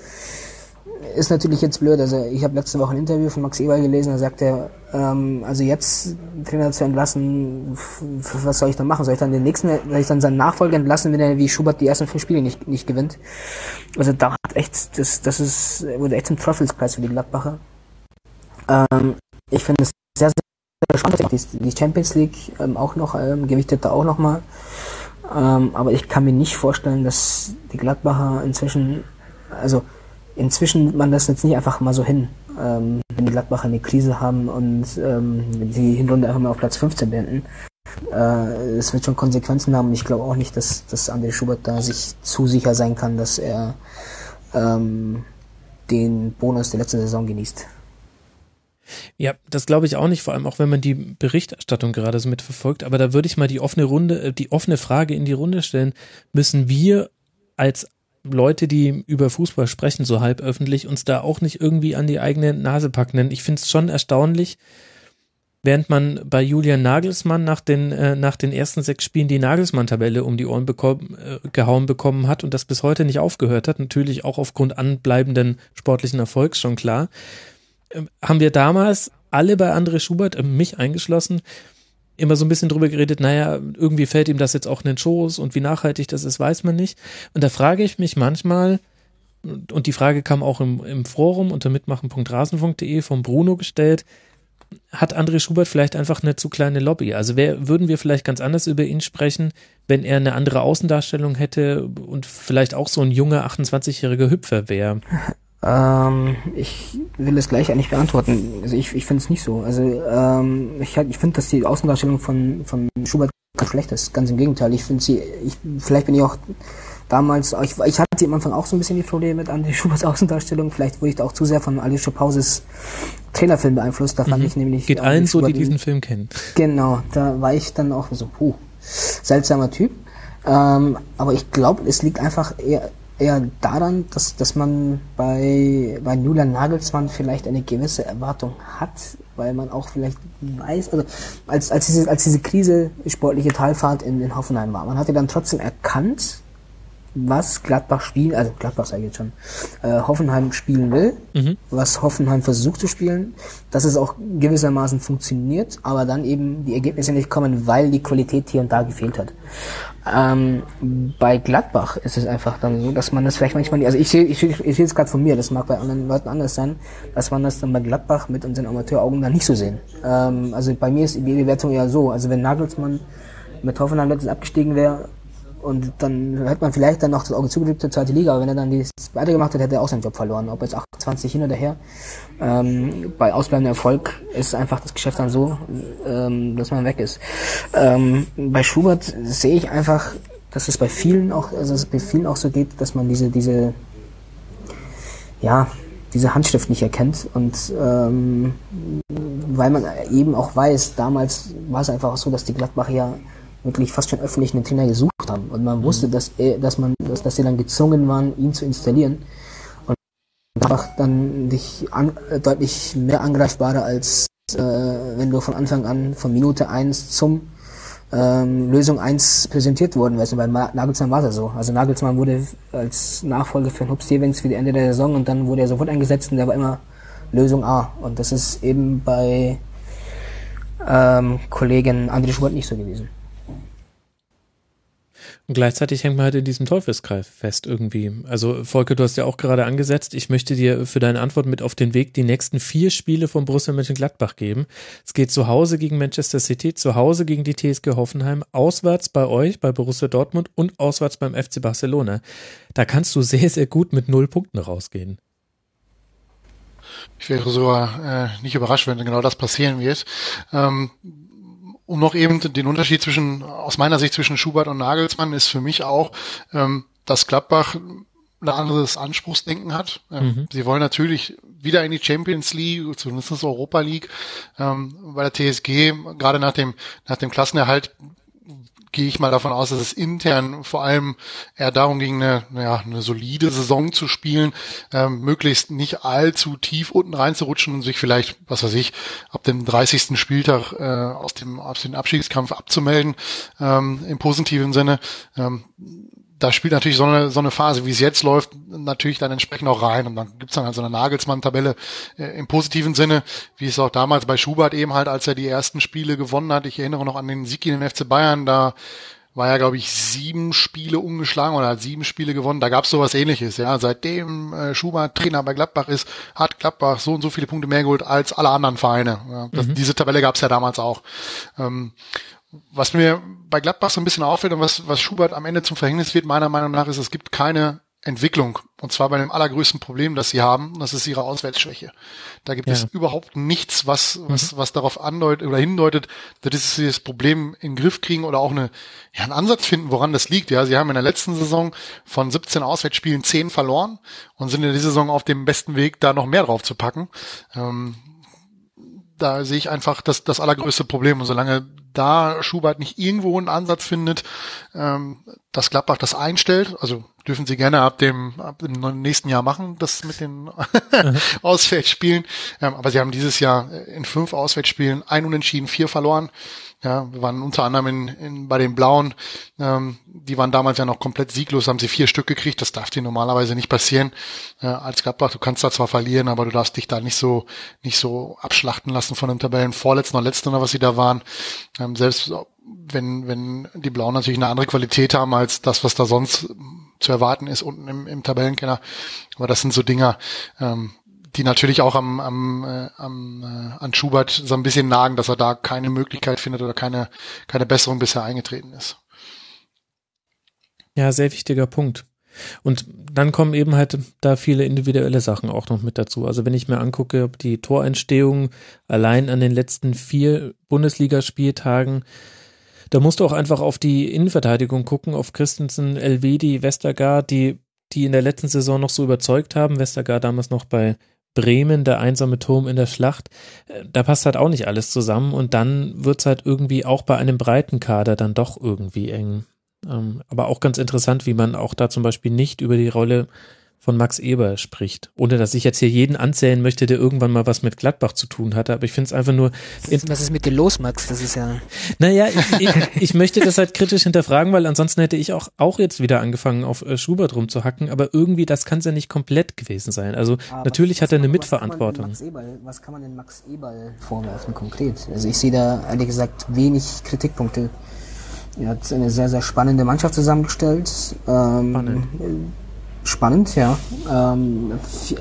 ist natürlich jetzt blöd. Also ich habe letzte Woche ein Interview von Max Eberl gelesen, da sagt er, ähm, also jetzt Trainer zu entlassen, was soll ich dann machen? Soll ich dann den nächsten, soll ich dann seinen Nachfolger entlassen, wenn er wie Schubert die ersten fünf Spiele nicht, nicht gewinnt? Also da hat echt, das, das ist, wurde echt ein Teufelskreis für die Gladbacher. Ähm, ich finde es sehr, sehr spannend. Die, Champions League ähm, auch noch, ähm, gewichtet da auch noch mal. Ähm, aber ich kann mir nicht vorstellen, dass die Gladbacher inzwischen, also inzwischen man das jetzt nicht einfach mal so hin, ähm, wenn die Gladbacher eine Krise haben und ähm, die Hinrunde einfach mal auf Platz 15 beenden. Äh, es wird schon Konsequenzen haben. Ich glaube auch nicht, dass, dass André Schubert da sich zu sicher sein kann, dass er ähm, den Bonus der letzten Saison genießt. Ja, das glaube ich auch nicht, vor allem auch wenn man die Berichterstattung gerade so mitverfolgt. Aber da würde ich mal die offene Runde, äh, die offene Frage in die Runde stellen. Müssen wir als Leute, die über Fußball sprechen, so halb öffentlich, uns da auch nicht irgendwie an die eigene Nase packen? Ich finde es schon erstaunlich, während man bei Julian Nagelsmann nach den, äh, nach den ersten sechs Spielen die Nagelsmann-Tabelle um die Ohren bekommen, äh, gehauen bekommen hat und das bis heute nicht aufgehört hat, natürlich auch aufgrund anbleibenden sportlichen Erfolgs schon klar, äh, haben wir damals alle bei André Schubert, äh, mich eingeschlossen, immer so ein bisschen drüber geredet, naja, irgendwie fällt ihm das jetzt auch in den Schoß und wie nachhaltig das ist, weiß man nicht. Und da frage ich mich manchmal, und die Frage kam auch im, im Forum unter mitmachen.rasen.de vom Bruno gestellt, hat André Schubert vielleicht einfach eine zu kleine Lobby? Also wär, würden wir vielleicht ganz anders über ihn sprechen, wenn er eine andere Außendarstellung hätte und vielleicht auch so ein junger 28-jähriger Hüpfer wäre? Ähm, ich will es gleich eigentlich beantworten. Also ich, ich finde es nicht so. Also ähm, ich, ich finde, dass die Außendarstellung von, von Schubert ganz schlecht ist. Ganz im Gegenteil. Ich finde sie, ich, vielleicht bin ich auch damals, ich, ich hatte am Anfang auch so ein bisschen die Probleme mit André Schuberts Außendarstellung. Vielleicht wurde ich da auch zu sehr von Alicia Pauses Trainerfilm beeinflusst. Da fand mhm. ich nämlich. Geht allen so, die diesen Film kennen. Genau, da war ich dann auch so, puh, seltsamer Typ. Ähm, aber ich glaube, es liegt einfach eher eher daran, dass, dass man bei, bei Julian Nagelsmann vielleicht eine gewisse Erwartung hat, weil man auch vielleicht weiß, also als, als, diese, als diese Krise, sportliche Talfahrt in, in Hoffenheim war, man hatte dann trotzdem erkannt, was Gladbach spielen, also Gladbach sage ich jetzt schon, äh, Hoffenheim spielen will, mhm. was Hoffenheim versucht zu spielen, dass es auch gewissermaßen funktioniert, aber dann eben die Ergebnisse nicht kommen, weil die Qualität hier und da gefehlt hat. Ähm, bei Gladbach ist es einfach dann so, dass man das vielleicht manchmal, also ich sehe ich, ich, ich es gerade von mir, das mag bei anderen Leuten anders sein, dass man das dann bei Gladbach mit unseren Amateuraugen dann nicht so sehen. Ähm, also bei mir ist die Bewertung eher so, also wenn Nagelsmann mit Hoffenheim letztens abgestiegen wäre, und dann hätte man vielleicht dann noch das Auge zugedrückt zur zweite Liga, aber wenn er dann die zweite gemacht hat, hätte er auch seinen Job verloren. Ob jetzt 28 hin oder her. Ähm, bei ausbleibendem Erfolg ist einfach das Geschäft dann so, ähm, dass man weg ist. Ähm, bei Schubert sehe ich einfach, dass es bei vielen auch, also es bei vielen auch so geht, dass man diese, diese, ja, diese Handschrift nicht erkennt und ähm, weil man eben auch weiß, damals war es einfach so, dass die Gladbach ja wirklich fast schon öffentlich einen Trainer gesucht haben. Und man wusste, mhm. dass, er, dass, man, dass, dass sie dann gezwungen waren, ihn zu installieren. Und einfach dann dich an, äh, deutlich mehr angreifbarer als äh, wenn du von Anfang an von Minute 1 zum ähm, Lösung 1 präsentiert worden wärst. Und bei Nagelsmann war das so. Also Nagelsmann wurde als Nachfolger für Hub Stevens für die Ende der Saison und dann wurde er sofort eingesetzt und der war immer Lösung A. Und das ist eben bei ähm, Kollegen André Schubert nicht so gewesen. Und gleichzeitig hängt man halt in diesem Teufelskreis fest irgendwie. Also Volker, du hast ja auch gerade angesetzt, ich möchte dir für deine Antwort mit auf den Weg die nächsten vier Spiele von Borussia Mönchengladbach geben. Es geht zu Hause gegen Manchester City, zu Hause gegen die TSG Hoffenheim, auswärts bei euch, bei Borussia Dortmund und auswärts beim FC Barcelona. Da kannst du sehr, sehr gut mit null Punkten rausgehen. Ich wäre sogar äh, nicht überrascht, wenn genau das passieren wird. Ähm, um noch eben den Unterschied zwischen, aus meiner Sicht zwischen Schubert und Nagelsmann ist für mich auch, ähm, dass Gladbach ein anderes Anspruchsdenken hat. Ähm, mhm. Sie wollen natürlich wieder in die Champions League, zumindest Europa League. Ähm, bei der TSG, gerade nach dem, nach dem Klassenerhalt, gehe ich mal davon aus, dass es intern vor allem eher darum ging, eine, ja, eine solide Saison zu spielen, ähm, möglichst nicht allzu tief unten reinzurutschen und sich vielleicht, was weiß ich, ab dem 30. Spieltag äh, aus dem aus dem Abstiegskampf abzumelden, ähm, im positiven Sinne. Ähm, da spielt natürlich so eine, so eine Phase, wie es jetzt läuft, natürlich dann entsprechend auch rein. Und dann gibt's dann halt so eine Nagelsmann-Tabelle äh, im positiven Sinne, wie es auch damals bei Schubert eben halt, als er die ersten Spiele gewonnen hat. Ich erinnere noch an den Sieg in den FC Bayern, da war ja, glaube ich, sieben Spiele umgeschlagen oder hat sieben Spiele gewonnen. Da gab's sowas ähnliches, ja. Seitdem äh, Schubert Trainer bei Gladbach ist, hat Gladbach so und so viele Punkte mehr geholt als alle anderen Vereine. Ja. Das, mhm. Diese Tabelle gab's ja damals auch. Ähm, was mir bei Gladbach so ein bisschen auffällt und was, was Schubert am Ende zum Verhängnis wird, meiner Meinung nach, ist, es gibt keine Entwicklung. Und zwar bei dem allergrößten Problem, das sie haben, das ist ihre Auswärtsschwäche. Da gibt ja. es überhaupt nichts, was, was, mhm. was darauf andeutet oder hindeutet, dass sie das Problem in den Griff kriegen oder auch eine, ja, einen Ansatz finden, woran das liegt. Ja, sie haben in der letzten Saison von 17 Auswärtsspielen 10 verloren und sind in dieser Saison auf dem besten Weg, da noch mehr drauf zu packen. Ähm, da sehe ich einfach das, das allergrößte Problem. Und solange da Schubert nicht irgendwo einen Ansatz findet, ähm, dass Gladbach das einstellt, also dürfen sie gerne ab dem, ab dem nächsten Jahr machen, das mit den Auswärtsspielen. Ähm, aber sie haben dieses Jahr in fünf Auswärtsspielen ein Unentschieden, vier verloren. Ja, wir waren unter anderem in, in, bei den Blauen, ähm, die waren damals ja noch komplett sieglos, haben sie vier Stück gekriegt. Das darf dir normalerweise nicht passieren äh, als Gladbach. Du kannst da zwar verlieren, aber du darfst dich da nicht so nicht so abschlachten lassen von den Tabellen Vorletzten oder Letzten oder was sie da waren. Ähm, selbst wenn wenn die Blauen natürlich eine andere Qualität haben als das, was da sonst zu erwarten ist unten im, im Tabellenkeller. Aber das sind so Dinger, ähm, die natürlich auch am, am, äh, am äh, an Schubert so ein bisschen nagen, dass er da keine Möglichkeit findet oder keine, keine Besserung bisher eingetreten ist. Ja, sehr wichtiger Punkt. Und dann kommen eben halt da viele individuelle Sachen auch noch mit dazu. Also wenn ich mir angucke, ob die Toreinstehung allein an den letzten vier Bundesligaspieltagen, da musst du auch einfach auf die Innenverteidigung gucken, auf Christensen, Elvedi, Westergaard, die, die in der letzten Saison noch so überzeugt haben. Westergaard damals noch bei Bremen, der einsame Turm in der Schlacht, äh, da passt halt auch nicht alles zusammen und dann wird's halt irgendwie auch bei einem breiten Kader dann doch irgendwie eng. Ähm, aber auch ganz interessant, wie man auch da zum Beispiel nicht über die Rolle von Max Eber spricht. Ohne dass ich jetzt hier jeden anzählen möchte, der irgendwann mal was mit Gladbach zu tun hatte. Aber ich finde es einfach nur. Was ist, was ist mit dir los, Max? Das ist ja. Naja, ich, ich, ich möchte das halt kritisch hinterfragen, weil ansonsten hätte ich auch, auch jetzt wieder angefangen, auf äh, Schubert rumzuhacken. Aber irgendwie, das kann es ja nicht komplett gewesen sein. Also aber natürlich was, hat er eine Mitverantwortung. Was kann, Eberl, was kann man denn Max Eberl vorwerfen konkret? Also ich sehe da ehrlich gesagt wenig Kritikpunkte. Er hat eine sehr, sehr spannende Mannschaft zusammengestellt. Ähm, Spannend spannend, ja. Ähm,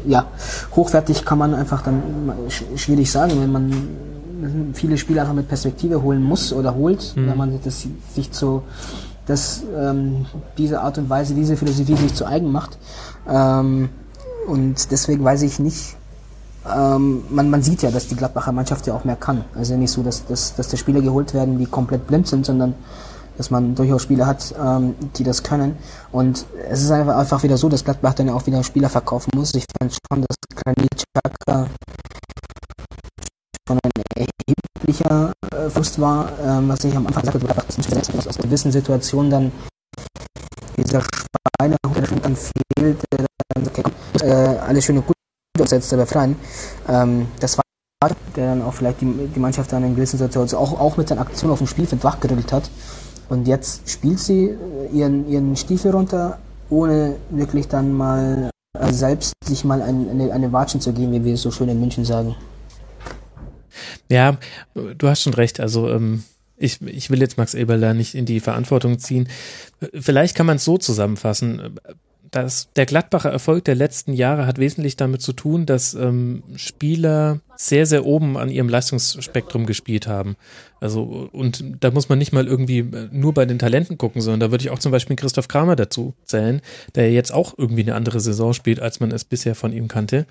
ja, hochwertig kann man einfach dann schwierig sagen, wenn man viele Spieler einfach mit Perspektive holen muss oder holt, mhm. wenn man das, sich zu dass ähm, diese Art und Weise, diese Philosophie sich zu eigen macht. Ähm, und deswegen weiß ich nicht, ähm, man, man sieht ja, dass die Gladbacher Mannschaft ja auch mehr kann. Also nicht so, dass, dass, dass da Spieler geholt werden, die komplett blind sind, sondern dass man durchaus Spieler hat, ähm, die das können. Und es ist einfach, wieder so, dass Gladbach dann auch wieder Spieler verkaufen muss. Ich fand schon, dass Granit schon ein erheblicher äh, Frust war, ähm, was ich am Anfang sagte, Gladbach ist aus gewissen Situationen dann dieser Schweine der dann fehlt, der dann okay, äh, alles schön und gut umsetzt, aber freien. Ähm, das war der dann auch vielleicht die, die Mannschaft dann in gewissen Situationen auch, auch mit seinen Aktionen auf dem Spielfeld wachgerüttelt hat. Und jetzt spielt sie äh, ihren, ihren Stiefel runter, ohne wirklich dann mal äh, selbst sich mal ein, eine, eine Watschen zu geben, wie wir es so schön in München sagen. Ja, du hast schon recht. Also ähm, ich, ich will jetzt Max Eberl da nicht in die Verantwortung ziehen. Vielleicht kann man es so zusammenfassen das, der Gladbacher Erfolg der letzten Jahre hat wesentlich damit zu tun, dass ähm, Spieler sehr, sehr oben an ihrem Leistungsspektrum gespielt haben. Also, und da muss man nicht mal irgendwie äh, nur bei den Talenten gucken, sondern da würde ich auch zum Beispiel Christoph Kramer dazu zählen, der jetzt auch irgendwie eine andere Saison spielt, als man es bisher von ihm kannte.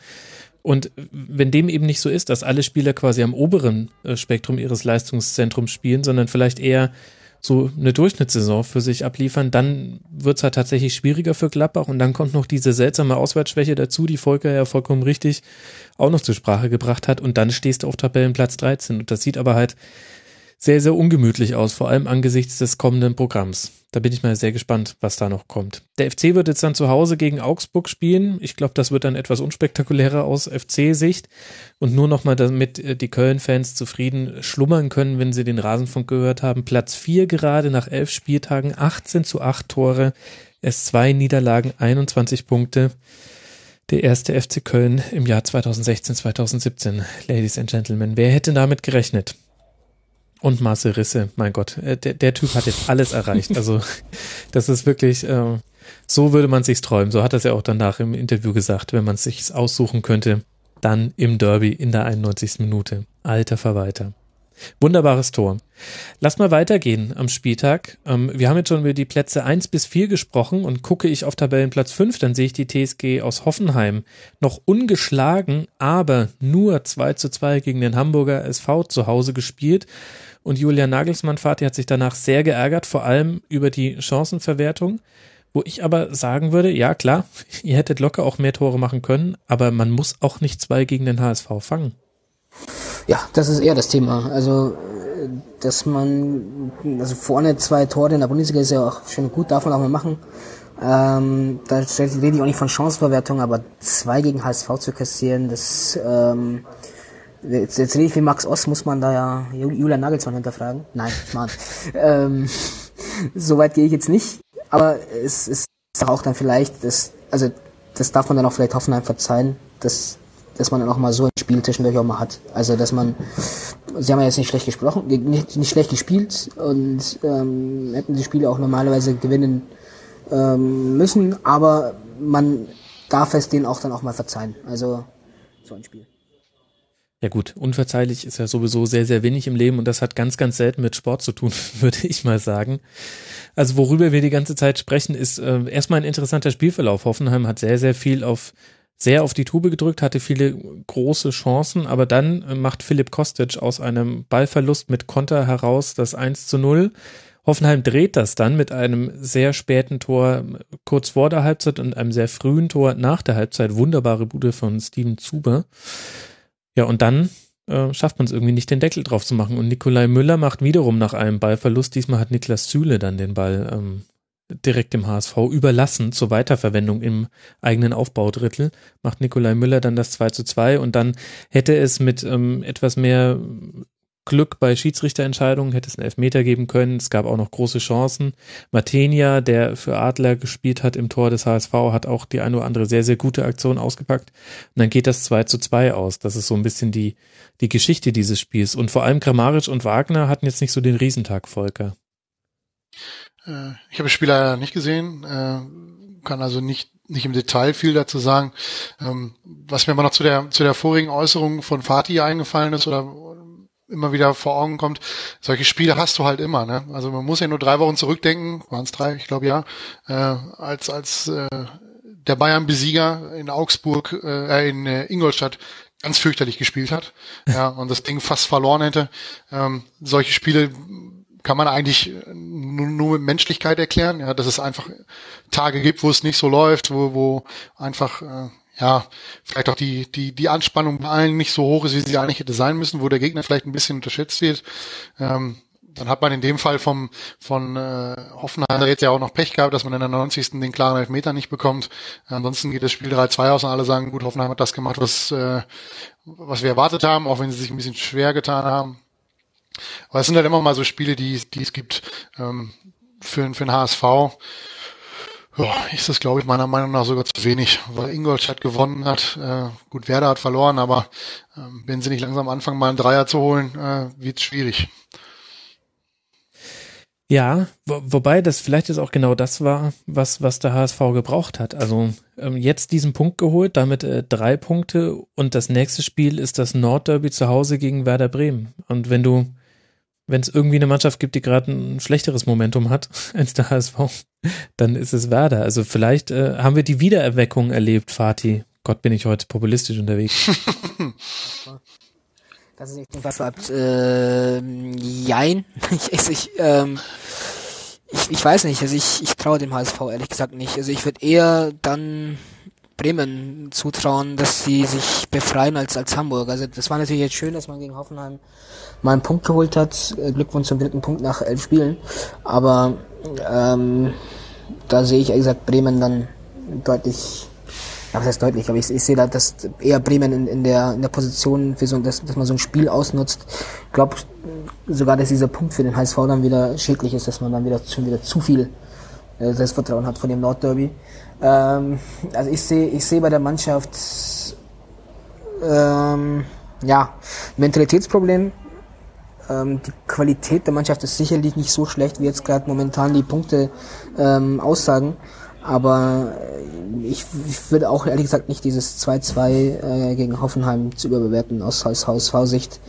Und wenn dem eben nicht so ist, dass alle Spieler quasi am oberen äh, Spektrum ihres Leistungszentrums spielen, sondern vielleicht eher so eine Durchschnittssaison für sich abliefern, dann wird's halt tatsächlich schwieriger für Gladbach und dann kommt noch diese seltsame Auswärtsschwäche dazu, die Volker ja vollkommen richtig auch noch zur Sprache gebracht hat und dann stehst du auf Tabellenplatz 13 und das sieht aber halt sehr, sehr ungemütlich aus, vor allem angesichts des kommenden Programms. Da bin ich mal sehr gespannt, was da noch kommt. Der FC wird jetzt dann zu Hause gegen Augsburg spielen. Ich glaube, das wird dann etwas unspektakulärer aus FC-Sicht. Und nur nochmal, damit äh, die Köln-Fans zufrieden schlummern können, wenn sie den Rasenfunk gehört haben. Platz 4 gerade nach elf Spieltagen, 18 zu 8 Tore, S2 Niederlagen, 21 Punkte. Der erste FC Köln im Jahr 2016, 2017. Ladies and Gentlemen, wer hätte damit gerechnet? Und Marcel Risse, mein Gott, äh, der, der Typ hat jetzt alles erreicht. Also das ist wirklich, äh, so würde man sich's träumen. So hat er es ja auch danach im Interview gesagt, wenn man es sich aussuchen könnte, dann im Derby in der 91. Minute. Alter Verwalter. Wunderbares Tor. Lass mal weitergehen am Spieltag. Ähm, wir haben jetzt schon über die Plätze eins bis vier gesprochen und gucke ich auf Tabellenplatz fünf, dann sehe ich die TSG aus Hoffenheim noch ungeschlagen, aber nur 2 zu 2 gegen den Hamburger SV zu Hause gespielt. Und Julian Nagelsmann, Vati, hat sich danach sehr geärgert, vor allem über die Chancenverwertung. Wo ich aber sagen würde, ja klar, ihr hättet locker auch mehr Tore machen können, aber man muss auch nicht zwei gegen den HSV fangen. Ja, das ist eher das Thema. Also, dass man, also vorne zwei Tore in der Bundesliga ist ja auch schon gut, darf man auch mal machen. Ähm, da rede ich auch nicht von Chanceverwertung, aber zwei gegen HSV zu kassieren, das ähm, jetzt, jetzt rede ich wie Max Ost, muss man da ja Julian Nagelsmann hinterfragen. Nein, Mann. ähm, so weit gehe ich jetzt nicht. Aber es ist auch dann vielleicht, das, also das darf man dann auch vielleicht Hoffenheim verzeihen, dass, dass man dann auch mal so ein Spiel zwischendurch auch mal hat. Also dass man, sie haben ja jetzt nicht schlecht gesprochen, nicht, nicht schlecht gespielt und ähm, hätten die Spiele auch normalerweise gewinnen ähm, müssen, aber man darf es denen auch dann auch mal verzeihen. Also so ein Spiel. Ja gut, unverzeihlich ist ja sowieso sehr, sehr wenig im Leben und das hat ganz, ganz selten mit Sport zu tun, würde ich mal sagen. Also worüber wir die ganze Zeit sprechen, ist äh, erstmal ein interessanter Spielverlauf. Hoffenheim hat sehr, sehr viel auf, sehr auf die Tube gedrückt, hatte viele große Chancen, aber dann äh, macht Philipp Kostic aus einem Ballverlust mit Konter heraus das 1 zu 0. Hoffenheim dreht das dann mit einem sehr späten Tor kurz vor der Halbzeit und einem sehr frühen Tor nach der Halbzeit. Wunderbare Bude von Steven Zuber. Ja, und dann äh, schafft man es irgendwie nicht, den Deckel drauf zu machen. Und Nikolai Müller macht wiederum nach einem Ballverlust, diesmal hat Niklas Süle dann den Ball ähm, direkt dem HSV überlassen zur Weiterverwendung im eigenen Aufbaudrittel, macht Nikolai Müller dann das 2 zu 2 und dann hätte es mit ähm, etwas mehr Glück bei Schiedsrichterentscheidungen, hätte es einen Elfmeter geben können. Es gab auch noch große Chancen. Martenia, der für Adler gespielt hat im Tor des HSV, hat auch die eine oder andere sehr, sehr gute Aktion ausgepackt. Und dann geht das 2 zu 2 aus. Das ist so ein bisschen die, die Geschichte dieses Spiels. Und vor allem Kramaric und Wagner hatten jetzt nicht so den Riesentag, Volker. Äh, ich habe das Spiel leider nicht gesehen, äh, kann also nicht nicht im Detail viel dazu sagen. Ähm, was mir aber noch zu der zu der vorigen Äußerung von Fatih eingefallen ist oder immer wieder vor Augen kommt, solche Spiele hast du halt immer. Ne? Also man muss ja nur drei Wochen zurückdenken, waren es drei, ich glaube ja, äh, als als äh, der Bayern-Besieger in Augsburg, äh, in äh, Ingolstadt ganz fürchterlich gespielt hat ja, und das Ding fast verloren hätte. Ähm, solche Spiele kann man eigentlich nur, nur mit Menschlichkeit erklären, ja, dass es einfach Tage gibt, wo es nicht so läuft, wo, wo einfach äh, ja, vielleicht auch die, die, die Anspannung bei allen nicht so hoch ist, wie sie eigentlich hätte sein müssen, wo der Gegner vielleicht ein bisschen unterschätzt wird. Ähm, dann hat man in dem Fall vom, von äh, Hoffenheim jetzt ja auch noch Pech gehabt, dass man in der 90. den klaren Elfmeter nicht bekommt. Ansonsten geht das Spiel 3-2 aus und alle sagen, gut, Hoffenheim hat das gemacht, was, äh, was wir erwartet haben, auch wenn sie sich ein bisschen schwer getan haben. Aber es sind halt immer mal so Spiele, die, die es gibt ähm, für, für den HSV ja, ist das, glaube ich, meiner Meinung nach sogar zu wenig, weil Ingolstadt gewonnen hat. Äh, gut, Werder hat verloren, aber äh, wenn sie nicht langsam anfangen, mal einen Dreier zu holen, äh, wird es schwierig. Ja, wo, wobei das vielleicht ist auch genau das war, was, was der HSV gebraucht hat. Also ähm, jetzt diesen Punkt geholt, damit äh, drei Punkte und das nächste Spiel ist das Nordderby zu Hause gegen Werder Bremen. Und wenn du wenn es irgendwie eine Mannschaft gibt, die gerade ein schlechteres Momentum hat als der HSV, dann ist es Werder. Also vielleicht äh, haben wir die Wiedererweckung erlebt, Fatih. Gott, bin ich heute populistisch unterwegs. Das ist echt was ab. Äh, jein. Ich, ich, ähm, ich, ich weiß nicht. Also ich, ich traue dem HSV ehrlich gesagt nicht. Also ich würde eher dann Bremen zutrauen, dass sie sich befreien als als Hamburg. Also das war natürlich jetzt schön, dass man gegen Hoffenheim mal einen Punkt geholt hat. Äh, Glückwunsch zum dritten Punkt nach elf Spielen. Aber ähm, da sehe ich, ehrlich gesagt, Bremen dann deutlich, ja, was heißt deutlich, aber ich, ich sehe da, dass eher Bremen in, in, der, in der Position, für so, dass, dass man so ein Spiel ausnutzt. Ich glaube sogar, dass dieser Punkt für den HSV dann wieder schädlich ist, dass man dann wieder schon wieder zu viel äh, Selbstvertrauen hat von dem Nordderby. Ähm, also ich sehe ich sehe bei der Mannschaft ähm, ja, Mentalitätsproblem. Ähm, die Qualität der Mannschaft ist sicherlich nicht so schlecht, wie jetzt gerade momentan die Punkte ähm, aussagen. Aber äh, ich, ich würde auch ehrlich gesagt nicht dieses 2-2 äh, gegen Hoffenheim zu überbewerten aus, HSV-Sicht.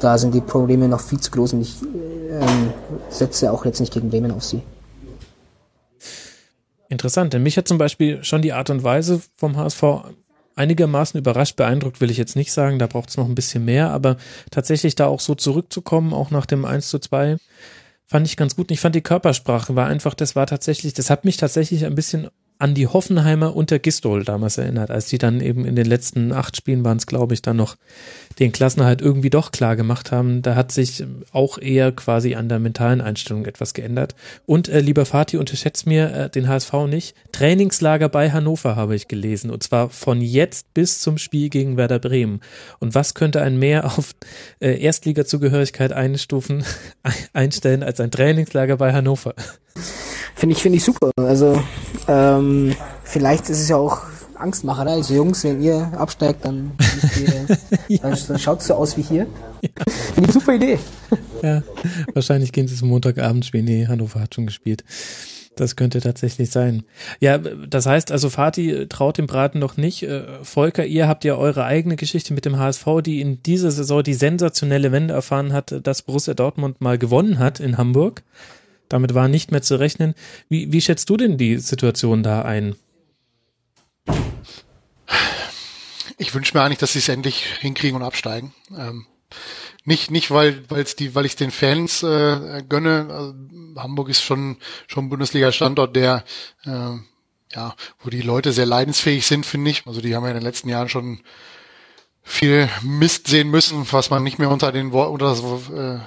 Da sind die Probleme noch viel zu groß und ich ähm, setze auch jetzt nicht gegen Bremen auf sie. Interessant, denn mich hat zum Beispiel schon die Art und Weise vom HSV einigermaßen überrascht, beeindruckt will ich jetzt nicht sagen, da braucht es noch ein bisschen mehr, aber tatsächlich da auch so zurückzukommen, auch nach dem 1 zu 2, fand ich ganz gut. Und ich fand die Körpersprache war einfach, das war tatsächlich, das hat mich tatsächlich ein bisschen an die Hoffenheimer unter Gistol damals erinnert, als die dann eben in den letzten acht Spielen waren es, glaube ich, dann noch den Klassenerhalt irgendwie doch klar gemacht haben. Da hat sich auch eher quasi an der mentalen Einstellung etwas geändert. Und äh, lieber Fatih, unterschätzt mir äh, den HSV nicht. Trainingslager bei Hannover habe ich gelesen. Und zwar von jetzt bis zum Spiel gegen Werder Bremen. Und was könnte ein mehr auf äh, Erstliga-Zugehörigkeit einstufen, einstellen als ein Trainingslager bei Hannover? Finde ich, finde ich super. Also ähm, vielleicht ist es ja auch Angstmacherei. Also Jungs, wenn ihr absteigt, dann, ja. dann, dann schaut es so aus wie hier. Ja. Finde ich eine super Idee. Ja, wahrscheinlich gehen sie zum Montagabend spielen. Nee, Hannover hat schon gespielt. Das könnte tatsächlich sein. Ja, das heißt also, Fatih traut dem Braten noch nicht. Äh, Volker, ihr habt ja eure eigene Geschichte mit dem HSV, die in dieser Saison die sensationelle Wende erfahren hat, dass Borussia Dortmund mal gewonnen hat in Hamburg. Damit war nicht mehr zu rechnen. Wie, wie schätzt du denn die Situation da ein? Ich wünsche mir eigentlich, dass sie es endlich hinkriegen und absteigen. Ähm, nicht, nicht weil, weil's die, weil ich den Fans äh, gönne. Also, Hamburg ist schon schon Bundesliga-Standort, der äh, ja, wo die Leute sehr leidensfähig sind, finde ich. Also die haben ja in den letzten Jahren schon viel Mist sehen müssen, was man nicht mehr unter den unter das äh,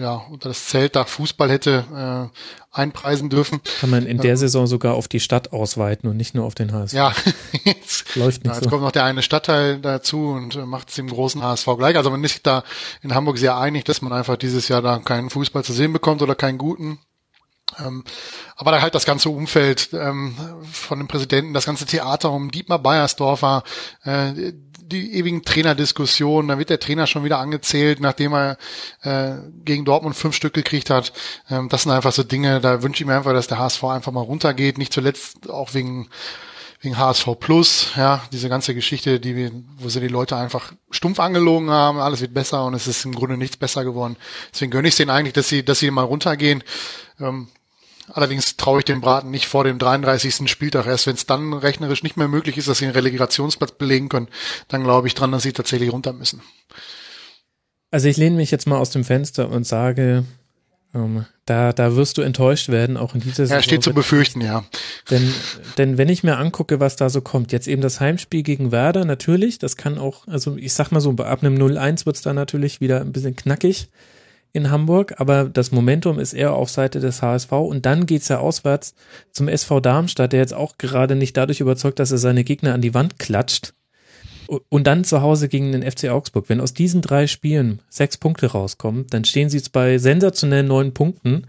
ja, unter das Zeltdach Fußball hätte äh, einpreisen dürfen. Kann man in der Saison sogar auf die Stadt ausweiten und nicht nur auf den HSV. Ja, jetzt, läuft nicht ja, jetzt so. kommt noch der eine Stadtteil dazu und äh, macht es dem großen HSV gleich. Also man ist sich da in Hamburg sehr einig, dass man einfach dieses Jahr da keinen Fußball zu sehen bekommt oder keinen guten. Ähm, aber da halt das ganze Umfeld ähm, von dem Präsidenten, das ganze Theater um Dietmar Beiersdorfer, äh, die ewigen Trainerdiskussionen, da wird der Trainer schon wieder angezählt, nachdem er äh, gegen Dortmund fünf Stück gekriegt hat. Ähm, das sind einfach so Dinge, da wünsche ich mir einfach, dass der HSV einfach mal runtergeht, nicht zuletzt auch wegen wegen HSV Plus, ja, diese ganze Geschichte, die wir, wo sie die Leute einfach stumpf angelogen haben, alles wird besser und es ist im Grunde nichts besser geworden. Deswegen gönne ich es denen eigentlich, dass sie, dass sie mal runtergehen. Ähm, Allerdings traue ich dem Braten nicht vor dem 33. Spieltag. Erst wenn es dann rechnerisch nicht mehr möglich ist, dass sie einen Relegationsplatz belegen können, dann glaube ich dran, dass sie tatsächlich runter müssen. Also ich lehne mich jetzt mal aus dem Fenster und sage, ähm, da, da wirst du enttäuscht werden, auch in dieser Saison. Ja, steht zu befürchten, ja. Denn, denn wenn ich mir angucke, was da so kommt, jetzt eben das Heimspiel gegen Werder, natürlich, das kann auch, also ich sag mal so, ab einem 0-1 wird's da natürlich wieder ein bisschen knackig in Hamburg, aber das Momentum ist eher auf Seite des HSV und dann geht's ja auswärts zum SV Darmstadt, der jetzt auch gerade nicht dadurch überzeugt, dass er seine Gegner an die Wand klatscht. Und dann zu Hause gegen den FC Augsburg. Wenn aus diesen drei Spielen sechs Punkte rauskommen, dann stehen sie jetzt bei sensationellen neun Punkten,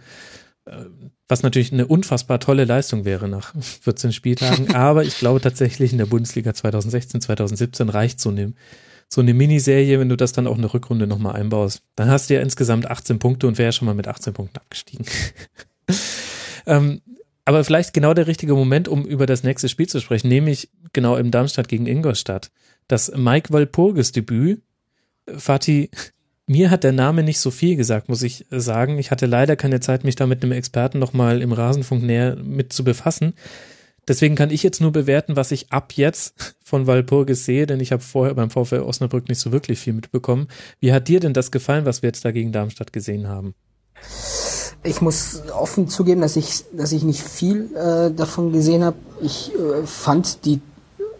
äh, was natürlich eine unfassbar tolle Leistung wäre nach 14 Spieltagen, aber ich glaube tatsächlich in der Bundesliga 2016, 2017 reicht so eine so eine Miniserie, wenn du das dann auch eine Rückrunde nochmal einbaust. Dann hast du ja insgesamt 18 Punkte und wäre schon mal mit 18 Punkten abgestiegen. ähm, aber vielleicht genau der richtige Moment, um über das nächste Spiel zu sprechen, nämlich genau im Darmstadt gegen Ingolstadt. Das Mike Walpurgis Debüt. Fatih, mir hat der Name nicht so viel gesagt, muss ich sagen. Ich hatte leider keine Zeit, mich da mit einem Experten nochmal im Rasenfunk näher mit zu befassen. Deswegen kann ich jetzt nur bewerten, was ich ab jetzt von Walpurgis sehe, denn ich habe vorher beim VfL Osnabrück nicht so wirklich viel mitbekommen. Wie hat dir denn das gefallen, was wir jetzt da gegen Darmstadt gesehen haben? Ich muss offen zugeben, dass ich, dass ich nicht viel äh, davon gesehen habe. Ich äh, fand die,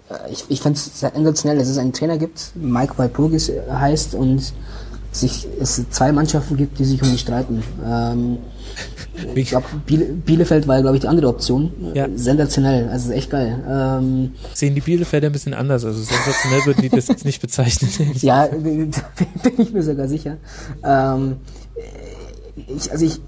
äh, ich, ich fand es sensationell, dass es einen Trainer gibt, Mike Walpurgis heißt und sich, es zwei Mannschaften gibt, die sich um ihn streiten. Ähm, ich glaube, Biele, Bielefeld war, glaube ich, die andere Option. Ja. Sensationell, also echt geil. Ähm, Sehen die Bielefelder ein bisschen anders, also sensationell würden die das jetzt nicht bezeichnen. ja, bin ich mir sogar sicher. Ähm, ich, also ich,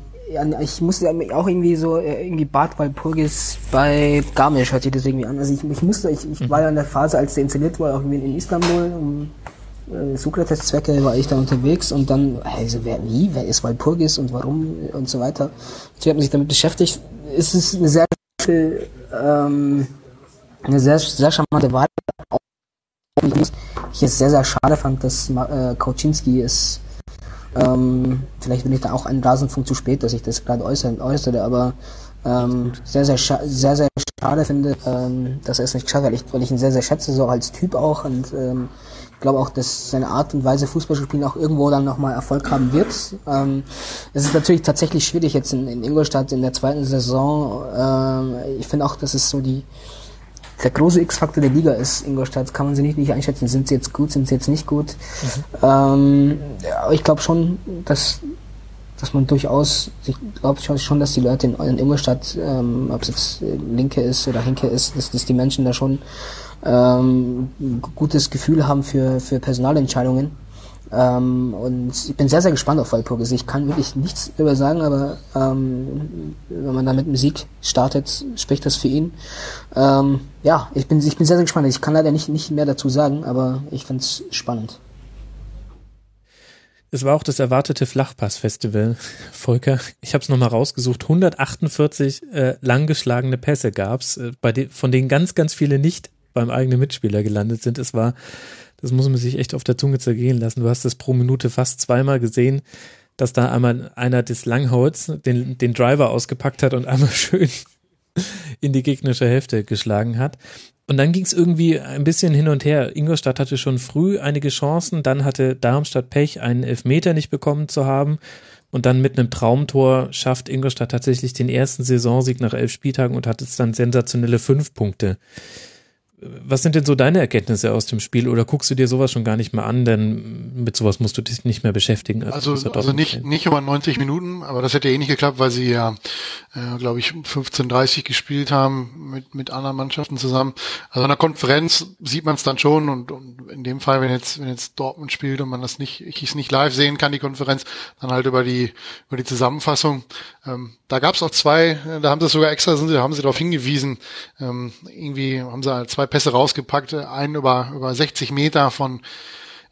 ich musste auch irgendwie so, äh, irgendwie Bad Walpurgis bei Garmisch hört sich das irgendwie an. Also ich, ich musste, ich, ich mhm. war ja in der Phase, als der installiert wurde, auch irgendwie in Istanbul, um äh, Sokrates-Zwecke war ich da unterwegs und dann, also wer, wie, wer ist Walpurgis und warum und so weiter. So hat man sich damit beschäftigt. Es ist eine sehr, ähm, eine sehr, sehr charmante Wahl. Ich es sehr, sehr schade fand, dass äh, Kauczynski es ähm, vielleicht bin ich da auch einen Rasenfunk zu spät, dass ich das gerade äußere, äußere aber ähm, sehr, sehr, sehr, sehr schade finde, ähm, dass er es nicht geschafft hat, weil ich, weil ich ihn sehr, sehr schätze, so als Typ auch und ähm, glaube auch, dass seine Art und Weise Fußball zu spielen auch irgendwo dann nochmal Erfolg haben wird. Ähm, es ist natürlich tatsächlich schwierig jetzt in, in Ingolstadt in der zweiten Saison. Ähm, ich finde auch, dass es so die der große X-Faktor der Liga ist Ingolstadt. Kann man sie nicht, nicht einschätzen. Sind sie jetzt gut, sind sie jetzt nicht gut? Mhm. Ähm, ja, ich glaube schon, dass dass man durchaus, ich glaube schon, dass die Leute in, in Ingolstadt, ähm, ob es jetzt Linke ist oder Hinke ist, dass, dass die Menschen da schon ähm, gutes Gefühl haben für, für Personalentscheidungen. Ähm, und ich bin sehr, sehr gespannt auf Walpurgis. Also ich kann wirklich nichts darüber sagen, aber ähm, wenn man da mit Musik startet, spricht das für ihn. Ähm, ja, ich bin, ich bin sehr, sehr gespannt. Ich kann leider nicht, nicht mehr dazu sagen, aber ich finde es spannend. Es war auch das erwartete Flachpass-Festival, Volker. Ich habe es nochmal rausgesucht. 148 äh, langgeschlagene Pässe gab's, äh, bei de von denen ganz, ganz viele nicht beim eigenen Mitspieler gelandet sind. Es war, das muss man sich echt auf der Zunge zergehen lassen. Du hast es pro Minute fast zweimal gesehen, dass da einmal einer des Langholz den, den Driver ausgepackt hat und einmal schön in die gegnerische Hälfte geschlagen hat. Und dann ging es irgendwie ein bisschen hin und her. Ingolstadt hatte schon früh einige Chancen, dann hatte Darmstadt Pech, einen Elfmeter nicht bekommen zu haben. Und dann mit einem Traumtor schafft Ingolstadt tatsächlich den ersten Saisonsieg nach elf Spieltagen und hat jetzt dann sensationelle fünf Punkte. Was sind denn so deine Erkenntnisse aus dem Spiel oder guckst du dir sowas schon gar nicht mehr an, denn mit sowas musst du dich nicht mehr beschäftigen. Also, also, also nicht, nicht über 90 Minuten, aber das hätte eh nicht geklappt, weil sie ja, äh, glaube ich, 15:30 gespielt haben mit, mit anderen Mannschaften zusammen. Also in der Konferenz sieht man es dann schon und, und in dem Fall, wenn jetzt, wenn jetzt Dortmund spielt und man das nicht, ich es nicht live sehen kann, die Konferenz, dann halt über die, über die Zusammenfassung. Ähm, da gab es auch zwei, da haben sie sogar extra, sind sie, haben sie darauf hingewiesen, ähm, irgendwie haben sie halt zwei Pässe rausgepackt, einen über, über 60 Meter von,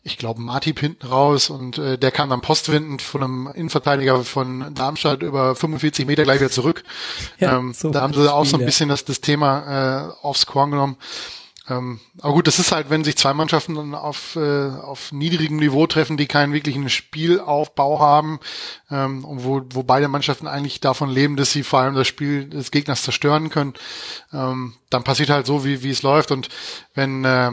ich glaube, Martip hinten raus und äh, der kam dann postwindend von einem Innenverteidiger von Darmstadt über 45 Meter gleich wieder zurück. Ja, ähm, so da haben sie auch so ein bisschen das, das Thema äh, aufs Korn genommen. Ähm, aber gut, das ist halt, wenn sich zwei Mannschaften dann auf, äh, auf niedrigem Niveau treffen, die keinen wirklichen Spielaufbau haben, ähm, und wo, wo beide Mannschaften eigentlich davon leben, dass sie vor allem das Spiel des Gegners zerstören können, ähm, dann passiert halt so, wie, wie es läuft. Und wenn, äh,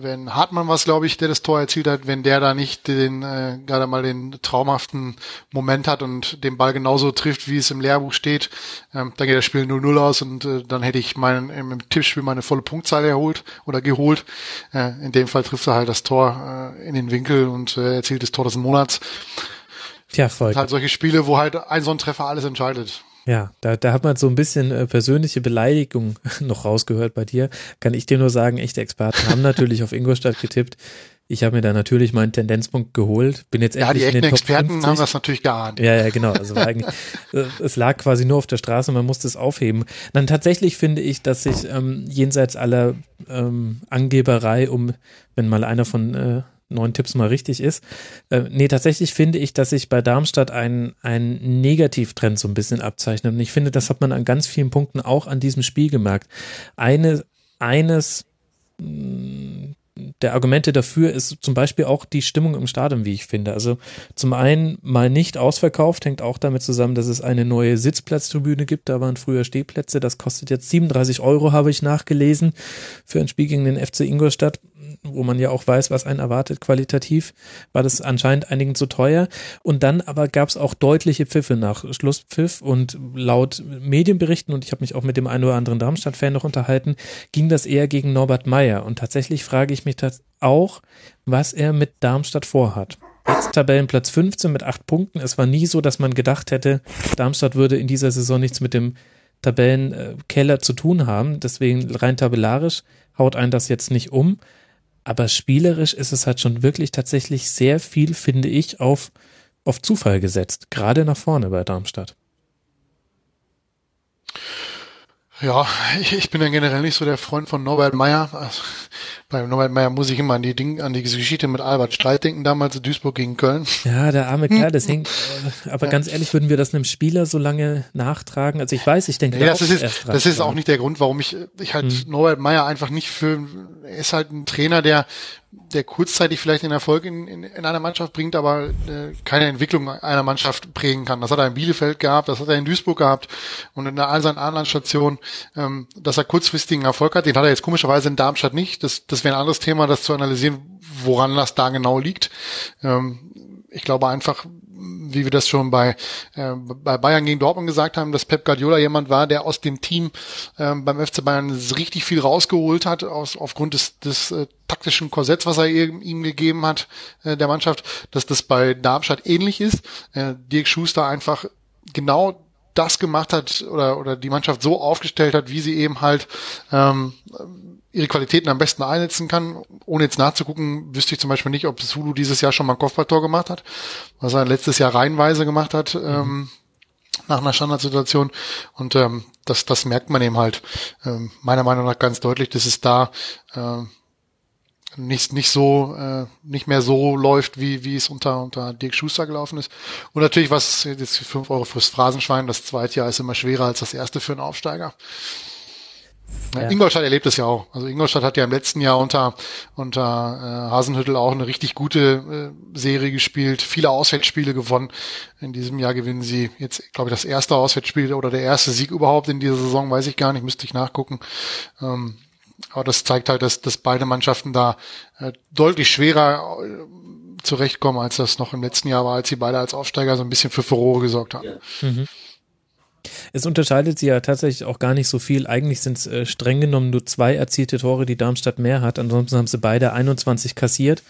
wenn Hartmann was, glaube ich, der das Tor erzielt hat, wenn der da nicht den, äh, gerade mal den traumhaften Moment hat und den Ball genauso trifft, wie es im Lehrbuch steht, ähm, dann geht das Spiel 0-0 aus und äh, dann hätte ich meinen, im Tippspiel meine volle Punktzahl erholt oder geholt. Äh, in dem Fall trifft er halt das Tor äh, in den Winkel und äh, erzielt das Tor des Monats. Tja, voll. Halt solche Spiele, wo halt ein so ein Treffer alles entscheidet. Ja, da, da hat man so ein bisschen äh, persönliche Beleidigung noch rausgehört bei dir. Kann ich dir nur sagen, echte Experten haben natürlich auf Ingolstadt getippt. Ich habe mir da natürlich meinen Tendenzpunkt geholt. Bin jetzt ja, endlich die echten Experten haben das natürlich geahnt. Ja, ja, genau. Also war eigentlich, äh, es lag quasi nur auf der Straße, man musste es aufheben. Dann tatsächlich finde ich, dass sich ähm, jenseits aller ähm, Angeberei, um wenn mal einer von äh, neun Tipps mal richtig ist. Äh, nee, tatsächlich finde ich, dass sich bei Darmstadt ein, ein Negativtrend so ein bisschen abzeichnet. Und ich finde, das hat man an ganz vielen Punkten auch an diesem Spiel gemerkt. Eine, eines mm, der Argumente dafür ist zum Beispiel auch die Stimmung im Stadion, wie ich finde. Also zum einen mal nicht ausverkauft, hängt auch damit zusammen, dass es eine neue Sitzplatztribüne gibt. Da waren früher Stehplätze. Das kostet jetzt 37 Euro, habe ich nachgelesen, für ein Spiel gegen den FC Ingolstadt wo man ja auch weiß, was einen erwartet qualitativ, war das anscheinend einigen zu teuer. Und dann aber gab es auch deutliche Pfiffe nach Schlusspfiff und laut Medienberichten, und ich habe mich auch mit dem einen oder anderen Darmstadt-Fan noch unterhalten, ging das eher gegen Norbert Meyer. Und tatsächlich frage ich mich das auch, was er mit Darmstadt vorhat. Jetzt Tabellenplatz 15 mit acht Punkten. Es war nie so, dass man gedacht hätte, Darmstadt würde in dieser Saison nichts mit dem Tabellenkeller zu tun haben. Deswegen rein tabellarisch haut ein das jetzt nicht um aber spielerisch ist es halt schon wirklich tatsächlich sehr viel, finde ich, auf, auf Zufall gesetzt, gerade nach vorne bei Darmstadt. Ja, ich, ich bin ja generell nicht so der Freund von Norbert Meyer. Also, bei Norbert Meyer muss ich immer an die Ding, an die Geschichte mit Albert Streit denken, damals Duisburg gegen Köln. Ja, der arme Kerl, das hängt, äh, aber ja. ganz ehrlich, würden wir das einem Spieler so lange nachtragen? Also ich weiß, ich denke, nee, das, ist, erst das ist auch nicht der Grund, warum ich, ich halt hm. Norbert Meyer einfach nicht für, er ist halt ein Trainer, der der kurzzeitig vielleicht den Erfolg in, in, in einer Mannschaft bringt, aber äh, keine Entwicklung einer Mannschaft prägen kann. Das hat er in Bielefeld gehabt, das hat er in Duisburg gehabt und in all seinen anderen Stationen, ähm, dass er kurzfristigen Erfolg hat. Den hat er jetzt komischerweise in Darmstadt nicht. Das, das wäre ein anderes Thema, das zu analysieren, woran das da genau liegt. Ähm, ich glaube einfach, wie wir das schon bei, äh, bei Bayern gegen Dortmund gesagt haben, dass Pep Guardiola jemand war, der aus dem Team äh, beim FC Bayern richtig viel rausgeholt hat, aus, aufgrund des, des äh, taktischen Korsetts, was er ihm, gegeben hat, äh, der Mannschaft, dass das bei Darmstadt ähnlich ist. Äh, Dirk Schuster einfach genau das gemacht hat oder, oder die Mannschaft so aufgestellt hat, wie sie eben halt ähm, ihre Qualitäten am besten einsetzen kann. Ohne jetzt nachzugucken, wüsste ich zum Beispiel nicht, ob Sulu dieses Jahr schon mal ein Kopfballtor gemacht hat, was er letztes Jahr reihenweise gemacht hat. Mhm. Ähm, nach einer Standardsituation und ähm, das, das merkt man eben halt ähm, meiner Meinung nach ganz deutlich, dass es da äh, nicht, nicht so, äh, nicht mehr so läuft, wie, wie es unter, unter Dirk Schuster gelaufen ist. Und natürlich, was jetzt fünf Euro fürs Phrasenschwein, das zweite Jahr ist immer schwerer als das erste für einen Aufsteiger. Ja. Ingolstadt erlebt es ja auch. Also Ingolstadt hat ja im letzten Jahr unter, unter äh, Hasenhüttel auch eine richtig gute äh, Serie gespielt, viele Auswärtsspiele gewonnen. In diesem Jahr gewinnen sie jetzt, glaube ich, das erste Auswärtsspiel oder der erste Sieg überhaupt in dieser Saison, weiß ich gar nicht, müsste ich nachgucken. Ähm, aber das zeigt halt, dass, dass beide Mannschaften da äh, deutlich schwerer äh, zurechtkommen, als das noch im letzten Jahr war, als sie beide als Aufsteiger so ein bisschen für Furore gesorgt haben. Ja. Mhm. Es unterscheidet sie ja tatsächlich auch gar nicht so viel. Eigentlich sind es äh, streng genommen nur zwei erzielte Tore, die Darmstadt mehr hat. Ansonsten haben sie beide 21 kassiert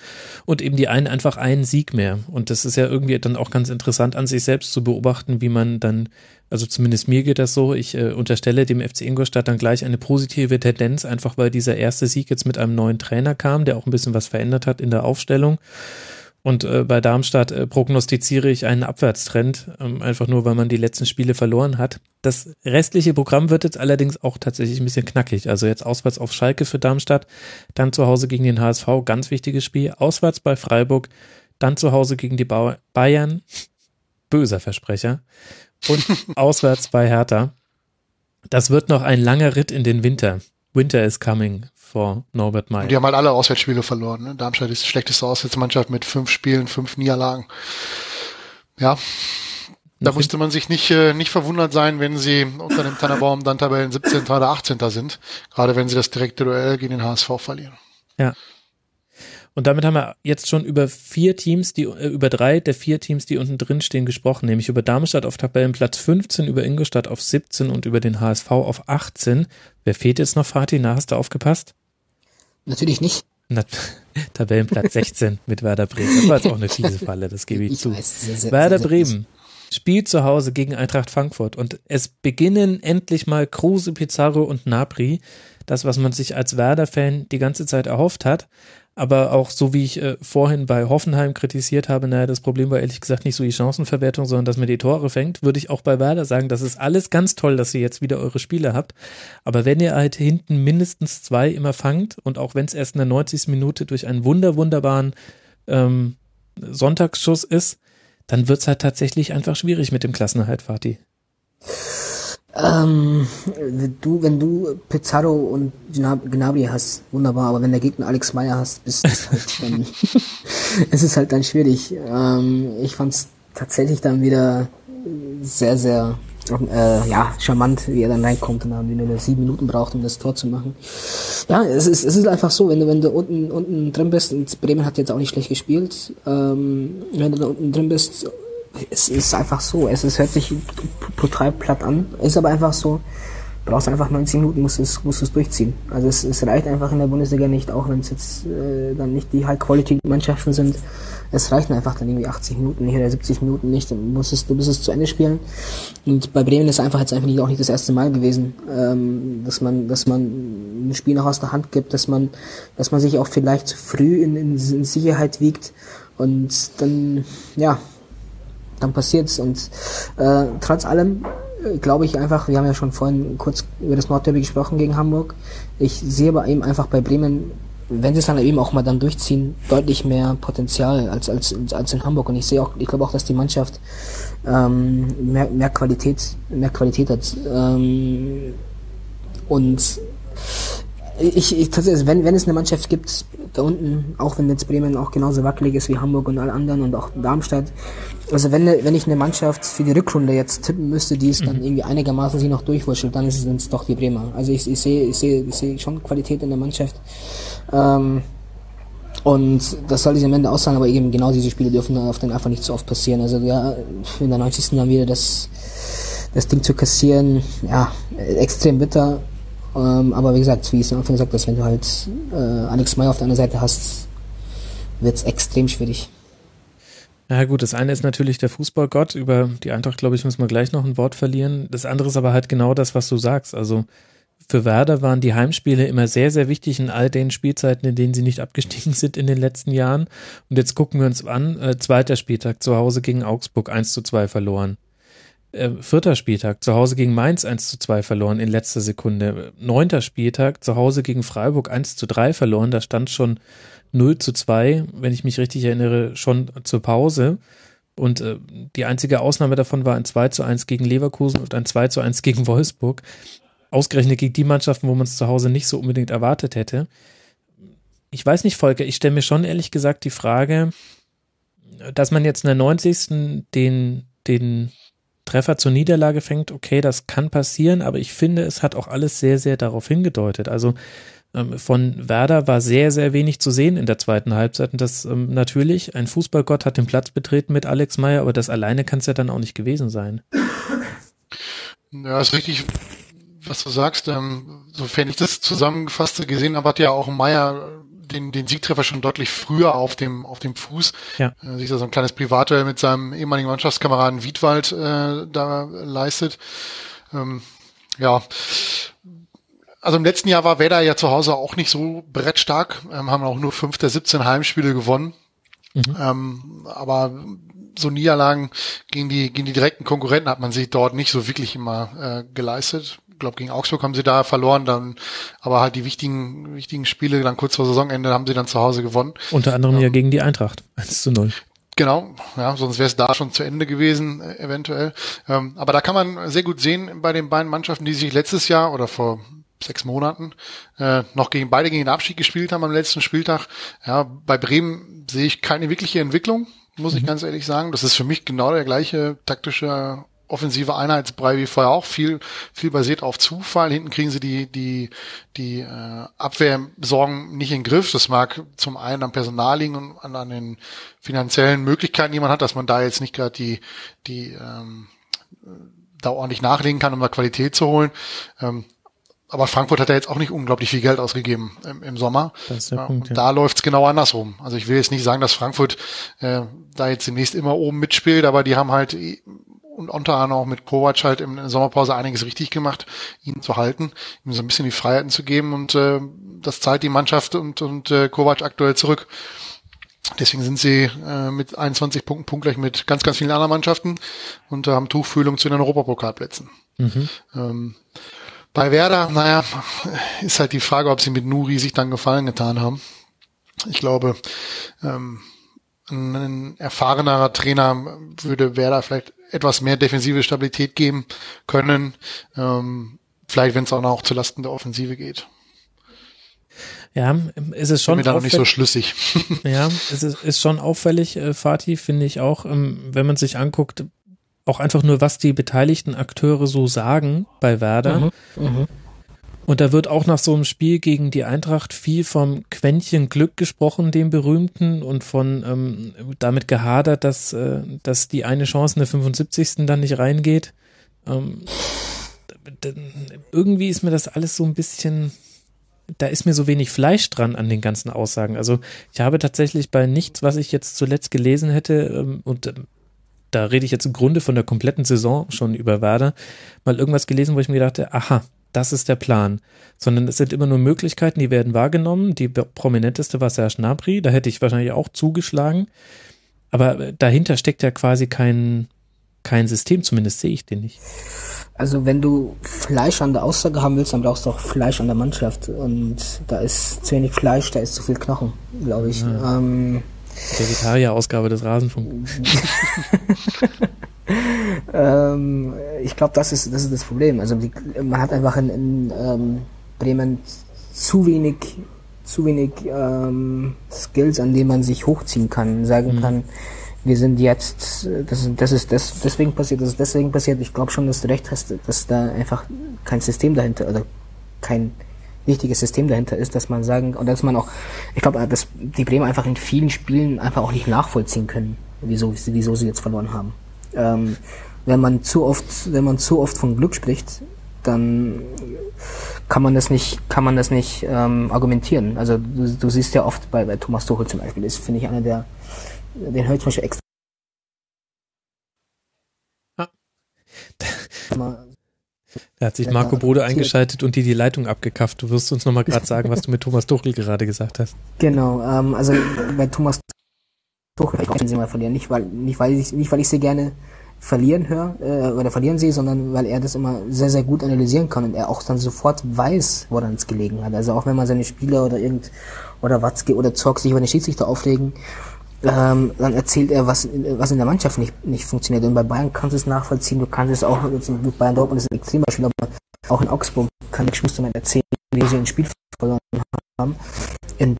und eben die einen einfach einen Sieg mehr. Und das ist ja irgendwie dann auch ganz interessant an sich selbst zu beobachten, wie man dann, also zumindest mir geht das so, ich äh, unterstelle dem FC Ingolstadt dann gleich eine positive Tendenz, einfach weil dieser erste Sieg jetzt mit einem neuen Trainer kam, der auch ein bisschen was verändert hat in der Aufstellung. Und äh, bei Darmstadt äh, prognostiziere ich einen Abwärtstrend, ähm, einfach nur, weil man die letzten Spiele verloren hat. Das restliche Programm wird jetzt allerdings auch tatsächlich ein bisschen knackig. Also jetzt auswärts auf Schalke für Darmstadt, dann zu Hause gegen den HSV, ganz wichtiges Spiel, auswärts bei Freiburg, dann zu Hause gegen die Bayern, böser Versprecher, und auswärts bei Hertha. Das wird noch ein langer Ritt in den Winter. Winter is coming vor Norbert Meyer. Und die haben halt alle Auswärtsspiele verloren. Ne? Darmstadt ist die schlechteste Auswärtsmannschaft mit fünf Spielen, fünf Niederlagen. Ja, da musste man sich nicht, äh, nicht verwundert sein, wenn sie unter dem Tannerbaum dann Tabellen 17. oder 18. sind. Gerade wenn sie das direkte Duell gegen den HSV verlieren. Ja. Und damit haben wir jetzt schon über vier Teams, die äh, über drei der vier Teams, die unten drin stehen, gesprochen, nämlich über Darmstadt auf Tabellenplatz 15, über Ingolstadt auf 17 und über den HSV auf 18. Wer fehlt jetzt noch, Fatih? Na, hast du aufgepasst? Natürlich nicht. Na, Tabellenplatz 16 mit Werder Bremen. Das war jetzt auch eine fiese Falle, das gebe ich, ich zu. Weiß, sehr, sehr, Werder sehr, Bremen spielt zu Hause gegen Eintracht Frankfurt und es beginnen endlich mal Kruse, Pizarro und Nabri, das, was man sich als Werder-Fan die ganze Zeit erhofft hat. Aber auch so wie ich äh, vorhin bei Hoffenheim kritisiert habe, naja, das Problem war ehrlich gesagt nicht so die Chancenverwertung, sondern dass man die Tore fängt, würde ich auch bei Werder sagen, das ist alles ganz toll, dass ihr jetzt wieder eure Spiele habt. Aber wenn ihr halt hinten mindestens zwei immer fangt und auch wenn es erst in der 90. Minute durch einen wunder, wunderbaren ähm, Sonntagsschuss ist, dann wird's halt tatsächlich einfach schwierig mit dem Klassenerhalt, Fatih. Ähm, du, wenn du Pizarro und Gnabry hast, wunderbar, aber wenn der Gegner Alex Meyer hast, bist du halt dann, es ist halt dann schwierig. Ähm, ich fand's tatsächlich dann wieder sehr, sehr äh, ja, charmant, wie er dann reinkommt und dann nur sieben Minuten braucht, um das Tor zu machen. Ja, es ist, es ist einfach so, wenn du, wenn du unten, unten drin bist, und Bremen hat jetzt auch nicht schlecht gespielt, ähm, wenn du da unten drin bist es ist einfach so. Es, es hört sich total platt an, ist aber einfach so. Brauchst einfach 90 Minuten, musst es, musst es durchziehen. Also es, es reicht einfach in der Bundesliga nicht, auch wenn es jetzt äh, dann nicht die High-Quality-Mannschaften sind. Es reichen einfach dann irgendwie 80 Minuten nicht oder 70 Minuten nicht. Dann musst es, du musst es zu Ende spielen. Und bei Bremen ist einfach jetzt einfach nicht, auch nicht das erste Mal gewesen, ähm, dass man, dass man ein Spiel noch aus der Hand gibt, dass man, dass man sich auch vielleicht zu früh in, in, in Sicherheit wiegt und dann, ja, dann passiert's. Und äh, trotz allem äh, glaube ich einfach, wir haben ja schon vorhin kurz über das Nordderby gesprochen gegen Hamburg. Ich sehe bei ihm einfach bei Bremen, wenn sie es dann eben auch mal dann durchziehen, deutlich mehr Potenzial als, als, als in Hamburg. Und ich sehe auch, ich glaube auch, dass die Mannschaft ähm, mehr, mehr Qualität, mehr Qualität hat. Ähm, und ich, ich tatsächlich, wenn, wenn es eine Mannschaft gibt, da unten, auch wenn jetzt Bremen auch genauso wackelig ist wie Hamburg und alle anderen und auch Darmstadt, also wenn, wenn ich eine Mannschaft für die Rückrunde jetzt tippen müsste, die es dann irgendwie einigermaßen sich noch durchwurschtelt, dann ist es doch die Bremer. Also ich, ich sehe, ich sehe, ich sehe schon Qualität in der Mannschaft. Ähm, und das soll sich am Ende aussagen, aber eben genau diese Spiele dürfen auf den einfach nicht so oft passieren. Also ja, in der 90. dann wieder das, das Ding zu kassieren, ja, extrem bitter. Ähm, aber wie gesagt, wie ich es am Anfang gesagt habe, wenn du halt äh, Alex Meyer auf der anderen Seite hast, wird es extrem schwierig. Na gut, das eine ist natürlich der Fußballgott. Über die Eintracht, glaube ich, müssen wir gleich noch ein Wort verlieren. Das andere ist aber halt genau das, was du sagst. Also für Werder waren die Heimspiele immer sehr, sehr wichtig in all den Spielzeiten, in denen sie nicht abgestiegen sind in den letzten Jahren. Und jetzt gucken wir uns an, äh, zweiter Spieltag zu Hause gegen Augsburg 1 zu 2 verloren. Äh, vierter Spieltag zu Hause gegen Mainz 1 zu 2 verloren in letzter Sekunde. Neunter Spieltag zu Hause gegen Freiburg 1 zu 3 verloren. Da stand schon 0 zu 2, wenn ich mich richtig erinnere, schon zur Pause. Und äh, die einzige Ausnahme davon war ein 2 zu 1 gegen Leverkusen und ein 2 zu 1 gegen Wolfsburg. Ausgerechnet gegen die Mannschaften, wo man es zu Hause nicht so unbedingt erwartet hätte. Ich weiß nicht, Volker, ich stelle mir schon ehrlich gesagt die Frage, dass man jetzt in der 90. den, den Treffer zur Niederlage fängt, okay, das kann passieren, aber ich finde, es hat auch alles sehr, sehr darauf hingedeutet. Also ähm, von Werder war sehr, sehr wenig zu sehen in der zweiten Halbzeit. Und das ähm, natürlich, ein Fußballgott hat den Platz betreten mit Alex Meyer, aber das alleine kann es ja dann auch nicht gewesen sein. Ja, ist richtig, was du sagst. Ähm, sofern ich das zusammengefasste gesehen habe, hat ja auch Meyer den, den Siegtreffer schon deutlich früher auf dem, auf dem Fuß. Ja. Äh, sich da so ein kleines Privatduell mit seinem ehemaligen Mannschaftskameraden Wiedwald äh, da leistet. Ähm, ja, also im letzten Jahr war Werder ja zu Hause auch nicht so brettstark, ähm, haben auch nur fünf der 17 Heimspiele gewonnen. Mhm. Ähm, aber so Niederlagen gegen die, gegen die direkten Konkurrenten hat man sich dort nicht so wirklich immer äh, geleistet. Ich glaube, gegen Augsburg haben sie da verloren, dann, aber halt die wichtigen, wichtigen Spiele dann kurz vor Saisonende haben sie dann zu Hause gewonnen. Unter anderem ähm, ja gegen die Eintracht, 1 zu 0. Genau, ja, sonst wäre es da schon zu Ende gewesen, äh, eventuell. Ähm, aber da kann man sehr gut sehen bei den beiden Mannschaften, die sich letztes Jahr oder vor sechs Monaten äh, noch gegen beide gegen den Abstieg gespielt haben am letzten Spieltag. Ja, bei Bremen sehe ich keine wirkliche Entwicklung, muss mhm. ich ganz ehrlich sagen. Das ist für mich genau der gleiche taktische offensive Einheitsbrei wie vorher auch viel viel basiert auf Zufall. Hinten kriegen sie die die die äh, Abwehrsorgen nicht in den Griff. Das mag zum einen am Personal liegen und an, an den finanziellen Möglichkeiten, die man hat, dass man da jetzt nicht gerade die die ähm, da ordentlich nachlegen kann, um da Qualität zu holen. Ähm, aber Frankfurt hat ja jetzt auch nicht unglaublich viel Geld ausgegeben im, im Sommer. Das ist der ja, Punkt, ja. Da läuft's genau andersrum. Also ich will jetzt nicht sagen, dass Frankfurt äh, da jetzt demnächst immer oben mitspielt, aber die haben halt und unter anderem auch mit Kovac halt in der Sommerpause einiges richtig gemacht, ihn zu halten, ihm so ein bisschen die Freiheiten zu geben und äh, das zahlt die Mannschaft und, und äh, Kovac aktuell zurück. Deswegen sind sie äh, mit 21 Punkten punktgleich mit ganz, ganz vielen anderen Mannschaften und äh, haben Tuchfühlung zu den Europapokalplätzen. Mhm. Ähm, bei Werder, naja, ist halt die Frage, ob sie mit Nuri sich dann Gefallen getan haben. Ich glaube, ähm, ein erfahrenerer Trainer würde Werder vielleicht etwas mehr defensive Stabilität geben können. Ähm, vielleicht, wenn es auch noch zu Lasten der Offensive geht. Ja, ist es schon. Bin mir da noch nicht so schlüssig. ja, es ist, ist schon auffällig, äh, Fatih, finde ich auch, ähm, wenn man sich anguckt, auch einfach nur, was die beteiligten Akteure so sagen bei Werder. Mhm, mh. Und da wird auch nach so einem Spiel gegen die Eintracht viel vom Quäntchen Glück gesprochen, dem berühmten, und von ähm, damit gehadert, dass, äh, dass die eine Chance in der 75. dann nicht reingeht. Ähm, irgendwie ist mir das alles so ein bisschen, da ist mir so wenig Fleisch dran an den ganzen Aussagen. Also ich habe tatsächlich bei nichts, was ich jetzt zuletzt gelesen hätte, ähm, und da rede ich jetzt im Grunde von der kompletten Saison schon über Werder, mal irgendwas gelesen, wo ich mir dachte, aha, das ist der Plan. Sondern es sind immer nur Möglichkeiten, die werden wahrgenommen. Die prominenteste war Serge Nabri, da hätte ich wahrscheinlich auch zugeschlagen. Aber dahinter steckt ja quasi kein, kein System, zumindest sehe ich den nicht. Also wenn du Fleisch an der Aussage haben willst, dann brauchst du auch Fleisch an der Mannschaft. Und da ist zu wenig Fleisch, da ist zu viel Knochen, glaube ich. Ja. Ähm, Vegetarier-Ausgabe des Rasenfunk. ähm, ich glaube, das ist, das ist das Problem. Also die, man hat einfach in, in ähm, Bremen zu wenig, zu wenig ähm, Skills, an denen man sich hochziehen kann, sagen mhm. kann, wir sind jetzt, das ist, das ist das, deswegen passiert, das ist deswegen passiert. Ich glaube schon, dass du recht hast, dass da einfach kein System dahinter, oder kein wichtiges System dahinter ist, dass man sagen, und dass man auch, ich glaube, dass die Bremer einfach in vielen Spielen einfach auch nicht nachvollziehen können, wieso, wieso sie jetzt verloren haben. Ähm, wenn man zu oft, wenn man zu oft von Glück spricht, dann kann man das nicht, kann man das nicht ähm, argumentieren. Also du, du siehst ja oft bei, bei Thomas Tuchel zum Beispiel, ist finde ich einer der, den höre ich zum Beispiel extra. Ah. Da hat sich Marco Bode eingeschaltet und dir die Leitung abgekauft. Du wirst uns nochmal gerade sagen, was du mit Thomas Tuchel gerade gesagt hast. Genau, ähm, also bei Thomas Tuchel ich sie mal verlieren. Nicht weil, nicht weil ich, nicht weil ich sie gerne verlieren höre äh, oder verlieren sehe, sondern weil er das immer sehr, sehr gut analysieren kann und er auch dann sofort weiß, wo dann es gelegen hat. Also auch wenn man seine Spieler oder irgend oder Watzke oder Zorg sich über den Schiedsrichter auflegen, ähm, dann erzählt er, was, was in der Mannschaft nicht, nicht funktioniert. Und bei Bayern kannst du es nachvollziehen, du kannst es auch, Bayern Dortmund ist ein Extrembeispiel, aber auch in Augsburg kann ich Schustermann erzählen, wie sie ein Spiel verloren haben. In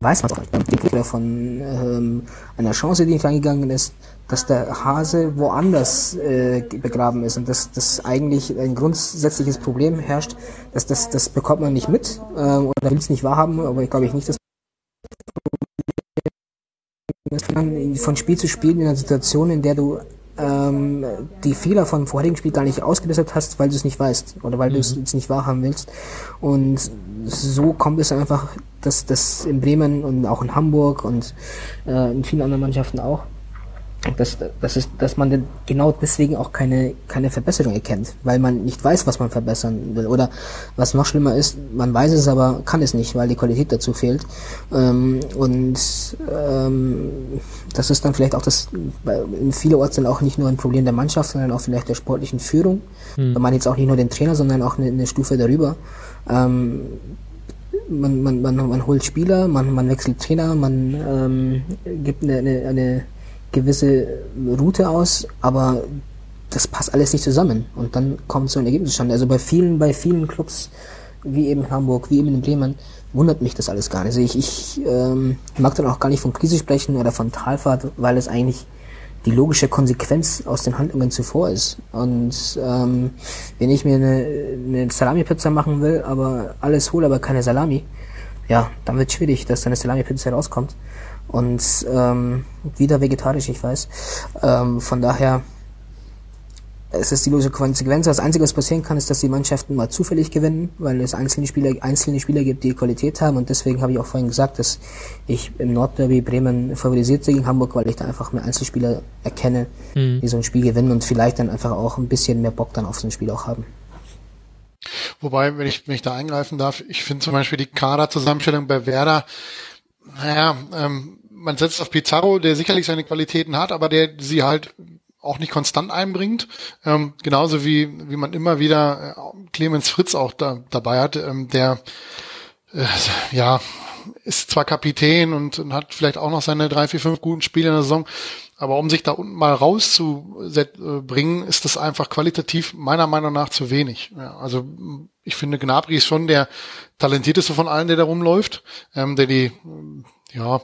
weiß man auch von ähm, einer Chance, die nicht reingegangen ist, dass der Hase woanders äh, begraben ist und dass das eigentlich ein grundsätzliches Problem herrscht, dass das, das bekommt man nicht mit äh, oder will es nicht wahrhaben, aber ich glaube ich nicht, dass von Spiel zu Spiel in einer Situation, in der du ähm, die Fehler von vorherigen Spiel gar nicht ausgebessert hast, weil du es nicht weißt oder weil mhm. du es jetzt nicht wahrhaben willst. Und so kommt es einfach, dass das in Bremen und auch in Hamburg und äh, in vielen anderen Mannschaften auch dass, das ist, dass man genau deswegen auch keine, keine Verbesserung erkennt, weil man nicht weiß, was man verbessern will. Oder was noch schlimmer ist, man weiß es, aber kann es nicht, weil die Qualität dazu fehlt. Ähm, und ähm, das ist dann vielleicht auch das, in viele Orten auch nicht nur ein Problem der Mannschaft, sondern auch vielleicht der sportlichen Führung. Hm. Man jetzt auch nicht nur den Trainer, sondern auch eine, eine Stufe darüber. Ähm, man, man, man, man holt Spieler, man, man wechselt Trainer, man ähm, gibt eine, eine, eine gewisse Route aus, aber das passt alles nicht zusammen und dann kommt so ein Ergebnis zustande. Also bei vielen, bei vielen Clubs, wie eben Hamburg, wie eben in Bremen, wundert mich das alles gar nicht. Also ich, ich ähm, mag dann auch gar nicht von Krise sprechen oder von Talfahrt, weil es eigentlich die logische Konsequenz aus den Handlungen zuvor ist. Und ähm, wenn ich mir eine, eine Salami-Pizza machen will, aber alles hole, aber keine Salami, ja, dann wird schwierig, dass eine Salami-Pizza rauskommt. Und ähm, wieder vegetarisch, ich weiß. Ähm, von daher es ist die logische Konsequenz. Das Einzige, was passieren kann, ist, dass die Mannschaften mal zufällig gewinnen, weil es einzelne Spieler, einzelne Spieler gibt, die Qualität haben. Und deswegen habe ich auch vorhin gesagt, dass ich im Nordderby Bremen favorisiert sehe gegen Hamburg, weil ich da einfach mehr Einzelspieler erkenne, mhm. die so ein Spiel gewinnen und vielleicht dann einfach auch ein bisschen mehr Bock dann auf so ein Spiel auch haben. Wobei, wenn ich, wenn ich da eingreifen darf, ich finde zum Beispiel die Kaderzusammenstellung bei Werder, naja, ähm, man setzt auf Pizarro, der sicherlich seine Qualitäten hat, aber der sie halt auch nicht konstant einbringt. Ähm, genauso wie, wie man immer wieder äh, Clemens Fritz auch da, dabei hat, ähm, der äh, ja ist zwar Kapitän und, und, hat vielleicht auch noch seine drei, vier, fünf guten Spiele in der Saison, aber um sich da unten mal rauszubringen, ist das einfach qualitativ meiner Meinung nach zu wenig. Ja, also ich finde, Gnabry ist schon der talentierteste von allen, der da rumläuft, ähm, der die ja,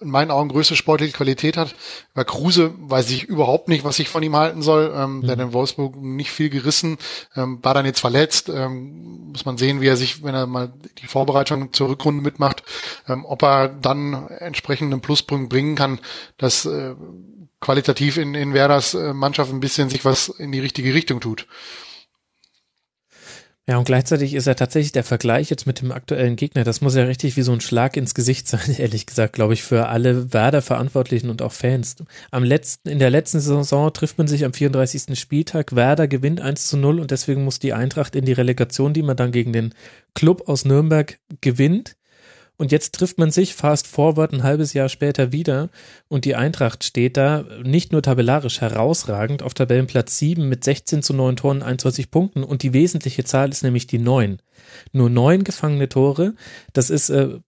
in meinen Augen größte sportliche Qualität hat. Bei Kruse weiß ich überhaupt nicht, was ich von ihm halten soll. Ähm, mhm. Der hat in Wolfsburg nicht viel gerissen, ähm, war dann jetzt verletzt. Ähm, muss man sehen, wie er sich, wenn er mal die Vorbereitung zur Rückrunde mitmacht, ähm, ob er dann entsprechend einen Pluspunkt bringen kann, dass äh, qualitativ in, in Werders äh, Mannschaft ein bisschen sich was in die richtige Richtung tut. Ja, und gleichzeitig ist er tatsächlich der Vergleich jetzt mit dem aktuellen Gegner. Das muss ja richtig wie so ein Schlag ins Gesicht sein, ehrlich gesagt, glaube ich, für alle Werder-Verantwortlichen und auch Fans. Am letzten, in der letzten Saison trifft man sich am 34. Spieltag. Werder gewinnt 1 zu 0 und deswegen muss die Eintracht in die Relegation, die man dann gegen den Club aus Nürnberg gewinnt. Und jetzt trifft man sich fast forward ein halbes Jahr später wieder. Und die Eintracht steht da nicht nur tabellarisch herausragend auf Tabellenplatz 7 mit 16 zu 9 Toren, 21 Punkten. Und die wesentliche Zahl ist nämlich die 9. Nur 9 gefangene Tore, das ist äh,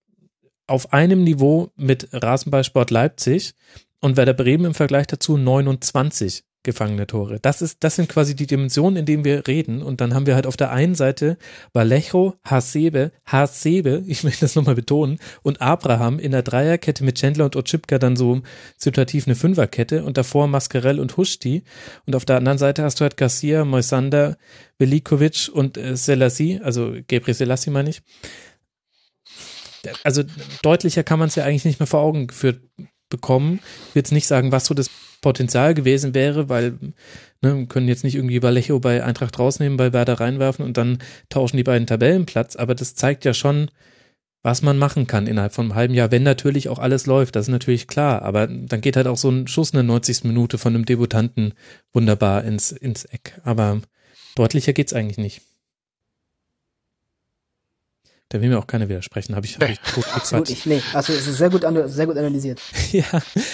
auf einem Niveau mit Rasenballsport Leipzig. Und Werder Bremen im Vergleich dazu 29 gefangene Tore. Das ist, das sind quasi die Dimensionen, in denen wir reden. Und dann haben wir halt auf der einen Seite Vallejo, Hasebe, Hasebe, ich möchte das nochmal betonen, und Abraham in der Dreierkette mit Chandler und Otschipka dann so situativ eine Fünferkette und davor Mascarell und Huschti. Und auf der anderen Seite hast du halt Garcia, Moisander, Velikovic und äh, Selassie, also Gabriel Selassie meine ich. Also deutlicher kann man es ja eigentlich nicht mehr vor Augen geführt bekommen. Ich will jetzt nicht sagen, was so das Potenzial gewesen wäre, weil ne, können jetzt nicht irgendwie Vallejo bei Eintracht rausnehmen, bei Werder reinwerfen und dann tauschen die beiden Tabellenplatz, aber das zeigt ja schon, was man machen kann innerhalb von einem halben Jahr, wenn natürlich auch alles läuft, das ist natürlich klar, aber dann geht halt auch so ein Schuss in der 90. Minute von einem Debutanten wunderbar ins, ins Eck, aber deutlicher geht's eigentlich nicht. Da will mir auch keiner widersprechen, habe ich, hab ich gut Absolut. Nee, also es ist sehr gut, sehr gut analysiert. ja,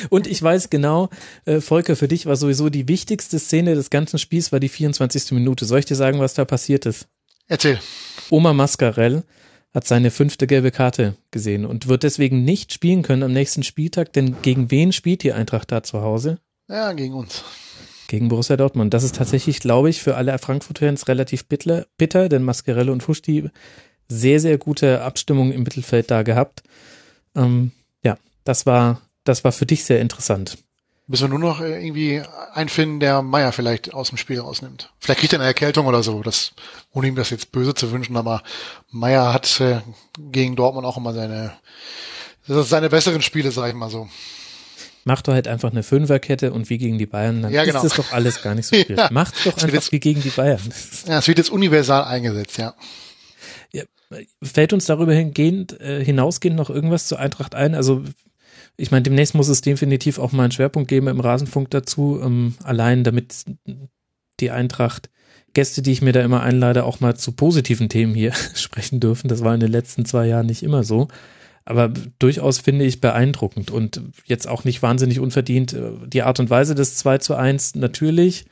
und ich weiß genau, äh, Volker, für dich war sowieso die wichtigste Szene des ganzen Spiels war die 24. Minute. Soll ich dir sagen, was da passiert ist? Erzähl. Oma Mascarell hat seine fünfte gelbe Karte gesehen und wird deswegen nicht spielen können am nächsten Spieltag, denn gegen wen spielt die Eintracht da zu Hause? Ja, gegen uns. Gegen Borussia Dortmund. Das ist tatsächlich, glaube ich, für alle Frankfurt-Fans relativ bitter, bitter, denn Mascarell und Fuschti sehr, sehr gute Abstimmung im Mittelfeld da gehabt. Ähm, ja, das war, das war für dich sehr interessant. Müssen wir nur noch äh, irgendwie einfinden, der Meier vielleicht aus dem Spiel rausnimmt. Vielleicht kriegt er eine Erkältung oder so, das, ohne ihm das jetzt böse zu wünschen, aber Meier hat äh, gegen Dortmund auch immer seine, ist seine besseren Spiele, sag ich mal so. Mach doch halt einfach eine Fünferkette und wie gegen die Bayern, dann ja, genau. ist das doch alles gar nicht so viel. ja. Macht doch einfach jetzt, wie gegen die Bayern. Ja, es wird jetzt universal eingesetzt, ja. Fällt uns darüber hingehend, äh, hinausgehend noch irgendwas zur Eintracht ein? Also ich meine, demnächst muss es definitiv auch mal einen Schwerpunkt geben im Rasenfunk dazu, ähm, allein damit die Eintracht Gäste, die ich mir da immer einlade, auch mal zu positiven Themen hier sprechen dürfen. Das war in den letzten zwei Jahren nicht immer so. Aber durchaus finde ich beeindruckend und jetzt auch nicht wahnsinnig unverdient. Äh, die Art und Weise des 2 zu 1 natürlich,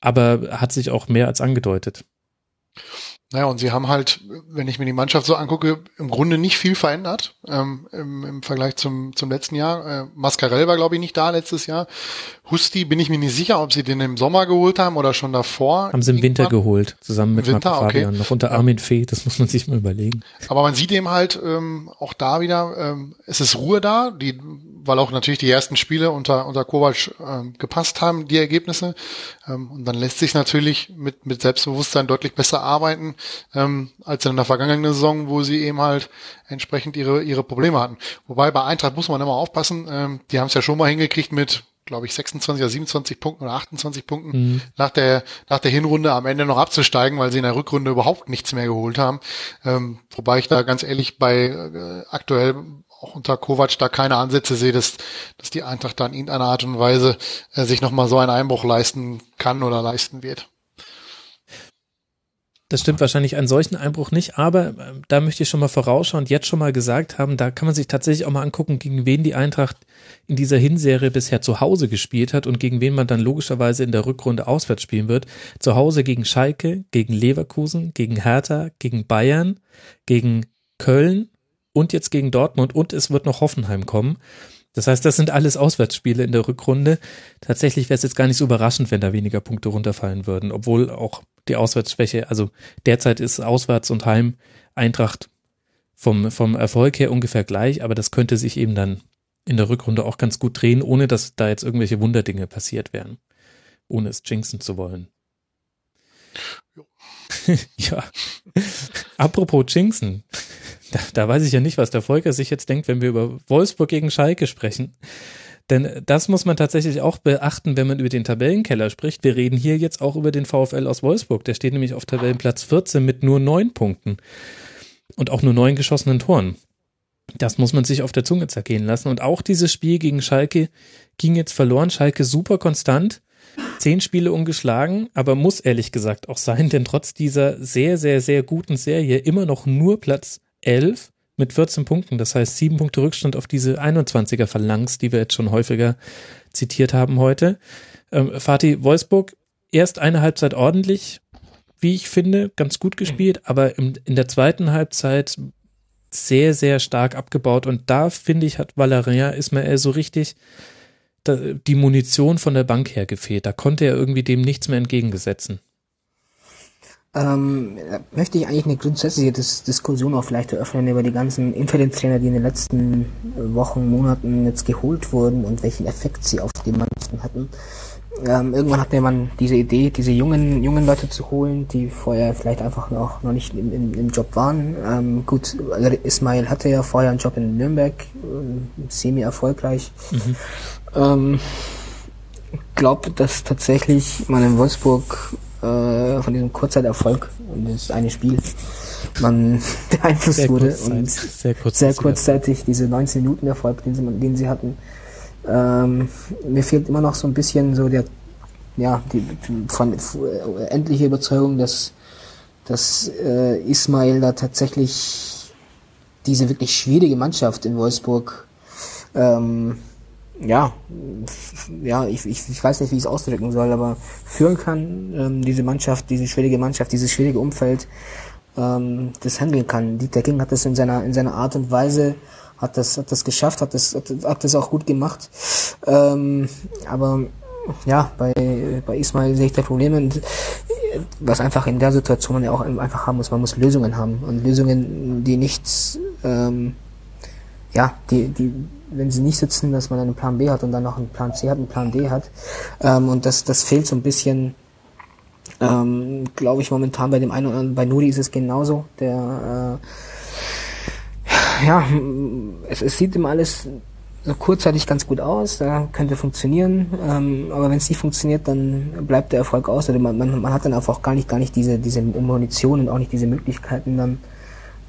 aber hat sich auch mehr als angedeutet. Naja, und sie haben halt, wenn ich mir die Mannschaft so angucke, im Grunde nicht viel verändert ähm, im, im Vergleich zum, zum letzten Jahr. Äh, Mascarell war, glaube ich, nicht da letztes Jahr. Husti bin ich mir nicht sicher, ob sie den im Sommer geholt haben oder schon davor. Haben sie im Winter geholt, zusammen mit Winter, Marco Fabian, okay. noch unter Armin Fee, das muss man sich mal überlegen. Aber man sieht eben halt ähm, auch da wieder, ähm, es ist Ruhe da, die weil auch natürlich die ersten Spiele unter, unter Kovac ähm, gepasst haben, die Ergebnisse. Ähm, und dann lässt sich natürlich mit, mit Selbstbewusstsein deutlich besser arbeiten, ähm, als in der vergangenen Saison, wo sie eben halt entsprechend ihre, ihre Probleme hatten. Wobei bei Eintracht muss man immer aufpassen, ähm, die haben es ja schon mal hingekriegt mit glaube ich, 26 oder 27 Punkten oder 28 Punkten mhm. nach der nach der Hinrunde am Ende noch abzusteigen, weil sie in der Rückrunde überhaupt nichts mehr geholt haben. Ähm, wobei ich da ganz ehrlich bei äh, aktuell auch unter Kovac da keine Ansätze sehe, dass, dass die Eintracht da in irgendeiner Art und Weise äh, sich nochmal so einen Einbruch leisten kann oder leisten wird. Das stimmt wahrscheinlich einen solchen Einbruch nicht, aber äh, da möchte ich schon mal vorausschauen und jetzt schon mal gesagt haben, da kann man sich tatsächlich auch mal angucken, gegen wen die Eintracht in dieser Hinserie bisher zu Hause gespielt hat und gegen wen man dann logischerweise in der Rückrunde auswärts spielen wird. Zu Hause gegen Schalke, gegen Leverkusen, gegen Hertha, gegen Bayern, gegen Köln, und jetzt gegen Dortmund und es wird noch Hoffenheim kommen. Das heißt, das sind alles Auswärtsspiele in der Rückrunde. Tatsächlich wäre es jetzt gar nicht so überraschend, wenn da weniger Punkte runterfallen würden, obwohl auch die Auswärtsschwäche, also derzeit ist Auswärts und Heim Eintracht vom, vom Erfolg her ungefähr gleich, aber das könnte sich eben dann in der Rückrunde auch ganz gut drehen, ohne dass da jetzt irgendwelche Wunderdinge passiert wären, ohne es jinxen zu wollen. ja. Apropos jinxen. Da, da weiß ich ja nicht, was der Volker sich jetzt denkt, wenn wir über Wolfsburg gegen Schalke sprechen. Denn das muss man tatsächlich auch beachten, wenn man über den Tabellenkeller spricht. Wir reden hier jetzt auch über den VfL aus Wolfsburg. Der steht nämlich auf Tabellenplatz 14 mit nur neun Punkten und auch nur neun geschossenen Toren. Das muss man sich auf der Zunge zergehen lassen. Und auch dieses Spiel gegen Schalke ging jetzt verloren. Schalke super konstant. Zehn Spiele ungeschlagen, aber muss ehrlich gesagt auch sein, denn trotz dieser sehr, sehr, sehr guten Serie immer noch nur Platz 11 mit 14 Punkten. Das heißt, sieben Punkte Rückstand auf diese 21er Phalanx, die wir jetzt schon häufiger zitiert haben heute. Ähm, Fatih Wolfsburg, erst eine Halbzeit ordentlich, wie ich finde, ganz gut gespielt, aber im, in der zweiten Halbzeit sehr, sehr stark abgebaut. Und da finde ich, hat Valeria Ismael so richtig die Munition von der Bank her gefehlt. Da konnte er irgendwie dem nichts mehr entgegengesetzen. Ähm, möchte ich eigentlich eine grundsätzliche Dis Diskussion auch vielleicht eröffnen über die ganzen Interimtrainer, die in den letzten Wochen, Monaten jetzt geholt wurden und welchen Effekt sie auf die Mannschaften hatten. Ähm, irgendwann hatte man diese Idee, diese jungen, jungen Leute zu holen, die vorher vielleicht einfach noch, noch nicht im, im, im Job waren. Ähm, gut, Ismail hatte ja vorher einen Job in Nürnberg, äh, semi-erfolgreich. Mhm. Ähm, glaube, dass tatsächlich man in Wolfsburg äh, von diesem Kurzzeiterfolg und das eine Spiel man beeinflusst wurde und sehr, sehr kurzzeitig diese 19 Minuten Erfolg, den sie, den sie hatten. Ähm, mir fehlt immer noch so ein bisschen so der, ja, die, von, endliche Überzeugung, dass, dass äh, Ismail da tatsächlich diese wirklich schwierige Mannschaft in Wolfsburg ähm, ja, ja, ich, ich, ich weiß nicht, wie ich es ausdrücken soll, aber führen kann, ähm, diese Mannschaft, diese schwierige Mannschaft, dieses schwierige Umfeld, ähm, das handeln kann. Dieter King hat das in seiner, in seiner Art und Weise, hat das, hat das geschafft, hat das, hat, hat das auch gut gemacht. Ähm, aber ja, bei, bei Ismail sehe ich da Probleme was einfach in der Situation man ja auch einfach haben muss, man muss Lösungen haben und Lösungen, die nichts, ähm, ja, die, die, wenn sie nicht sitzen, dass man einen Plan B hat und dann noch einen Plan C hat, einen Plan D hat. Ähm, und das, das fehlt so ein bisschen, ähm, glaube ich, momentan bei dem einen oder anderen, bei Nuri ist es genauso. Der, äh, ja, es, es sieht immer alles so kurzzeitig ganz gut aus, da könnte funktionieren, ähm, aber wenn es nicht funktioniert, dann bleibt der Erfolg aus. Oder man, man, man hat dann einfach auch gar nicht, gar nicht diese, diese Munition und auch nicht diese Möglichkeiten dann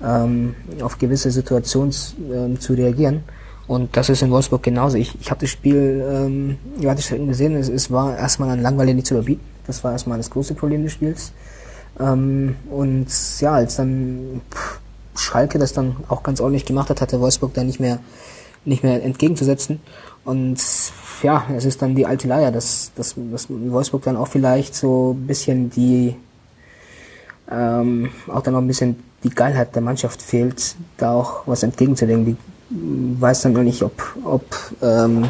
ähm, auf gewisse Situationen ähm, zu reagieren. Und das ist in Wolfsburg genauso. Ich, ich habe das Spiel, ähm, ja, hatte ich gesehen, es, es war erstmal an Langweile nicht zu überbieten. Das war erstmal das große Problem des Spiels. Ähm, und ja, als dann Schalke das dann auch ganz ordentlich gemacht hat, hatte Wolfsburg da nicht mehr, nicht mehr entgegenzusetzen. Und ja, es ist dann die alte Leier, dass, dass, dass Wolfsburg dann auch vielleicht so ein bisschen die, ähm, auch dann noch ein bisschen die Geilheit der Mannschaft fehlt, da auch was entgegenzudenken. Die weiß dann noch nicht, ob, ob ähm,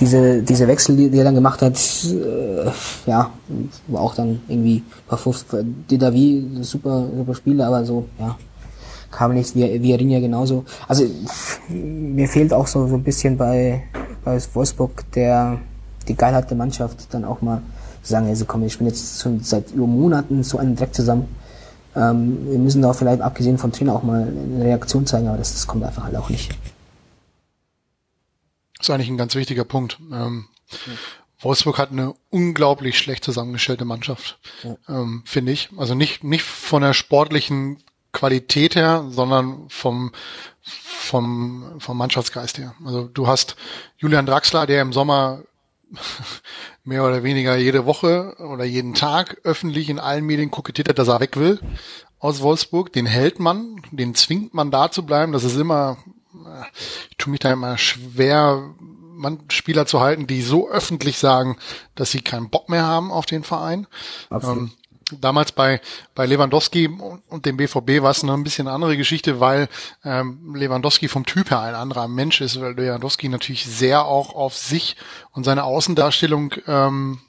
diese, diese Wechsel, die, die er dann gemacht hat, äh, ja, war auch dann irgendwie Parfuff, Didavi, super, super Spieler, aber so, ja, kam nichts, wie, wie Rinja genauso. Also, mir fehlt auch so, so ein bisschen bei, bei Wolfsburg der, die Geilheit der Mannschaft, dann auch mal zu sagen, also komm, wir spielen jetzt schon seit Monaten so einen Dreck zusammen ähm, wir müssen da vielleicht abgesehen vom Trainer auch mal eine Reaktion zeigen, aber das, das kommt einfach halt auch nicht. Das ist eigentlich ein ganz wichtiger Punkt. Ähm, ja. Wolfsburg hat eine unglaublich schlecht zusammengestellte Mannschaft, ja. ähm, finde ich. Also nicht, nicht von der sportlichen Qualität her, sondern vom, vom, vom Mannschaftsgeist her. Also du hast Julian Draxler, der im Sommer mehr oder weniger jede Woche oder jeden Tag öffentlich in allen Medien kokettiert hat, dass er weg will aus Wolfsburg. Den hält man, den zwingt man da zu bleiben. Das ist immer, ich tue mich da immer schwer, man Spieler zu halten, die so öffentlich sagen, dass sie keinen Bock mehr haben auf den Verein. Absolut. Ähm, Damals bei, bei Lewandowski und dem BVB war es noch ein bisschen eine andere Geschichte, weil ähm, Lewandowski vom Typ her ein anderer Mensch ist, weil Lewandowski natürlich sehr auch auf sich und seine Außendarstellung ähm,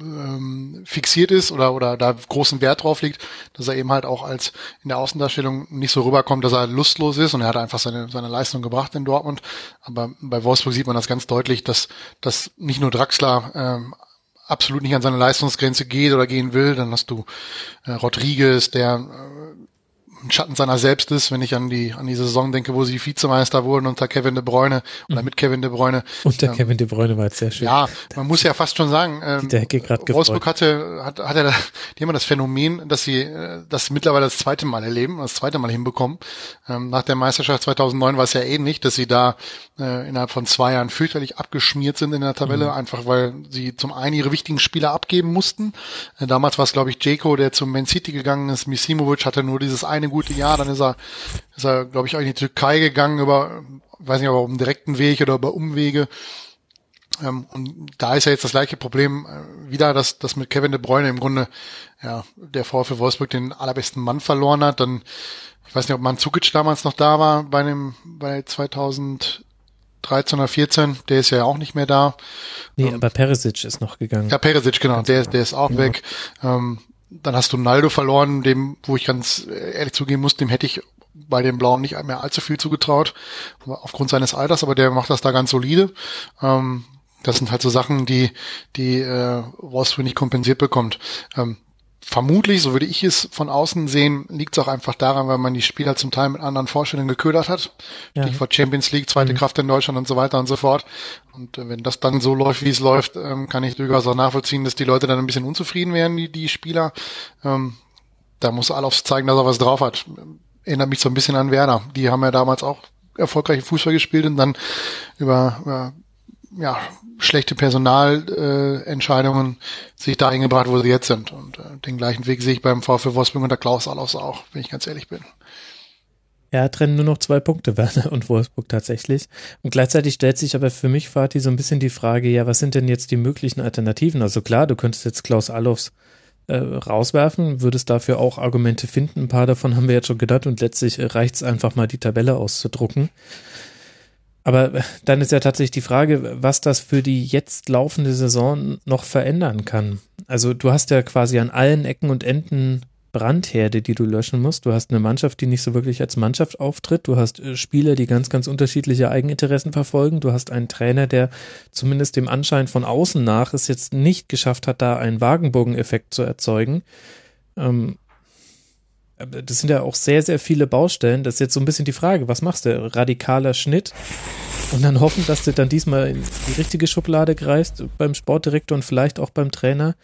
ähm, fixiert ist oder oder da großen Wert drauf liegt, dass er eben halt auch als in der Außendarstellung nicht so rüberkommt, dass er lustlos ist und er hat einfach seine seine Leistung gebracht in Dortmund. Aber bei Wolfsburg sieht man das ganz deutlich, dass dass nicht nur Draxler ähm, absolut nicht an seine Leistungsgrenze geht oder gehen will. Dann hast du äh, Rodriguez, der äh, ein Schatten seiner selbst ist, wenn ich an die an die Saison denke, wo sie Vizemeister wurden unter Kevin de Bruyne oder mhm. mit Kevin de Bruyne. Unter ähm, Kevin de Bruyne war es sehr schön. Ja, man muss ja fast schon sagen, ähm, Wolfsburg hatte hat, hat er die haben das Phänomen, dass sie äh, das mittlerweile das zweite Mal erleben, das zweite Mal hinbekommen. Ähm, nach der Meisterschaft 2009 war es ja ähnlich, dass sie da äh, innerhalb von zwei Jahren fürchterlich abgeschmiert sind in der Tabelle, mhm. einfach weil sie zum einen ihre wichtigen Spieler abgeben mussten. Äh, damals war es glaube ich Jeko, der zum Man City gegangen ist. Misimovic hatte nur dieses eine gute Jahr, dann ist er, ist er, glaube ich, auch in die Türkei gegangen über, weiß nicht, ob über einen direkten Weg oder über Umwege. Ähm, und da ist ja jetzt das gleiche Problem äh, wieder, dass, dass mit Kevin de Bruyne im Grunde ja, der VfL Wolfsburg den allerbesten Mann verloren hat. Dann, ich weiß nicht, ob Manzukic damals noch da war bei dem, bei 2000 13 oder 14, der ist ja auch nicht mehr da. Nee, aber Perisic ist noch gegangen. Ja, Perisic, genau, der, der ist auch ja. weg. Ähm, dann hast du Naldo verloren, dem, wo ich ganz ehrlich zugeben muss, dem hätte ich bei den Blauen nicht mehr allzu viel zugetraut, aufgrund seines Alters, aber der macht das da ganz solide. Ähm, das sind halt so Sachen, die, die äh, Wolfsburg nicht kompensiert bekommt. Ähm, vermutlich, so würde ich es von außen sehen, liegt es auch einfach daran, weil man die Spieler zum Teil mit anderen Vorstellungen geködert hat. Ja. Stichwort Champions League, zweite mhm. Kraft in Deutschland und so weiter und so fort. Und äh, wenn das dann so läuft, wie es läuft, ähm, kann ich durchaus auch nachvollziehen, dass die Leute dann ein bisschen unzufrieden werden, die, die Spieler. Ähm, da muss Alofs zeigen, dass er was drauf hat. Erinnert mich so ein bisschen an Werner. Die haben ja damals auch erfolgreiche Fußball gespielt und dann über, über ja, schlechte Personalentscheidungen äh, sich dahin gebracht, wo sie jetzt sind. Und äh, den gleichen Weg sehe ich beim VfL Wolfsburg und der Klaus Allofs auch, wenn ich ganz ehrlich bin. Ja, trennen nur noch zwei Punkte, Werner und Wolfsburg tatsächlich. Und gleichzeitig stellt sich aber für mich, Fatih, so ein bisschen die Frage, ja, was sind denn jetzt die möglichen Alternativen? Also klar, du könntest jetzt Klaus Allofs äh, rauswerfen, würdest dafür auch Argumente finden. Ein paar davon haben wir jetzt schon gedacht und letztlich reicht es einfach mal, die Tabelle auszudrucken. Aber dann ist ja tatsächlich die Frage, was das für die jetzt laufende Saison noch verändern kann. Also du hast ja quasi an allen Ecken und Enden Brandherde, die du löschen musst. Du hast eine Mannschaft, die nicht so wirklich als Mannschaft auftritt. Du hast äh, Spieler, die ganz, ganz unterschiedliche Eigeninteressen verfolgen. Du hast einen Trainer, der zumindest dem Anschein von außen nach es jetzt nicht geschafft hat, da einen Wagenbogen-Effekt zu erzeugen. Ähm, das sind ja auch sehr, sehr viele Baustellen. Das ist jetzt so ein bisschen die Frage, was machst du? Radikaler Schnitt und dann hoffen, dass du dann diesmal in die richtige Schublade greifst beim Sportdirektor und vielleicht auch beim Trainer.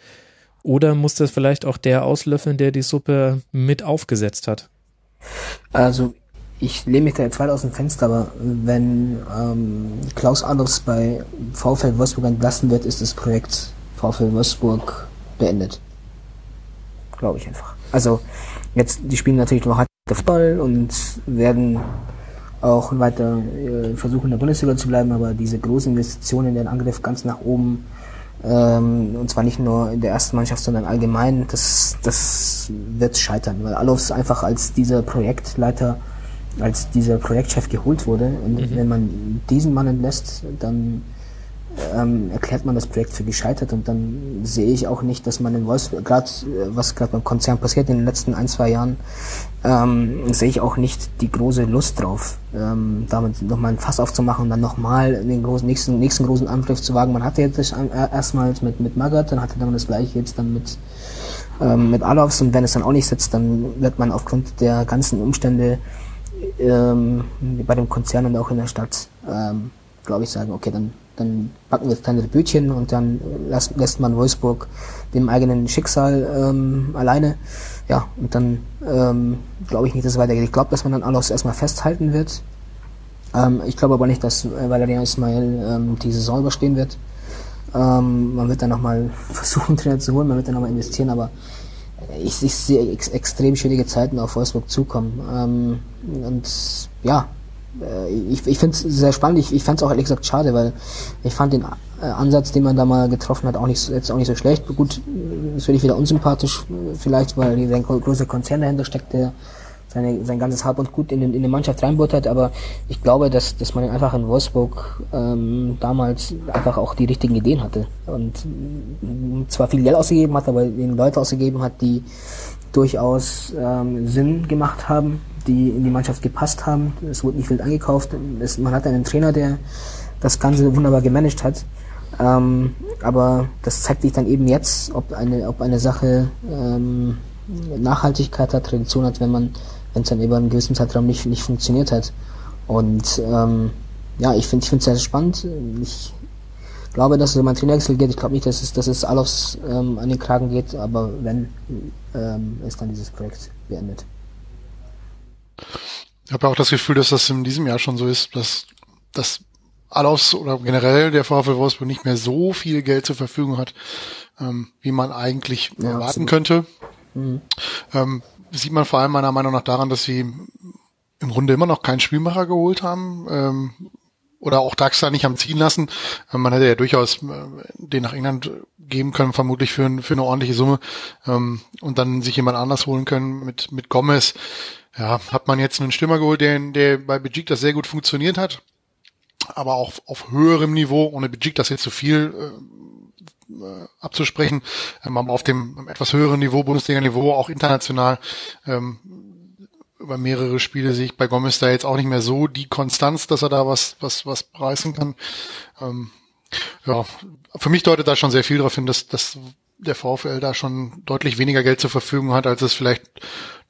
Oder muss das vielleicht auch der auslöffeln, der die Suppe mit aufgesetzt hat? Also ich lehne mich da jetzt weit aus dem Fenster, aber wenn ähm, Klaus Adolfs bei VfL Wolfsburg entlassen wird, ist das Projekt VfL Wolfsburg beendet. Glaube ich einfach. Also Jetzt, die spielen natürlich noch Fußball und werden auch weiter äh, versuchen, in der Bundesliga zu bleiben, aber diese großen Investitionen in den Angriff ganz nach oben, ähm, und zwar nicht nur in der ersten Mannschaft, sondern allgemein, das, das wird scheitern, weil Alofs einfach als dieser Projektleiter, als dieser Projektchef geholt wurde und mhm. wenn man diesen Mann entlässt, dann ähm, erklärt man das Projekt für gescheitert und dann sehe ich auch nicht, dass man in Wolfsburg, gerade äh, was gerade beim Konzern passiert in den letzten ein, zwei Jahren, ähm, sehe ich auch nicht die große Lust drauf, ähm, damit nochmal ein Fass aufzumachen und dann nochmal den großen, nächsten, nächsten großen Angriff zu wagen. Man hatte jetzt das erstmals mit, mit Magath, dann hatte man das gleiche jetzt dann mit, ähm, mit Alofs und wenn es dann auch nicht sitzt, dann wird man aufgrund der ganzen Umstände ähm, bei dem Konzern und auch in der Stadt, ähm, glaube ich, sagen, okay, dann dann packen wir jetzt kleinere Bötchen und dann lässt, lässt man Wolfsburg dem eigenen Schicksal ähm, alleine. Ja, und dann ähm, glaube ich nicht, dass es weitergeht. Ich glaube, dass man dann alles erstmal festhalten wird. Ähm, ich glaube aber nicht, dass äh, Valerian Ismail ähm, die Saison überstehen wird. Ähm, man wird dann nochmal versuchen, Trainer zu holen, man wird dann nochmal investieren, aber ich, ich sehe ex extrem schwierige Zeiten auf Wolfsburg zukommen. Ähm, und ja, ich, ich finde es sehr spannend. Ich, ich fand es auch ehrlich gesagt schade, weil ich fand den äh, Ansatz, den man da mal getroffen hat, auch nicht jetzt auch nicht so schlecht. Gut, das finde ich wieder unsympathisch, vielleicht, weil hier ein großer Konzern dahinter steckt, der seine, sein ganzes Hab und Gut in, in die Mannschaft reinbuttert, aber ich glaube, dass, dass man einfach in Wolfsburg ähm, damals einfach auch die richtigen Ideen hatte und zwar viel Geld ausgegeben hat, aber den Leute ausgegeben hat, die durchaus ähm, Sinn gemacht haben die in die Mannschaft gepasst haben. Es wurde nicht wild angekauft. Es, man hat einen Trainer, der das Ganze wunderbar gemanagt hat. Ähm, aber das zeigt sich dann eben jetzt, ob eine, ob eine Sache ähm, Nachhaltigkeit hat, Tradition hat, wenn man, wenn es dann über einen gewissen Zeitraum nicht, nicht funktioniert hat. Und ähm, ja, ich finde es sehr spannend. Ich glaube, dass es um einen Trainerwechsel geht. Ich glaube nicht, dass es, dass es alles ähm, an den Kragen geht, aber wenn, ähm, ist dann dieses Projekt beendet. Ich habe auch das Gefühl, dass das in diesem Jahr schon so ist, dass das Alaus oder generell der VfL Wolfsburg nicht mehr so viel Geld zur Verfügung hat, ähm, wie man eigentlich ja, erwarten absolut. könnte. Mhm. Ähm, sieht man vor allem meiner Meinung nach daran, dass sie im Grunde immer noch keinen Spielmacher geholt haben. Ähm, oder auch Daxa nicht haben ziehen lassen. Ähm, man hätte ja durchaus äh, den nach England geben können, vermutlich für, für eine ordentliche Summe ähm, und dann sich jemand anders holen können mit, mit Gomez ja, hat man jetzt einen Stürmer geholt, der, der bei Bejik das sehr gut funktioniert hat. aber auch auf höherem Niveau, ohne Bijik das jetzt zu viel äh, äh, abzusprechen, ähm, auf dem etwas höheren Niveau, Bundesliga-Niveau, auch international, ähm, über mehrere Spiele sehe ich bei Gomez da jetzt auch nicht mehr so die Konstanz, dass er da was, was, was preisen kann. Ähm, ja, für mich deutet da schon sehr viel darauf hin, dass, dass der VfL da schon deutlich weniger Geld zur Verfügung hat, als es vielleicht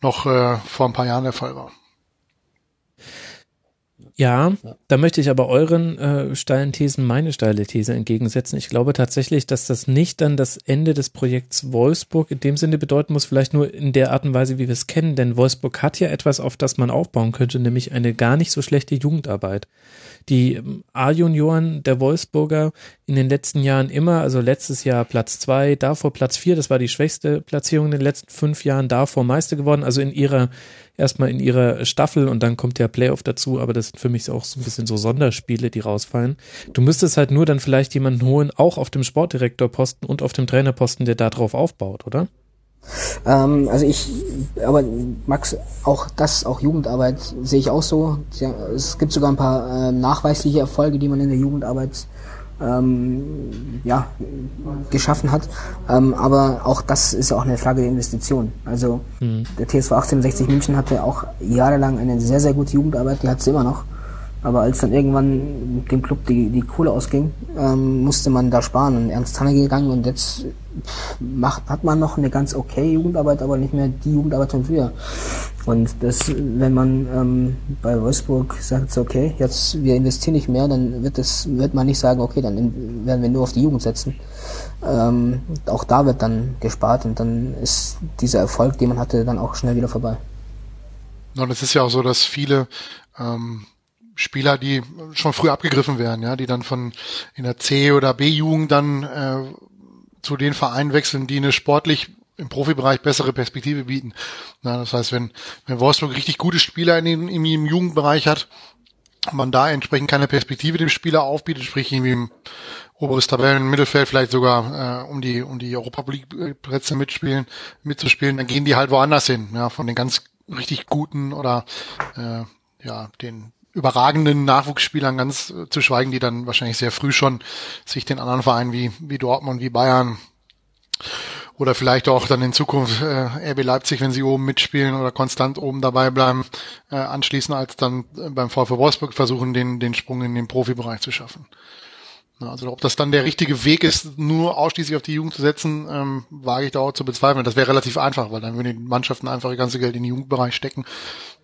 noch äh, vor ein paar Jahren der Fall war. Ja, da möchte ich aber euren äh, steilen Thesen meine steile These entgegensetzen. Ich glaube tatsächlich, dass das nicht dann das Ende des Projekts Wolfsburg in dem Sinne bedeuten muss, vielleicht nur in der Art und Weise, wie wir es kennen, denn Wolfsburg hat ja etwas, auf das man aufbauen könnte, nämlich eine gar nicht so schlechte Jugendarbeit. Die A-Junioren der Wolfsburger in den letzten Jahren immer, also letztes Jahr Platz zwei, davor Platz vier, das war die schwächste Platzierung in den letzten fünf Jahren, davor Meister geworden, also in ihrer, erstmal in ihrer Staffel und dann kommt der Playoff dazu, aber das sind für mich auch so ein bisschen so Sonderspiele, die rausfallen. Du müsstest halt nur dann vielleicht jemanden holen, auch auf dem Sportdirektorposten und auf dem Trainerposten, der da drauf aufbaut, oder? Ähm, also ich, aber Max, auch das, auch Jugendarbeit sehe ich auch so. Es gibt sogar ein paar äh, nachweisliche Erfolge, die man in der Jugendarbeit ähm, ja, geschaffen hat. Ähm, aber auch das ist auch eine Frage der Investition. Also mhm. der TSV 1860 München hatte auch jahrelang eine sehr, sehr gute Jugendarbeit, die hat sie immer noch. Aber als dann irgendwann dem Club die, die Kohle ausging, ähm, musste man da sparen und Ernst Tanne gegangen und jetzt macht, hat man noch eine ganz okay Jugendarbeit, aber nicht mehr die Jugendarbeit von früher. Und das, wenn man ähm, bei Wolfsburg sagt, okay, jetzt wir investieren nicht mehr, dann wird das, wird man nicht sagen, okay, dann werden wir nur auf die Jugend setzen. Ähm, auch da wird dann gespart und dann ist dieser Erfolg, den man hatte, dann auch schnell wieder vorbei. Und es ist ja auch so, dass viele ähm, Spieler, die schon früh abgegriffen werden, ja, die dann von in der C- oder B-Jugend dann äh, zu den Vereinen wechseln, die eine sportlich im Profibereich bessere Perspektive bieten. Na, das heißt, wenn, wenn Wolfsburg richtig gute Spieler in den, im, im Jugendbereich hat, man da entsprechend keine Perspektive dem Spieler aufbietet, sprich irgendwie im oberes Tabellen, Mittelfeld vielleicht sogar äh, um die um die Europa League Plätze mitspielen, mitzuspielen, dann gehen die halt woanders hin, ja, von den ganz richtig guten oder äh, ja, den überragenden Nachwuchsspielern ganz äh, zu schweigen, die dann wahrscheinlich sehr früh schon sich den anderen Vereinen wie, wie Dortmund, wie Bayern oder vielleicht auch dann in Zukunft äh, RB Leipzig, wenn sie oben mitspielen oder konstant oben dabei bleiben, äh, anschließen, als dann äh, beim VfW Wolfsburg versuchen, den, den Sprung in den Profibereich zu schaffen. Also ob das dann der richtige Weg ist, nur ausschließlich auf die Jugend zu setzen, ähm, wage ich da auch zu bezweifeln. Das wäre relativ einfach, weil dann würden die Mannschaften einfach ihr ganze Geld in den Jugendbereich stecken.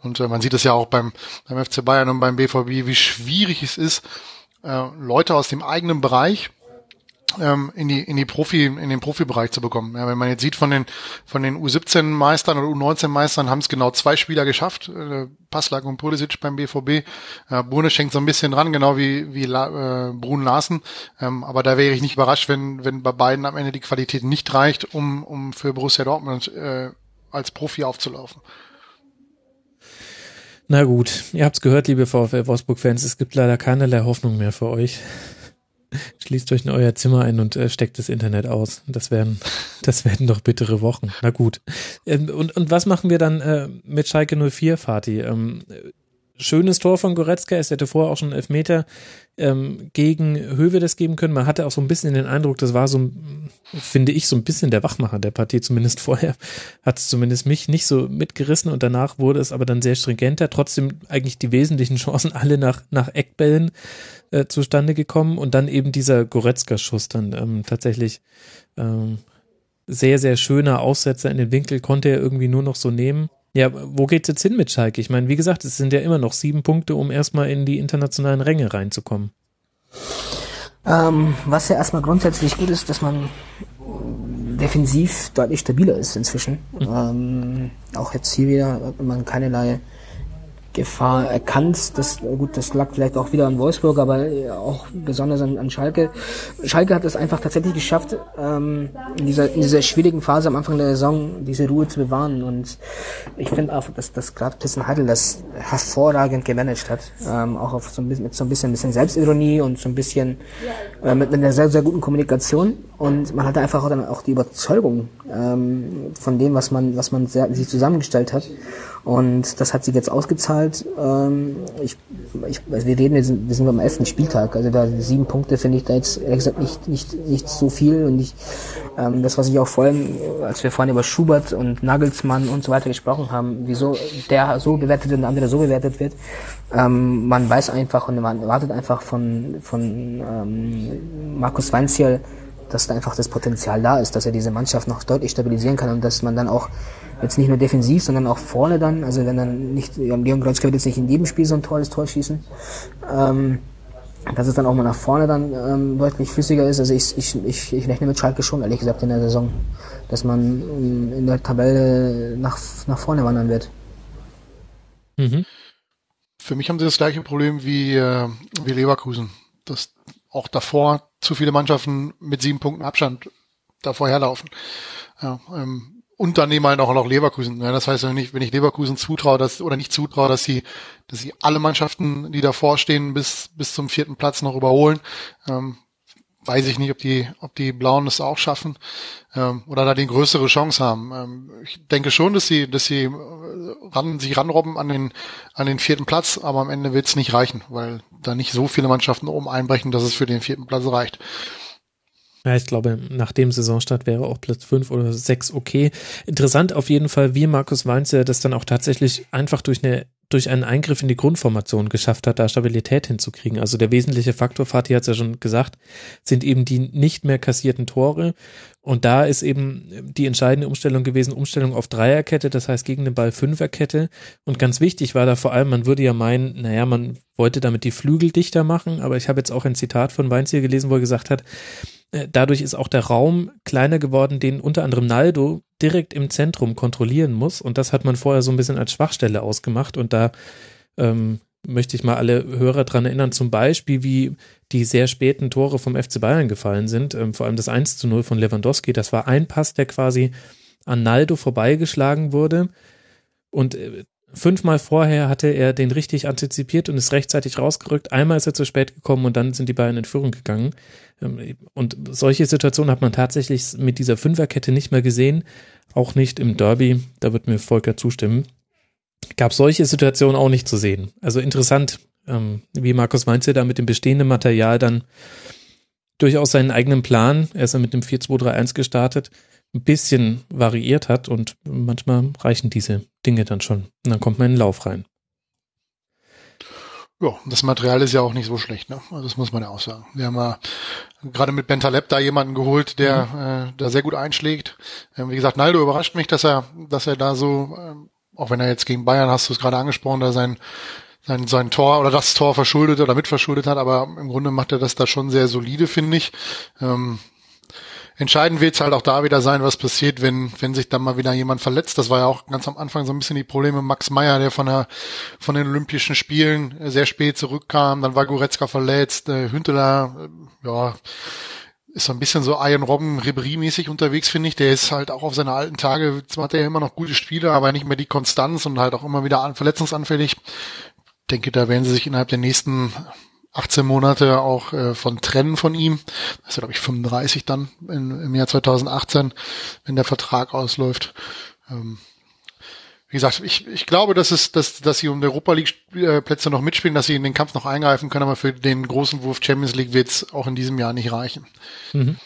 Und äh, man sieht es ja auch beim, beim FC Bayern und beim BVB, wie schwierig es ist, äh, Leute aus dem eigenen Bereich ähm, in die in die Profi in den Profibereich zu bekommen. Ja, wenn man jetzt sieht von den von den U17 Meistern oder U19 Meistern haben es genau zwei Spieler geschafft, äh, Passlack und Pulisic beim BVB. Äh, Brune schenkt so ein bisschen dran, genau wie wie La, äh, Brun Larsen. Ähm, aber da wäre ich nicht überrascht, wenn wenn bei beiden am Ende die Qualität nicht reicht, um um für Borussia Dortmund äh, als Profi aufzulaufen. Na gut, ihr habt's gehört, liebe VfL Wolfsburg-Fans, es gibt leider keinerlei Hoffnung mehr für euch. Schließt euch in euer Zimmer ein und äh, steckt das Internet aus. Das werden, das werden doch bittere Wochen. Na gut. Ähm, und, und was machen wir dann äh, mit Schalke 04, Fatih? Ähm, schönes Tor von Goretzka. Es hätte vorher auch schon Elfmeter ähm, gegen Hövedes geben können. Man hatte auch so ein bisschen den Eindruck, das war so, finde ich, so ein bisschen der Wachmacher der Partie. Zumindest vorher hat es zumindest mich nicht so mitgerissen und danach wurde es aber dann sehr stringenter. Trotzdem eigentlich die wesentlichen Chancen alle nach, nach Eckbällen äh, zustande gekommen und dann eben dieser Goretzka-Schuss dann ähm, tatsächlich ähm, sehr, sehr schöner Aussetzer in den Winkel konnte er irgendwie nur noch so nehmen. Ja, wo geht's jetzt hin mit Schalke? Ich meine, wie gesagt, es sind ja immer noch sieben Punkte, um erstmal in die internationalen Ränge reinzukommen. Ähm, was ja erstmal grundsätzlich gut ist, dass man defensiv deutlich stabiler ist inzwischen. Mhm. Ähm, auch jetzt hier wieder hat man keinerlei Gefahr erkannt. Das, gut, das lag vielleicht auch wieder an Wolfsburg, aber auch besonders an, an Schalke. Schalke hat es einfach tatsächlich geschafft, ähm, in, dieser, in dieser schwierigen Phase am Anfang der Saison diese Ruhe zu bewahren. Und ich finde auch, dass, dass gerade Pissen Heidel das hervorragend gemanagt hat. Ähm, auch auf so ein bisschen, mit so ein bisschen, bisschen Selbstironie und so ein bisschen äh, mit, mit einer sehr, sehr guten Kommunikation. Und man hatte einfach auch dann auch die Überzeugung ähm, von dem, was man, was man sehr, sich zusammengestellt hat. Und das hat sich jetzt ausgezahlt. Ähm, ich, ich, also wir reden, sind, wir sind beim elften Spieltag. Also da sieben Punkte finde ich da jetzt ehrlich gesagt nicht, nicht, nicht so viel. Und ich, ähm, das, was ich auch vorhin, als wir vorhin über Schubert und Nagelsmann und so weiter gesprochen haben, wieso der so bewertet wird und der andere so bewertet wird, ähm, man weiß einfach und man erwartet einfach von, von ähm, Markus Weinziel, dass da einfach das Potenzial da ist, dass er diese Mannschaft noch deutlich stabilisieren kann und dass man dann auch jetzt nicht nur defensiv, sondern auch vorne dann, also wenn dann nicht, Leon Goretzka wird jetzt nicht in jedem Spiel so ein tolles Tor schießen, ähm, dass es dann auch mal nach vorne dann ähm, deutlich flüssiger ist. Also ich, ich, ich, ich rechne mit Schalke schon, ehrlich gesagt, in der Saison, dass man ähm, in der Tabelle nach, nach vorne wandern wird. Mhm. Für mich haben sie das gleiche Problem wie, äh, wie Leverkusen. Dass auch davor zu viele Mannschaften mit sieben Punkten Abstand davor herlaufen. Ja, ähm, und dann nehmen halt auch noch Leverkusen. Ja, das heißt, wenn ich, wenn ich Leverkusen zutraue, dass, oder nicht zutraue, dass sie, dass sie alle Mannschaften, die davor stehen, bis, bis zum vierten Platz noch überholen, ähm, weiß ich nicht, ob die, ob die Blauen das auch schaffen, ähm, oder da die größere Chance haben. Ähm, ich denke schon, dass sie, dass sie äh, ran, sich ranrobben an den, an den vierten Platz, aber am Ende wird es nicht reichen, weil da nicht so viele Mannschaften oben einbrechen, dass es für den vierten Platz reicht. Ja, ich glaube, nach dem Saisonstart wäre auch Platz 5 oder 6 okay. Interessant auf jeden Fall, wie Markus Weinzer das dann auch tatsächlich einfach durch eine durch einen Eingriff in die Grundformation geschafft hat, da Stabilität hinzukriegen. Also der wesentliche Faktor, Fatih hat es ja schon gesagt, sind eben die nicht mehr kassierten Tore. Und da ist eben die entscheidende Umstellung gewesen, Umstellung auf Dreierkette, das heißt gegen den Ball Fünferkette. Und ganz wichtig war da vor allem, man würde ja meinen, naja, man wollte damit die Flügel dichter machen, aber ich habe jetzt auch ein Zitat von Weinziel gelesen, wo er gesagt hat, dadurch ist auch der Raum kleiner geworden, den unter anderem Naldo direkt im Zentrum kontrollieren muss. Und das hat man vorher so ein bisschen als Schwachstelle ausgemacht. Und da ähm, möchte ich mal alle Hörer dran erinnern, zum Beispiel, wie die sehr späten Tore vom FC Bayern gefallen sind. Ähm, vor allem das 1 zu 0 von Lewandowski. Das war ein Pass, der quasi an Naldo vorbeigeschlagen wurde. Und äh, Fünfmal vorher hatte er den richtig antizipiert und ist rechtzeitig rausgerückt. Einmal ist er zu spät gekommen und dann sind die beiden in Führung gegangen. Ähm, und solche Situationen hat man tatsächlich mit dieser Fünferkette nicht mehr gesehen. Auch nicht im Derby. Da wird mir Volker zustimmen. Gab solche Situationen auch nicht zu sehen. Also interessant, ähm, wie Markus Weinzel da mit dem bestehenden Material dann durchaus seinen eigenen Plan, er ist ja mit dem 4-2-3-1 gestartet, ein bisschen variiert hat und manchmal reichen diese Dinge dann schon. Und dann kommt man in den Lauf rein. Ja, das Material ist ja auch nicht so schlecht, ne? Also das muss man ja auch sagen. Wir haben ja gerade mit Bentaleb da jemanden geholt, der mhm. äh, da sehr gut einschlägt. Ähm, wie gesagt, Naldo überrascht mich, dass er, dass er da so, ähm, auch wenn er jetzt gegen Bayern, hast du es gerade angesprochen, da sein sein, sein Tor oder das Tor verschuldet oder mitverschuldet hat, aber im Grunde macht er das da schon sehr solide, finde ich. Ähm, Entscheidend wird es halt auch da wieder sein, was passiert, wenn, wenn sich dann mal wieder jemand verletzt. Das war ja auch ganz am Anfang so ein bisschen die Probleme. Max Meyer, der von der, von den Olympischen Spielen sehr spät zurückkam, dann war Goretzka verletzt, äh, Hünteler, äh, ja, ist so ein bisschen so Iron Robben Ribéry-mäßig unterwegs, finde ich. Der ist halt auch auf seine alten Tage, zwar hat er immer noch gute Spiele, aber nicht mehr die Konstanz und halt auch immer wieder verletzungsanfällig. Ich denke, da werden sie sich innerhalb der nächsten 18 Monate auch äh, von trennen von ihm. Das ist, glaube ich, 35 dann in, im Jahr 2018, wenn der Vertrag ausläuft. Ähm, wie gesagt, ich, ich glaube, dass es, dass, dass sie um die Europa League Plätze noch mitspielen, dass sie in den Kampf noch eingreifen können, aber für den großen Wurf Champions League wird es auch in diesem Jahr nicht reichen. Mhm.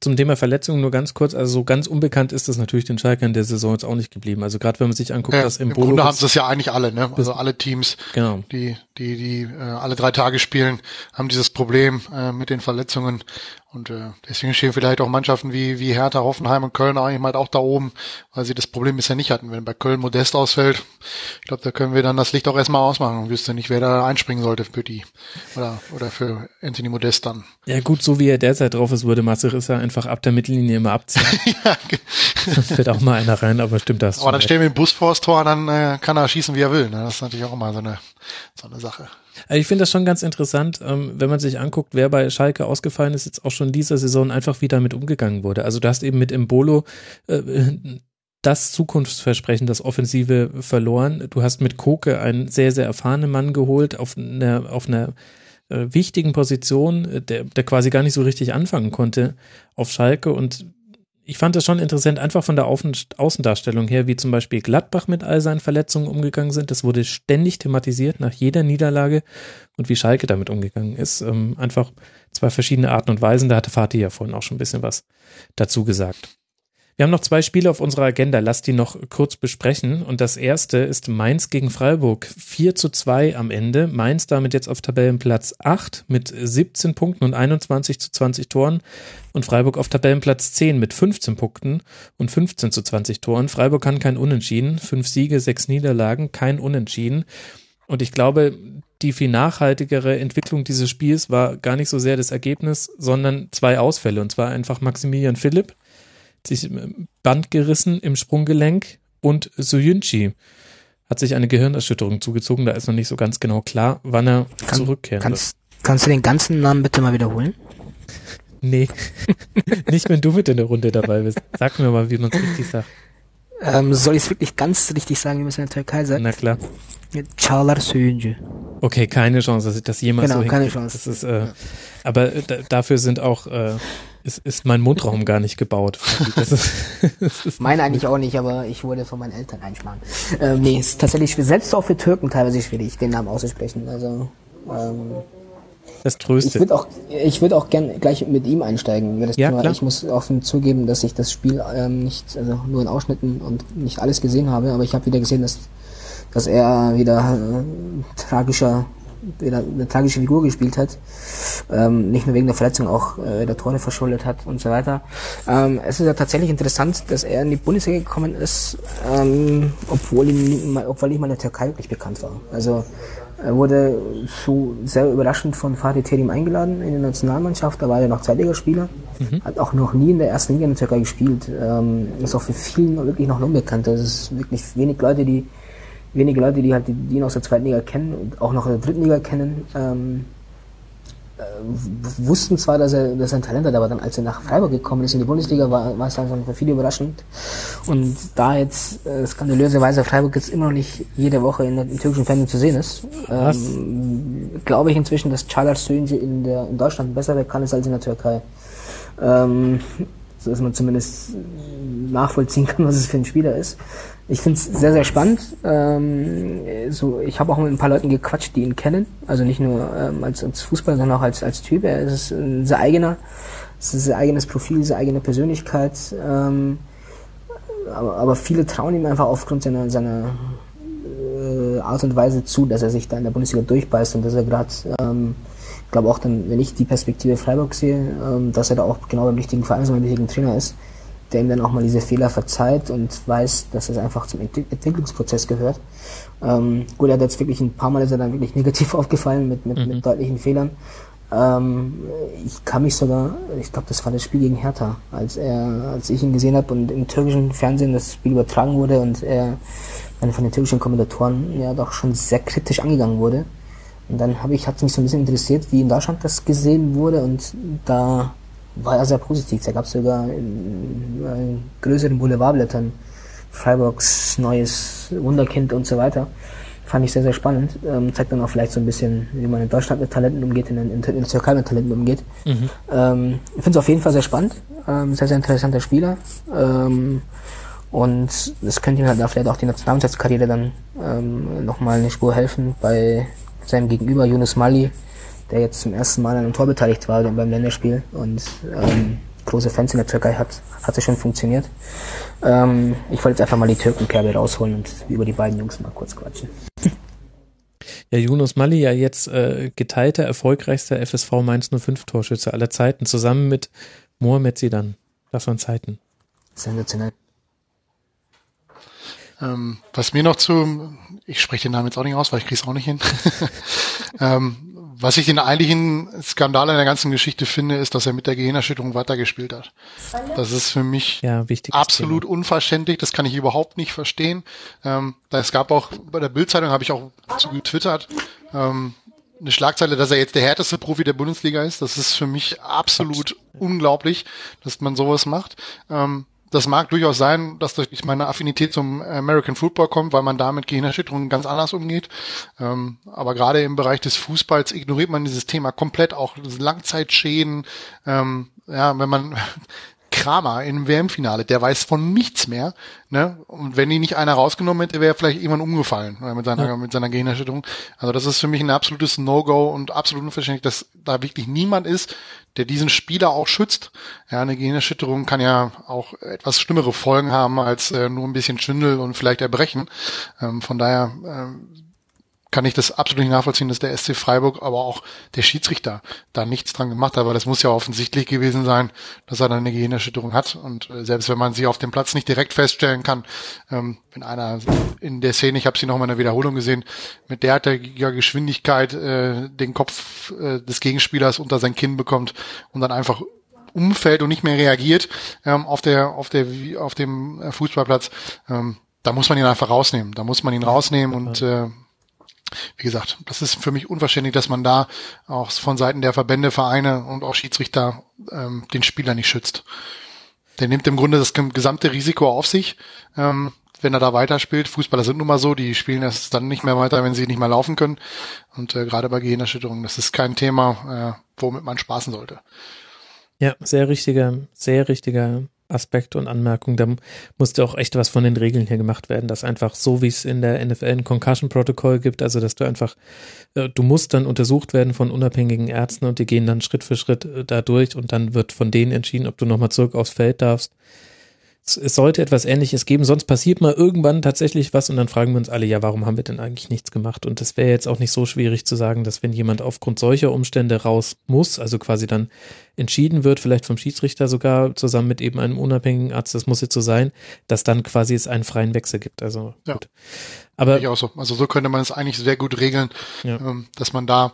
Zum Thema Verletzungen nur ganz kurz, also so ganz unbekannt ist das natürlich den Schalkern der Saison jetzt auch nicht geblieben. Also gerade wenn man sich anguckt, ja, dass im, im Grunde haben sie es ja eigentlich alle, ne? Also alle Teams, genau. die die die äh, alle drei Tage spielen, haben dieses Problem äh, mit den Verletzungen und äh, deswegen stehen vielleicht auch Mannschaften wie, wie Hertha, Hoffenheim und Köln eigentlich mal auch da oben, weil sie das Problem bisher nicht hatten. Wenn bei Köln Modest ausfällt, ich glaube, da können wir dann das Licht auch erstmal ausmachen und wüsste nicht, wer da einspringen sollte für die oder, oder für Anthony Modest dann. Ja gut, so wie er derzeit drauf ist, würde Masserissa einfach ab der Mittellinie immer abziehen. ja, dann fällt auch mal einer rein, aber stimmt das. Aber dann stellen wir den Bus vor das Tor, dann äh, kann er schießen, wie er will. Ne? Das ist natürlich auch immer so eine, so eine Sache. Also ich finde das schon ganz interessant, ähm, wenn man sich anguckt, wer bei Schalke ausgefallen ist, jetzt auch schon dieser Saison einfach wie damit umgegangen wurde. Also du hast eben mit Embolo äh, das Zukunftsversprechen, das Offensive verloren. Du hast mit Koke einen sehr, sehr erfahrenen Mann geholt auf einer, auf einer äh, wichtigen Position, der, der quasi gar nicht so richtig anfangen konnte auf Schalke und ich fand das schon interessant, einfach von der Außendarstellung her, wie zum Beispiel Gladbach mit all seinen Verletzungen umgegangen sind. Das wurde ständig thematisiert nach jeder Niederlage und wie Schalke damit umgegangen ist. Ähm, einfach zwei verschiedene Arten und Weisen. Da hatte Fatih ja vorhin auch schon ein bisschen was dazu gesagt. Wir haben noch zwei Spiele auf unserer Agenda. Lass die noch kurz besprechen. Und das erste ist Mainz gegen Freiburg. 4 zu 2 am Ende. Mainz damit jetzt auf Tabellenplatz 8 mit 17 Punkten und 21 zu 20 Toren. Und Freiburg auf Tabellenplatz 10 mit 15 Punkten und 15 zu 20 Toren. Freiburg kann kein Unentschieden. Fünf Siege, sechs Niederlagen, kein Unentschieden. Und ich glaube, die viel nachhaltigere Entwicklung dieses Spiels war gar nicht so sehr das Ergebnis, sondern zwei Ausfälle. Und zwar einfach Maximilian Philipp, sich Band gerissen im Sprunggelenk und Soyunchi hat sich eine Gehirnerschütterung zugezogen. Da ist noch nicht so ganz genau klar, wann er Kann, zurückkehren kannst, wird. Kannst du den ganzen Namen bitte mal wiederholen? Nee, nicht wenn du mit in der Runde dabei bist. Sag mir mal, wie man es richtig sagt. Ähm, soll ich es wirklich ganz richtig sagen, wie man es in der Türkei sagt? Na klar. Çağlar Söyüncü. Okay, keine Chance, dass ich das jemals genau, so keine Chance. Das ist, äh, aber dafür sind auch äh, ist, ist mein Mundraum gar nicht gebaut. Das ist, das ist Meine eigentlich auch nicht, aber ich wurde von meinen Eltern einsparen. Ähm, nee, ist tatsächlich selbst auch für Türken teilweise schwierig, den Namen auszusprechen. Also ähm, das tröstet. Ich würde auch, ich würde auch gern gleich mit ihm einsteigen. Das ja, klar. Ich muss offen zugeben, dass ich das Spiel ähm, nicht, also nur in Ausschnitten und nicht alles gesehen habe, aber ich habe wieder gesehen, dass, dass er wieder äh, tragischer wieder eine tragische Figur gespielt hat. Ähm, nicht nur wegen der Verletzung, auch äh, der Tore verschuldet hat und so weiter. Ähm, es ist ja tatsächlich interessant, dass er in die Bundesliga gekommen ist, ähm, obwohl, ihm, obwohl nicht mal in der Türkei wirklich bekannt war. Also er wurde so sehr überraschend von Fatih Terim eingeladen in die Nationalmannschaft. Da war er noch Zweitligaspieler. Mhm. Hat auch noch nie in der ersten Liga in der Türkei gespielt. Ähm, ist auch für vielen wirklich noch unbekannt. Es ist wirklich wenig Leute, die wenige Leute, die halt die, ihn aus der zweiten Liga kennen und auch noch in der dritten Liga kennen, ähm, äh, wussten zwar, dass er, dass er ein Talent hat, aber dann, als er nach Freiburg gekommen ist in die Bundesliga, war, war es dann für viele überraschend. Und da jetzt äh, skandalöserweise Freiburg jetzt immer noch nicht jede Woche in der, im türkischen Fernsehen zu sehen ist, ähm, glaube ich inzwischen, dass Çağlar Söyüncü in, der, in Deutschland besser bekannt ist als in der Türkei. Ähm, so dass man zumindest nachvollziehen kann, was es für ein Spieler ist. Ich finde es sehr, sehr spannend. Ähm, so, ich habe auch mit ein paar Leuten gequatscht, die ihn kennen. Also nicht nur ähm, als, als Fußballer, sondern auch als, als Typ. Er ist ein sehr eigener, es ist ein sehr eigenes Profil, sehr eigene Persönlichkeit. Ähm, aber, aber viele trauen ihm einfach aufgrund seiner, seiner äh, Art und Weise zu, dass er sich da in der Bundesliga durchbeißt und dass er gerade, ähm, ich glaube auch dann, wenn ich die Perspektive Freiburg sehe, ähm, dass er da auch genau beim richtigen Verein, beim richtigen Trainer ist der ihm dann auch mal diese Fehler verzeiht und weiß, dass es einfach zum Entwicklungsprozess gehört. Ähm, gut, er hat jetzt wirklich ein paar Mal ist er dann wirklich negativ aufgefallen mit, mit, mhm. mit deutlichen Fehlern. Ähm, ich kann mich sogar, ich glaube, das war das Spiel gegen Hertha, als er, als ich ihn gesehen habe und im türkischen Fernsehen das Spiel übertragen wurde und er dann von den türkischen Kommentatoren ja doch schon sehr kritisch angegangen wurde. Und dann habe ich, hat mich so ein bisschen interessiert, wie in Deutschland das gesehen wurde und da war ja sehr positiv. Da gab es sogar in, größeren Boulevardblättern Freiburgs neues Wunderkind und so weiter. Fand ich sehr, sehr spannend. Ähm, zeigt dann auch vielleicht so ein bisschen, wie man in Deutschland mit Talenten umgeht, in, in, in der Türkei mit Talenten umgeht. Mhm. Ähm, ich finde es auf jeden Fall sehr spannend. Ähm, sehr, sehr interessanter Spieler. Ähm, und das könnte ihm halt da vielleicht auch die Nationalmannschaftskarriere dann ähm, nochmal eine Spur helfen bei seinem Gegenüber Yunus Mali, der jetzt zum ersten Mal an einem Tor beteiligt war beim Länderspiel und ähm, große Fans in der Türkei hat, hat es schon funktioniert. Ähm, ich wollte jetzt einfach mal die Türkenkerbe rausholen und über die beiden Jungs mal kurz quatschen. Ja, Yunus Mali ja jetzt äh, geteilter, erfolgreichster FSV Mainz 05 Torschütze aller Zeiten, zusammen mit Mohamed Sidan. Das waren Zeiten. Sensationell. Ähm, was mir noch zu, ich spreche den Namen jetzt auch nicht aus, weil ich kriege es auch nicht hin. ähm, was ich den eigentlichen Skandal in der ganzen Geschichte finde, ist, dass er mit der Gehirnerschütterung weitergespielt hat. Das ist für mich ja, absolut Thema. unverständlich. Das kann ich überhaupt nicht verstehen. Ähm, es gab auch bei der Bildzeitung habe ich auch zu getwittert. Ähm, eine Schlagzeile, dass er jetzt der härteste Profi der Bundesliga ist. Das ist für mich absolut unglaublich, dass man sowas macht. Ähm, das mag durchaus sein, dass durch meine Affinität zum American Football kommt, weil man da mit Gehirnerschütterungen ganz anders umgeht. Ähm, aber gerade im Bereich des Fußballs ignoriert man dieses Thema komplett, auch Langzeitschäden. Ähm, ja, wenn man Kramer im WM-Finale, der weiß von nichts mehr. Ne? Und wenn ihn nicht einer rausgenommen hätte, wäre er vielleicht irgendwann umgefallen äh, mit seiner, ja. mit seiner Gehirnerschütterung. Also das ist für mich ein absolutes No-Go und absolut unverständlich, dass da wirklich niemand ist, der diesen Spieler auch schützt. Ja, eine Gehirnerschütterung kann ja auch etwas schlimmere Folgen haben als äh, nur ein bisschen Schwindel und vielleicht Erbrechen. Ähm, von daher äh, kann ich das absolut nicht nachvollziehen, dass der SC Freiburg, aber auch der Schiedsrichter da nichts dran gemacht hat, weil das muss ja offensichtlich gewesen sein, dass er dann eine Gehirnerschütterung hat. Und äh, selbst wenn man sie auf dem Platz nicht direkt feststellen kann, ähm, wenn einer in der Szene, ich habe sie noch mal in der Wiederholung gesehen, mit derartiger Geschwindigkeit äh, den Kopf äh, des Gegenspielers unter sein Kinn bekommt und dann einfach umfällt und nicht mehr reagiert ähm, auf der auf der auf dem Fußballplatz, ähm, da muss man ihn einfach rausnehmen. Da muss man ihn rausnehmen und äh, wie gesagt, das ist für mich unverständlich, dass man da auch von Seiten der Verbände, Vereine und auch Schiedsrichter ähm, den Spieler nicht schützt. Der nimmt im Grunde das gesamte Risiko auf sich, ähm, wenn er da weiterspielt. Fußballer sind nun mal so, die spielen erst dann nicht mehr weiter, wenn sie nicht mehr laufen können. Und äh, gerade bei Gehirnerschütterungen, das ist kein Thema, äh, womit man spaßen sollte. Ja, sehr richtiger, sehr richtiger Aspekt und Anmerkung, da musste auch echt was von den Regeln hier gemacht werden, dass einfach so wie es in der NFL ein Concussion Protocol gibt, also dass du einfach, äh, du musst dann untersucht werden von unabhängigen Ärzten und die gehen dann Schritt für Schritt äh, da durch und dann wird von denen entschieden, ob du nochmal zurück aufs Feld darfst es sollte etwas Ähnliches geben, sonst passiert mal irgendwann tatsächlich was und dann fragen wir uns alle, ja, warum haben wir denn eigentlich nichts gemacht? Und es wäre jetzt auch nicht so schwierig zu sagen, dass wenn jemand aufgrund solcher Umstände raus muss, also quasi dann entschieden wird, vielleicht vom Schiedsrichter sogar zusammen mit eben einem unabhängigen Arzt, das muss jetzt so sein, dass dann quasi es einen freien Wechsel gibt. Also ja. gut. Aber ich auch so. Also so könnte man es eigentlich sehr gut regeln, ja. ähm, dass man da,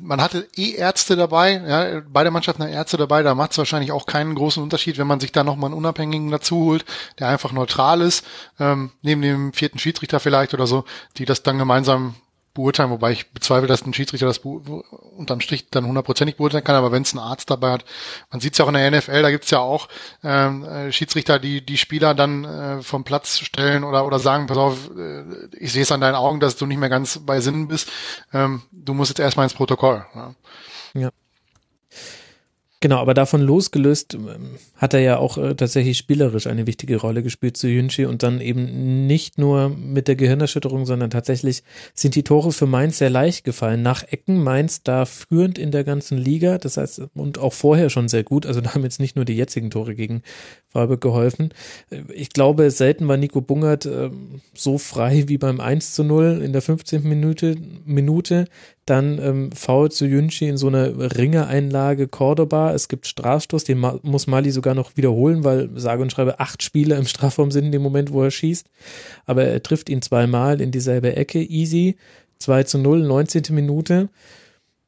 man hatte eh Ärzte dabei, ja, beide Mannschaften haben Ärzte dabei, da macht es wahrscheinlich auch keinen großen Unterschied, wenn man sich da nochmal einen Unabhängigen dazu holt, der einfach neutral ist, ähm, neben dem vierten Schiedsrichter vielleicht oder so, die das dann gemeinsam beurteilen, wobei ich bezweifle, dass ein Schiedsrichter das unterm Strich dann hundertprozentig beurteilen kann, aber wenn es ein Arzt dabei hat, man sieht es ja auch in der NFL, da gibt's ja auch ähm, äh, Schiedsrichter, die die Spieler dann äh, vom Platz stellen oder oder sagen, pass auf, äh, ich sehe es an deinen Augen, dass du nicht mehr ganz bei Sinnen bist, ähm, du musst jetzt erstmal ins Protokoll. Ja. ja. Genau, aber davon losgelöst ähm, hat er ja auch äh, tatsächlich spielerisch eine wichtige Rolle gespielt zu Yunchi und dann eben nicht nur mit der Gehirnerschütterung, sondern tatsächlich sind die Tore für Mainz sehr leicht gefallen. Nach Ecken Mainz da führend in der ganzen Liga, das heißt, und auch vorher schon sehr gut, also da haben jetzt nicht nur die jetzigen Tore gegen Freiburg geholfen. Ich glaube, selten war Nico Bungert äh, so frei wie beim 1 zu 0 in der 15. Minute, Minute dann ähm, Foul zu Yunchi in so einer Ringereinlage Cordoba. Es gibt Strafstoß, den muss Mali sogar noch wiederholen, weil sage und schreibe acht Spieler im Strafraum sind in dem Moment, wo er schießt. Aber er trifft ihn zweimal in dieselbe Ecke. Easy. 2 zu 0, 19. Minute.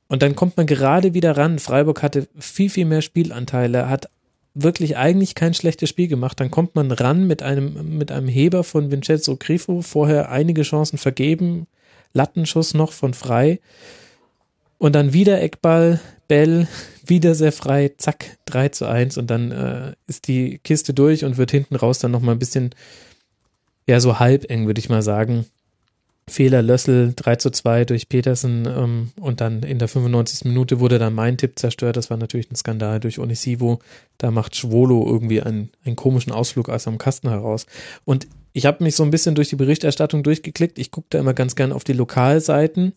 Und dann kommt man gerade wieder ran. Freiburg hatte viel, viel mehr Spielanteile, hat wirklich eigentlich kein schlechtes Spiel gemacht. Dann kommt man ran mit einem, mit einem Heber von Vincenzo Grifo, vorher einige Chancen vergeben, Lattenschuss noch von frei. Und dann wieder Eckball, Bell, wieder sehr frei, zack, 3 zu 1 und dann äh, ist die Kiste durch und wird hinten raus dann nochmal ein bisschen, ja, so halb eng, würde ich mal sagen. Fehler Lössel 3 zu 2 durch Petersen ähm, und dann in der 95. Minute wurde dann mein Tipp zerstört. Das war natürlich ein Skandal durch Onisivo. Da macht Schwolo irgendwie einen, einen komischen Ausflug aus am Kasten heraus. Und ich habe mich so ein bisschen durch die Berichterstattung durchgeklickt. Ich gucke da immer ganz gern auf die Lokalseiten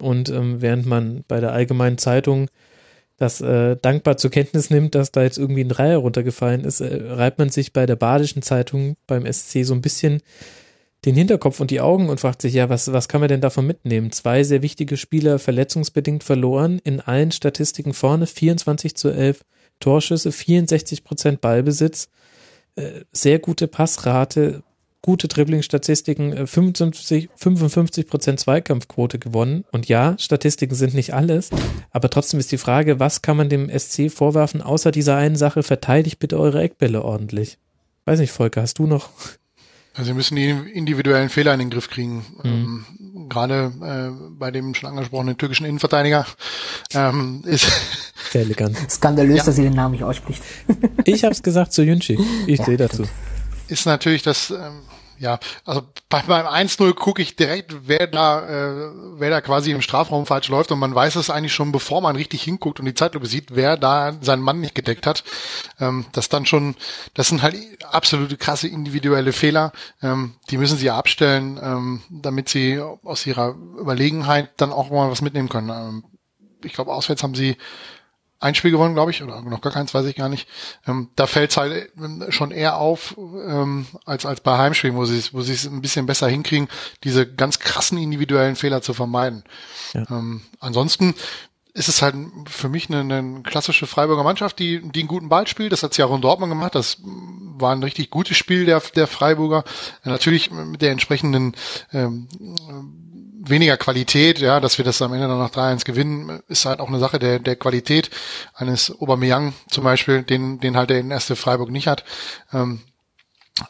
und ähm, während man bei der allgemeinen Zeitung das äh, dankbar zur Kenntnis nimmt, dass da jetzt irgendwie ein Dreier runtergefallen ist, äh, reibt man sich bei der Badischen Zeitung beim SC so ein bisschen den Hinterkopf und die Augen und fragt sich, ja, was, was kann man denn davon mitnehmen? Zwei sehr wichtige Spieler verletzungsbedingt verloren, in allen Statistiken vorne, 24 zu 11 Torschüsse, 64 Prozent Ballbesitz, äh, sehr gute Passrate, gute Dribbling-Statistiken, 55, 55 Prozent Zweikampfquote gewonnen. Und ja, Statistiken sind nicht alles, aber trotzdem ist die Frage, was kann man dem SC vorwerfen, außer dieser einen Sache, verteidigt bitte eure Eckbälle ordentlich. Weiß nicht, Volker, hast du noch? Also wir müssen die individuellen Fehler in den Griff kriegen. Mhm. Ähm, gerade äh, bei dem schon angesprochenen türkischen Innenverteidiger ähm, ist sehr elegant. Skandalös, ja. dass sie den Namen nicht ausspricht. ich habe es gesagt zu Yunchi. Ich ja, stehe dazu. Ist natürlich das ähm, Ja, also bei, beim 1-0 gucke ich direkt, wer da, äh, wer da quasi im Strafraum falsch läuft und man weiß es eigentlich schon, bevor man richtig hinguckt und die Zeitlupe sieht, wer da seinen Mann nicht gedeckt hat. Ähm, das dann schon, das sind halt absolute krasse individuelle Fehler. Ähm, die müssen sie abstellen, ähm, damit sie aus ihrer Überlegenheit dann auch mal was mitnehmen können. Ähm, ich glaube, auswärts haben sie ein Spiel gewonnen, glaube ich, oder noch gar keins, weiß ich gar nicht. Ähm, da fällt es halt äh, schon eher auf ähm, als als bei Heimspielen, wo sie wo sie es ein bisschen besser hinkriegen, diese ganz krassen individuellen Fehler zu vermeiden. Ja. Ähm, ansonsten ist es halt für mich eine, eine klassische Freiburger Mannschaft, die, die einen guten Ball spielt. Das hat sie auch in Dortmund gemacht. Das war ein richtig gutes Spiel der, der Freiburger. Natürlich mit der entsprechenden ähm, weniger Qualität, ja, dass wir das am Ende dann noch 3-1 gewinnen, ist halt auch eine Sache der, der Qualität eines Aubameyang zum Beispiel, den, den halt der in erste Freiburg nicht hat. Ähm,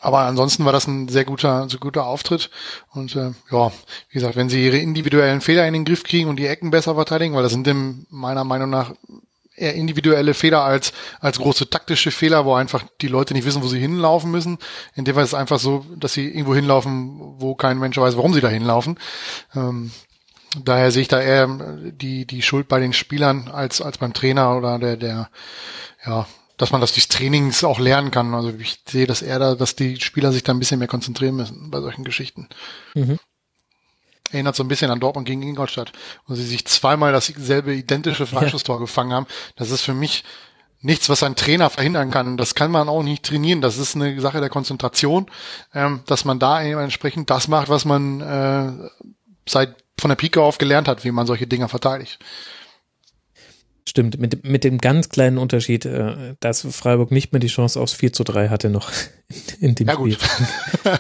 aber ansonsten war das ein sehr guter, sehr guter Auftritt. Und äh, ja, wie gesagt, wenn sie ihre individuellen Fehler in den Griff kriegen und die Ecken besser verteidigen, weil das sind dem, meiner Meinung nach eher individuelle Fehler als, als große taktische Fehler, wo einfach die Leute nicht wissen, wo sie hinlaufen müssen. In dem Fall ist es einfach so, dass sie irgendwo hinlaufen, wo kein Mensch weiß, warum sie da hinlaufen. Ähm, daher sehe ich da eher die, die Schuld bei den Spielern als, als beim Trainer oder der, der, ja, dass man das durch Trainings auch lernen kann. Also ich sehe das eher da, dass die Spieler sich da ein bisschen mehr konzentrieren müssen bei solchen Geschichten. Mhm erinnert so ein bisschen an Dortmund gegen Ingolstadt, wo sie sich zweimal dasselbe identische Freistoßtor ja. gefangen haben. Das ist für mich nichts, was ein Trainer verhindern kann. Das kann man auch nicht trainieren. Das ist eine Sache der Konzentration, ähm, dass man da entsprechend das macht, was man äh, seit von der Pike auf gelernt hat, wie man solche Dinger verteidigt. Stimmt, mit, mit dem ganz kleinen Unterschied, äh, dass Freiburg nicht mehr die Chance aufs 4 zu 3 hatte noch in, in dem ja, Spiel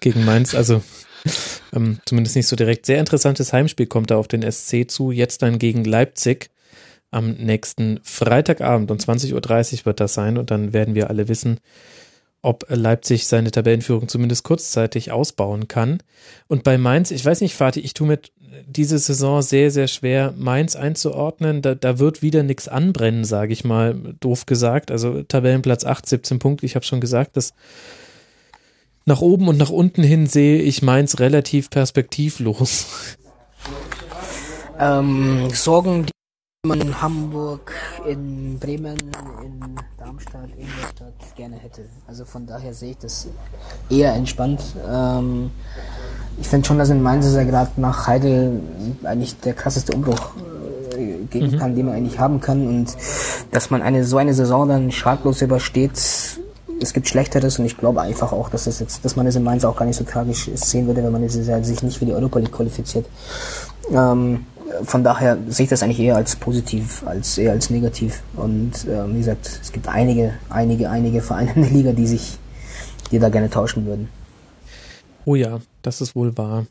gegen Mainz. Also ähm, zumindest nicht so direkt. Sehr interessantes Heimspiel kommt da auf den SC zu. Jetzt dann gegen Leipzig am nächsten Freitagabend um 20.30 Uhr wird das sein und dann werden wir alle wissen, ob Leipzig seine Tabellenführung zumindest kurzzeitig ausbauen kann. Und bei Mainz, ich weiß nicht, Fatih, ich tue mir diese Saison sehr, sehr schwer, Mainz einzuordnen. Da, da wird wieder nichts anbrennen, sage ich mal, doof gesagt. Also Tabellenplatz 8, 17 Punkte. Ich habe schon gesagt, dass nach oben und nach unten hin sehe ich meins relativ perspektivlos. Ähm, Sorgen, die man in Hamburg, in Bremen, in Darmstadt, Ingolstadt gerne hätte. Also von daher sehe ich das eher entspannt. Ähm, ich finde schon, dass in Mainz ja gerade nach Heidel eigentlich der krasseste Umbruch äh, geben mhm. kann, den man eigentlich haben kann und dass man eine so eine Saison dann schadlos übersteht, es gibt Schlechteres und ich glaube einfach auch, dass das jetzt, dass man es in Mainz auch gar nicht so tragisch sehen würde, wenn man sich nicht für die Europa League qualifiziert. Ähm, von daher sehe ich das eigentlich eher als positiv, als eher als negativ. Und ähm, wie gesagt, es gibt einige, einige, einige Vereine in der Liga, die sich, die da gerne tauschen würden. Oh ja, das ist wohl wahr.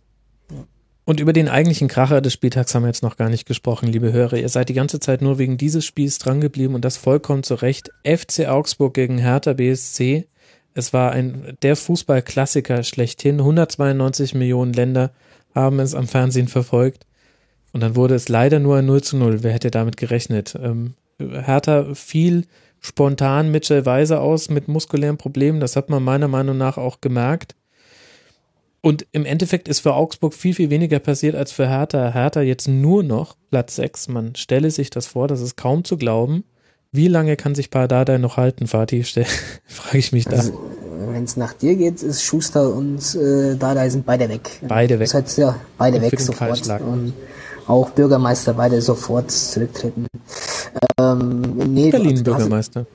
Und über den eigentlichen Kracher des Spieltags haben wir jetzt noch gar nicht gesprochen, liebe Hörer. Ihr seid die ganze Zeit nur wegen dieses Spiels drangeblieben und das vollkommen zu Recht. FC Augsburg gegen Hertha BSC. Es war ein, der Fußballklassiker schlechthin. 192 Millionen Länder haben es am Fernsehen verfolgt. Und dann wurde es leider nur ein 0 zu 0. Wer hätte damit gerechnet? Ähm, Hertha fiel spontan Mitchell Weiser aus mit muskulären Problemen. Das hat man meiner Meinung nach auch gemerkt. Und im Endeffekt ist für Augsburg viel, viel weniger passiert als für Hertha. Hertha jetzt nur noch Platz 6. Man stelle sich das vor, das ist kaum zu glauben. Wie lange kann sich Pardada noch halten, Fatih? Frage ich mich da. Also, Wenn es nach dir geht, ist Schuster und äh, Dada sind beide weg. Beide weg. Das heißt, ja, beide und weg sofort. Und auch Bürgermeister beide sofort zurücktreten. Ähm, nee, Berlin Bürgermeister.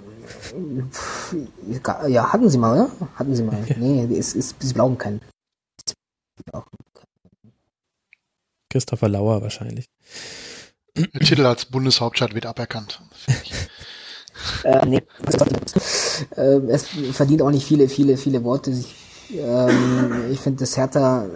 Ja, hatten sie mal, oder? Hatten sie mal. Nee, es, es, sie glauben keinen. Christopher Lauer wahrscheinlich. Der Titel als Bundeshauptstadt wird aberkannt. äh, nee, äh, es verdient auch nicht viele, viele, viele Worte. Ich, ähm, ich finde, das Hertha äh,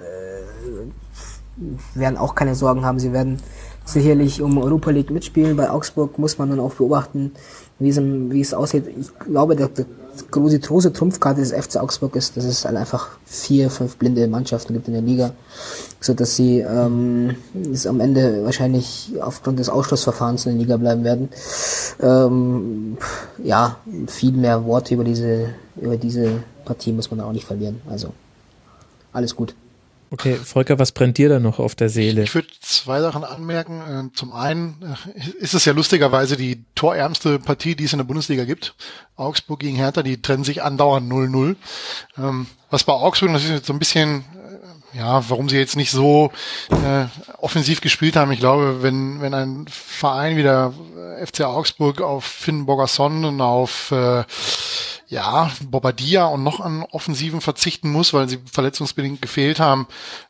werden auch keine Sorgen haben. Sie werden sicherlich um Europa League mitspielen. Bei Augsburg muss man dann auch beobachten, wie es, wie es aussieht. Ich glaube, der, der große, große Trumpfkarte des FC Augsburg ist, dass es halt einfach vier, fünf blinde Mannschaften gibt in der Liga, so dass sie ähm, es am Ende wahrscheinlich aufgrund des Ausschlussverfahrens in der Liga bleiben werden. Ähm, ja, viel mehr Worte über diese über diese Partie muss man auch nicht verlieren. Also alles gut. Okay, Volker, was brennt dir da noch auf der Seele? Ich würde zwei Sachen anmerken. Äh, zum einen äh, ist es ja lustigerweise die torärmste Partie, die es in der Bundesliga gibt. Augsburg gegen Hertha, die trennen sich andauernd 0-0. Ähm, was bei Augsburg natürlich so ein bisschen ja, warum sie jetzt nicht so äh, offensiv gespielt haben. Ich glaube, wenn, wenn ein Verein wie der FC Augsburg auf Finn Bogason und auf äh, ja, Bobadilla und noch an Offensiven verzichten muss, weil sie verletzungsbedingt gefehlt haben,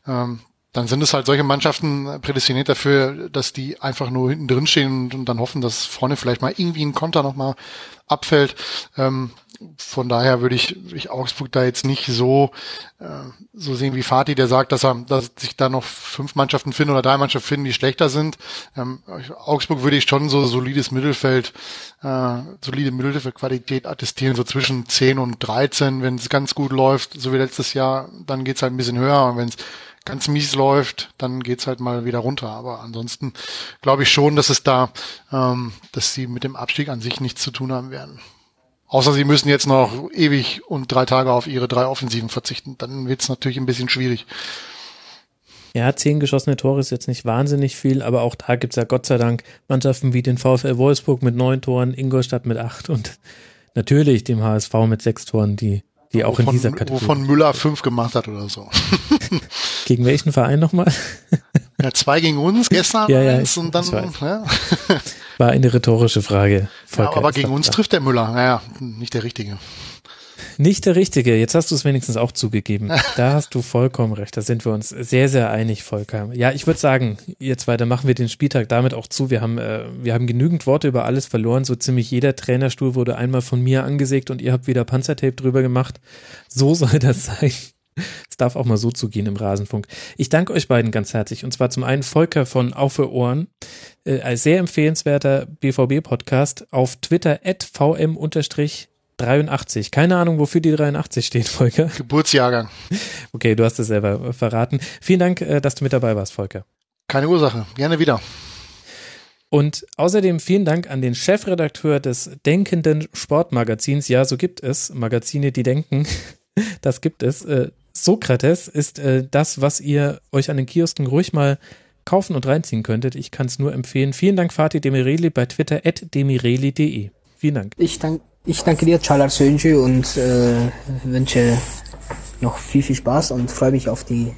ähm, dann sind es halt solche Mannschaften prädestiniert dafür, dass die einfach nur hinten drin stehen und, dann hoffen, dass vorne vielleicht mal irgendwie ein Konter nochmal abfällt. Ähm, von daher würde ich, ich Augsburg da jetzt nicht so äh, so sehen wie Fatih, der sagt, dass er, dass sich da noch fünf Mannschaften finden oder drei Mannschaften finden, die schlechter sind. Ähm, Augsburg würde ich schon so solides Mittelfeld, äh, solide Mittelfeldqualität attestieren, so zwischen 10 und 13, wenn es ganz gut läuft, so wie letztes Jahr, dann geht's halt ein bisschen höher. Und wenn es ganz mies läuft, dann geht's halt mal wieder runter. Aber ansonsten glaube ich schon, dass es da, ähm, dass sie mit dem Abstieg an sich nichts zu tun haben werden. Außer sie müssen jetzt noch ewig und drei Tage auf ihre drei Offensiven verzichten. Dann wird's natürlich ein bisschen schwierig. Ja, zehn geschossene Tore ist jetzt nicht wahnsinnig viel, aber auch da gibt's ja Gott sei Dank Mannschaften wie den VfL Wolfsburg mit neun Toren, Ingolstadt mit acht und natürlich dem HSV mit sechs Toren, die, die auch wovon, in dieser Kategorie. Wovon Müller fünf gemacht hat oder so. Gegen welchen Verein nochmal? Ja, zwei gegen uns gestern ja, ja, eins und dann, ja. War eine rhetorische Frage. Volker, ja, aber gegen uns trifft der Müller. Naja, nicht der Richtige. Nicht der Richtige. Jetzt hast du es wenigstens auch zugegeben. Da hast du vollkommen recht. Da sind wir uns sehr, sehr einig, Volker. Ja, ich würde sagen, jetzt weiter machen wir den Spieltag damit auch zu. Wir haben, äh, wir haben genügend Worte über alles verloren. So ziemlich jeder Trainerstuhl wurde einmal von mir angesägt und ihr habt wieder Panzertape drüber gemacht. So soll das sein. Es darf auch mal so zugehen im Rasenfunk. Ich danke euch beiden ganz herzlich. Und zwar zum einen Volker von Auf für Ohren, äh, ein sehr empfehlenswerter BVB-Podcast auf Twitter at vm-83. Keine Ahnung, wofür die 83 steht, Volker. Geburtsjahrgang. Okay, du hast es selber verraten. Vielen Dank, äh, dass du mit dabei warst, Volker. Keine Ursache. Gerne wieder. Und außerdem vielen Dank an den Chefredakteur des Denkenden Sportmagazins. Ja, so gibt es Magazine, die denken. Das gibt es. Äh, Sokrates ist äh, das, was ihr euch an den Kiosken ruhig mal kaufen und reinziehen könntet. Ich kann es nur empfehlen. Vielen Dank, Fatih Demireli, bei Twitter at demireli.de. Vielen Dank. Ich, dank, ich danke dir, Chalar Sönjü, und äh, wünsche noch viel, viel Spaß und freue mich auf die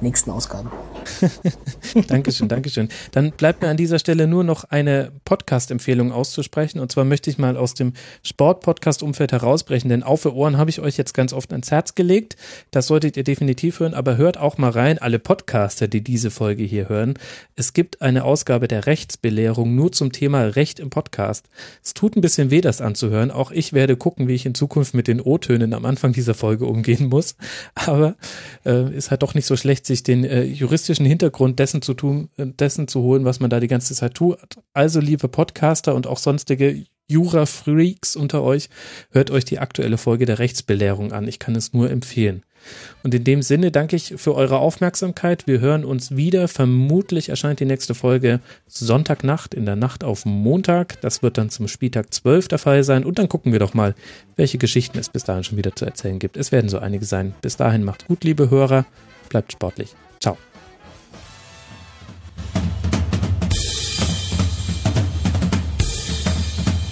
nächsten Ausgaben. Dankeschön, Dankeschön. Dann bleibt mir an dieser Stelle nur noch eine Podcast-Empfehlung auszusprechen. Und zwar möchte ich mal aus dem Sport-Podcast-Umfeld herausbrechen, denn auf für Ohren habe ich euch jetzt ganz oft ans Herz gelegt. Das solltet ihr definitiv hören, aber hört auch mal rein, alle Podcaster, die diese Folge hier hören. Es gibt eine Ausgabe der Rechtsbelehrung nur zum Thema Recht im Podcast. Es tut ein bisschen weh, das anzuhören. Auch ich werde gucken, wie ich in Zukunft mit den O-Tönen am Anfang dieser Folge umgehen muss. Aber äh, ist halt doch nicht so schlecht, sich den äh, juristischen Hintergrund dessen zu tun, äh, dessen zu holen, was man da die ganze Zeit tut. Also, liebe Podcaster und auch sonstige Jura-Freaks unter euch, hört euch die aktuelle Folge der Rechtsbelehrung an. Ich kann es nur empfehlen. Und in dem Sinne danke ich für eure Aufmerksamkeit. Wir hören uns wieder. Vermutlich erscheint die nächste Folge Sonntagnacht in der Nacht auf Montag. Das wird dann zum Spieltag 12 der Fall sein. Und dann gucken wir doch mal, welche Geschichten es bis dahin schon wieder zu erzählen gibt. Es werden so einige sein. Bis dahin macht gut, liebe Hörer. Bleibt sportlich.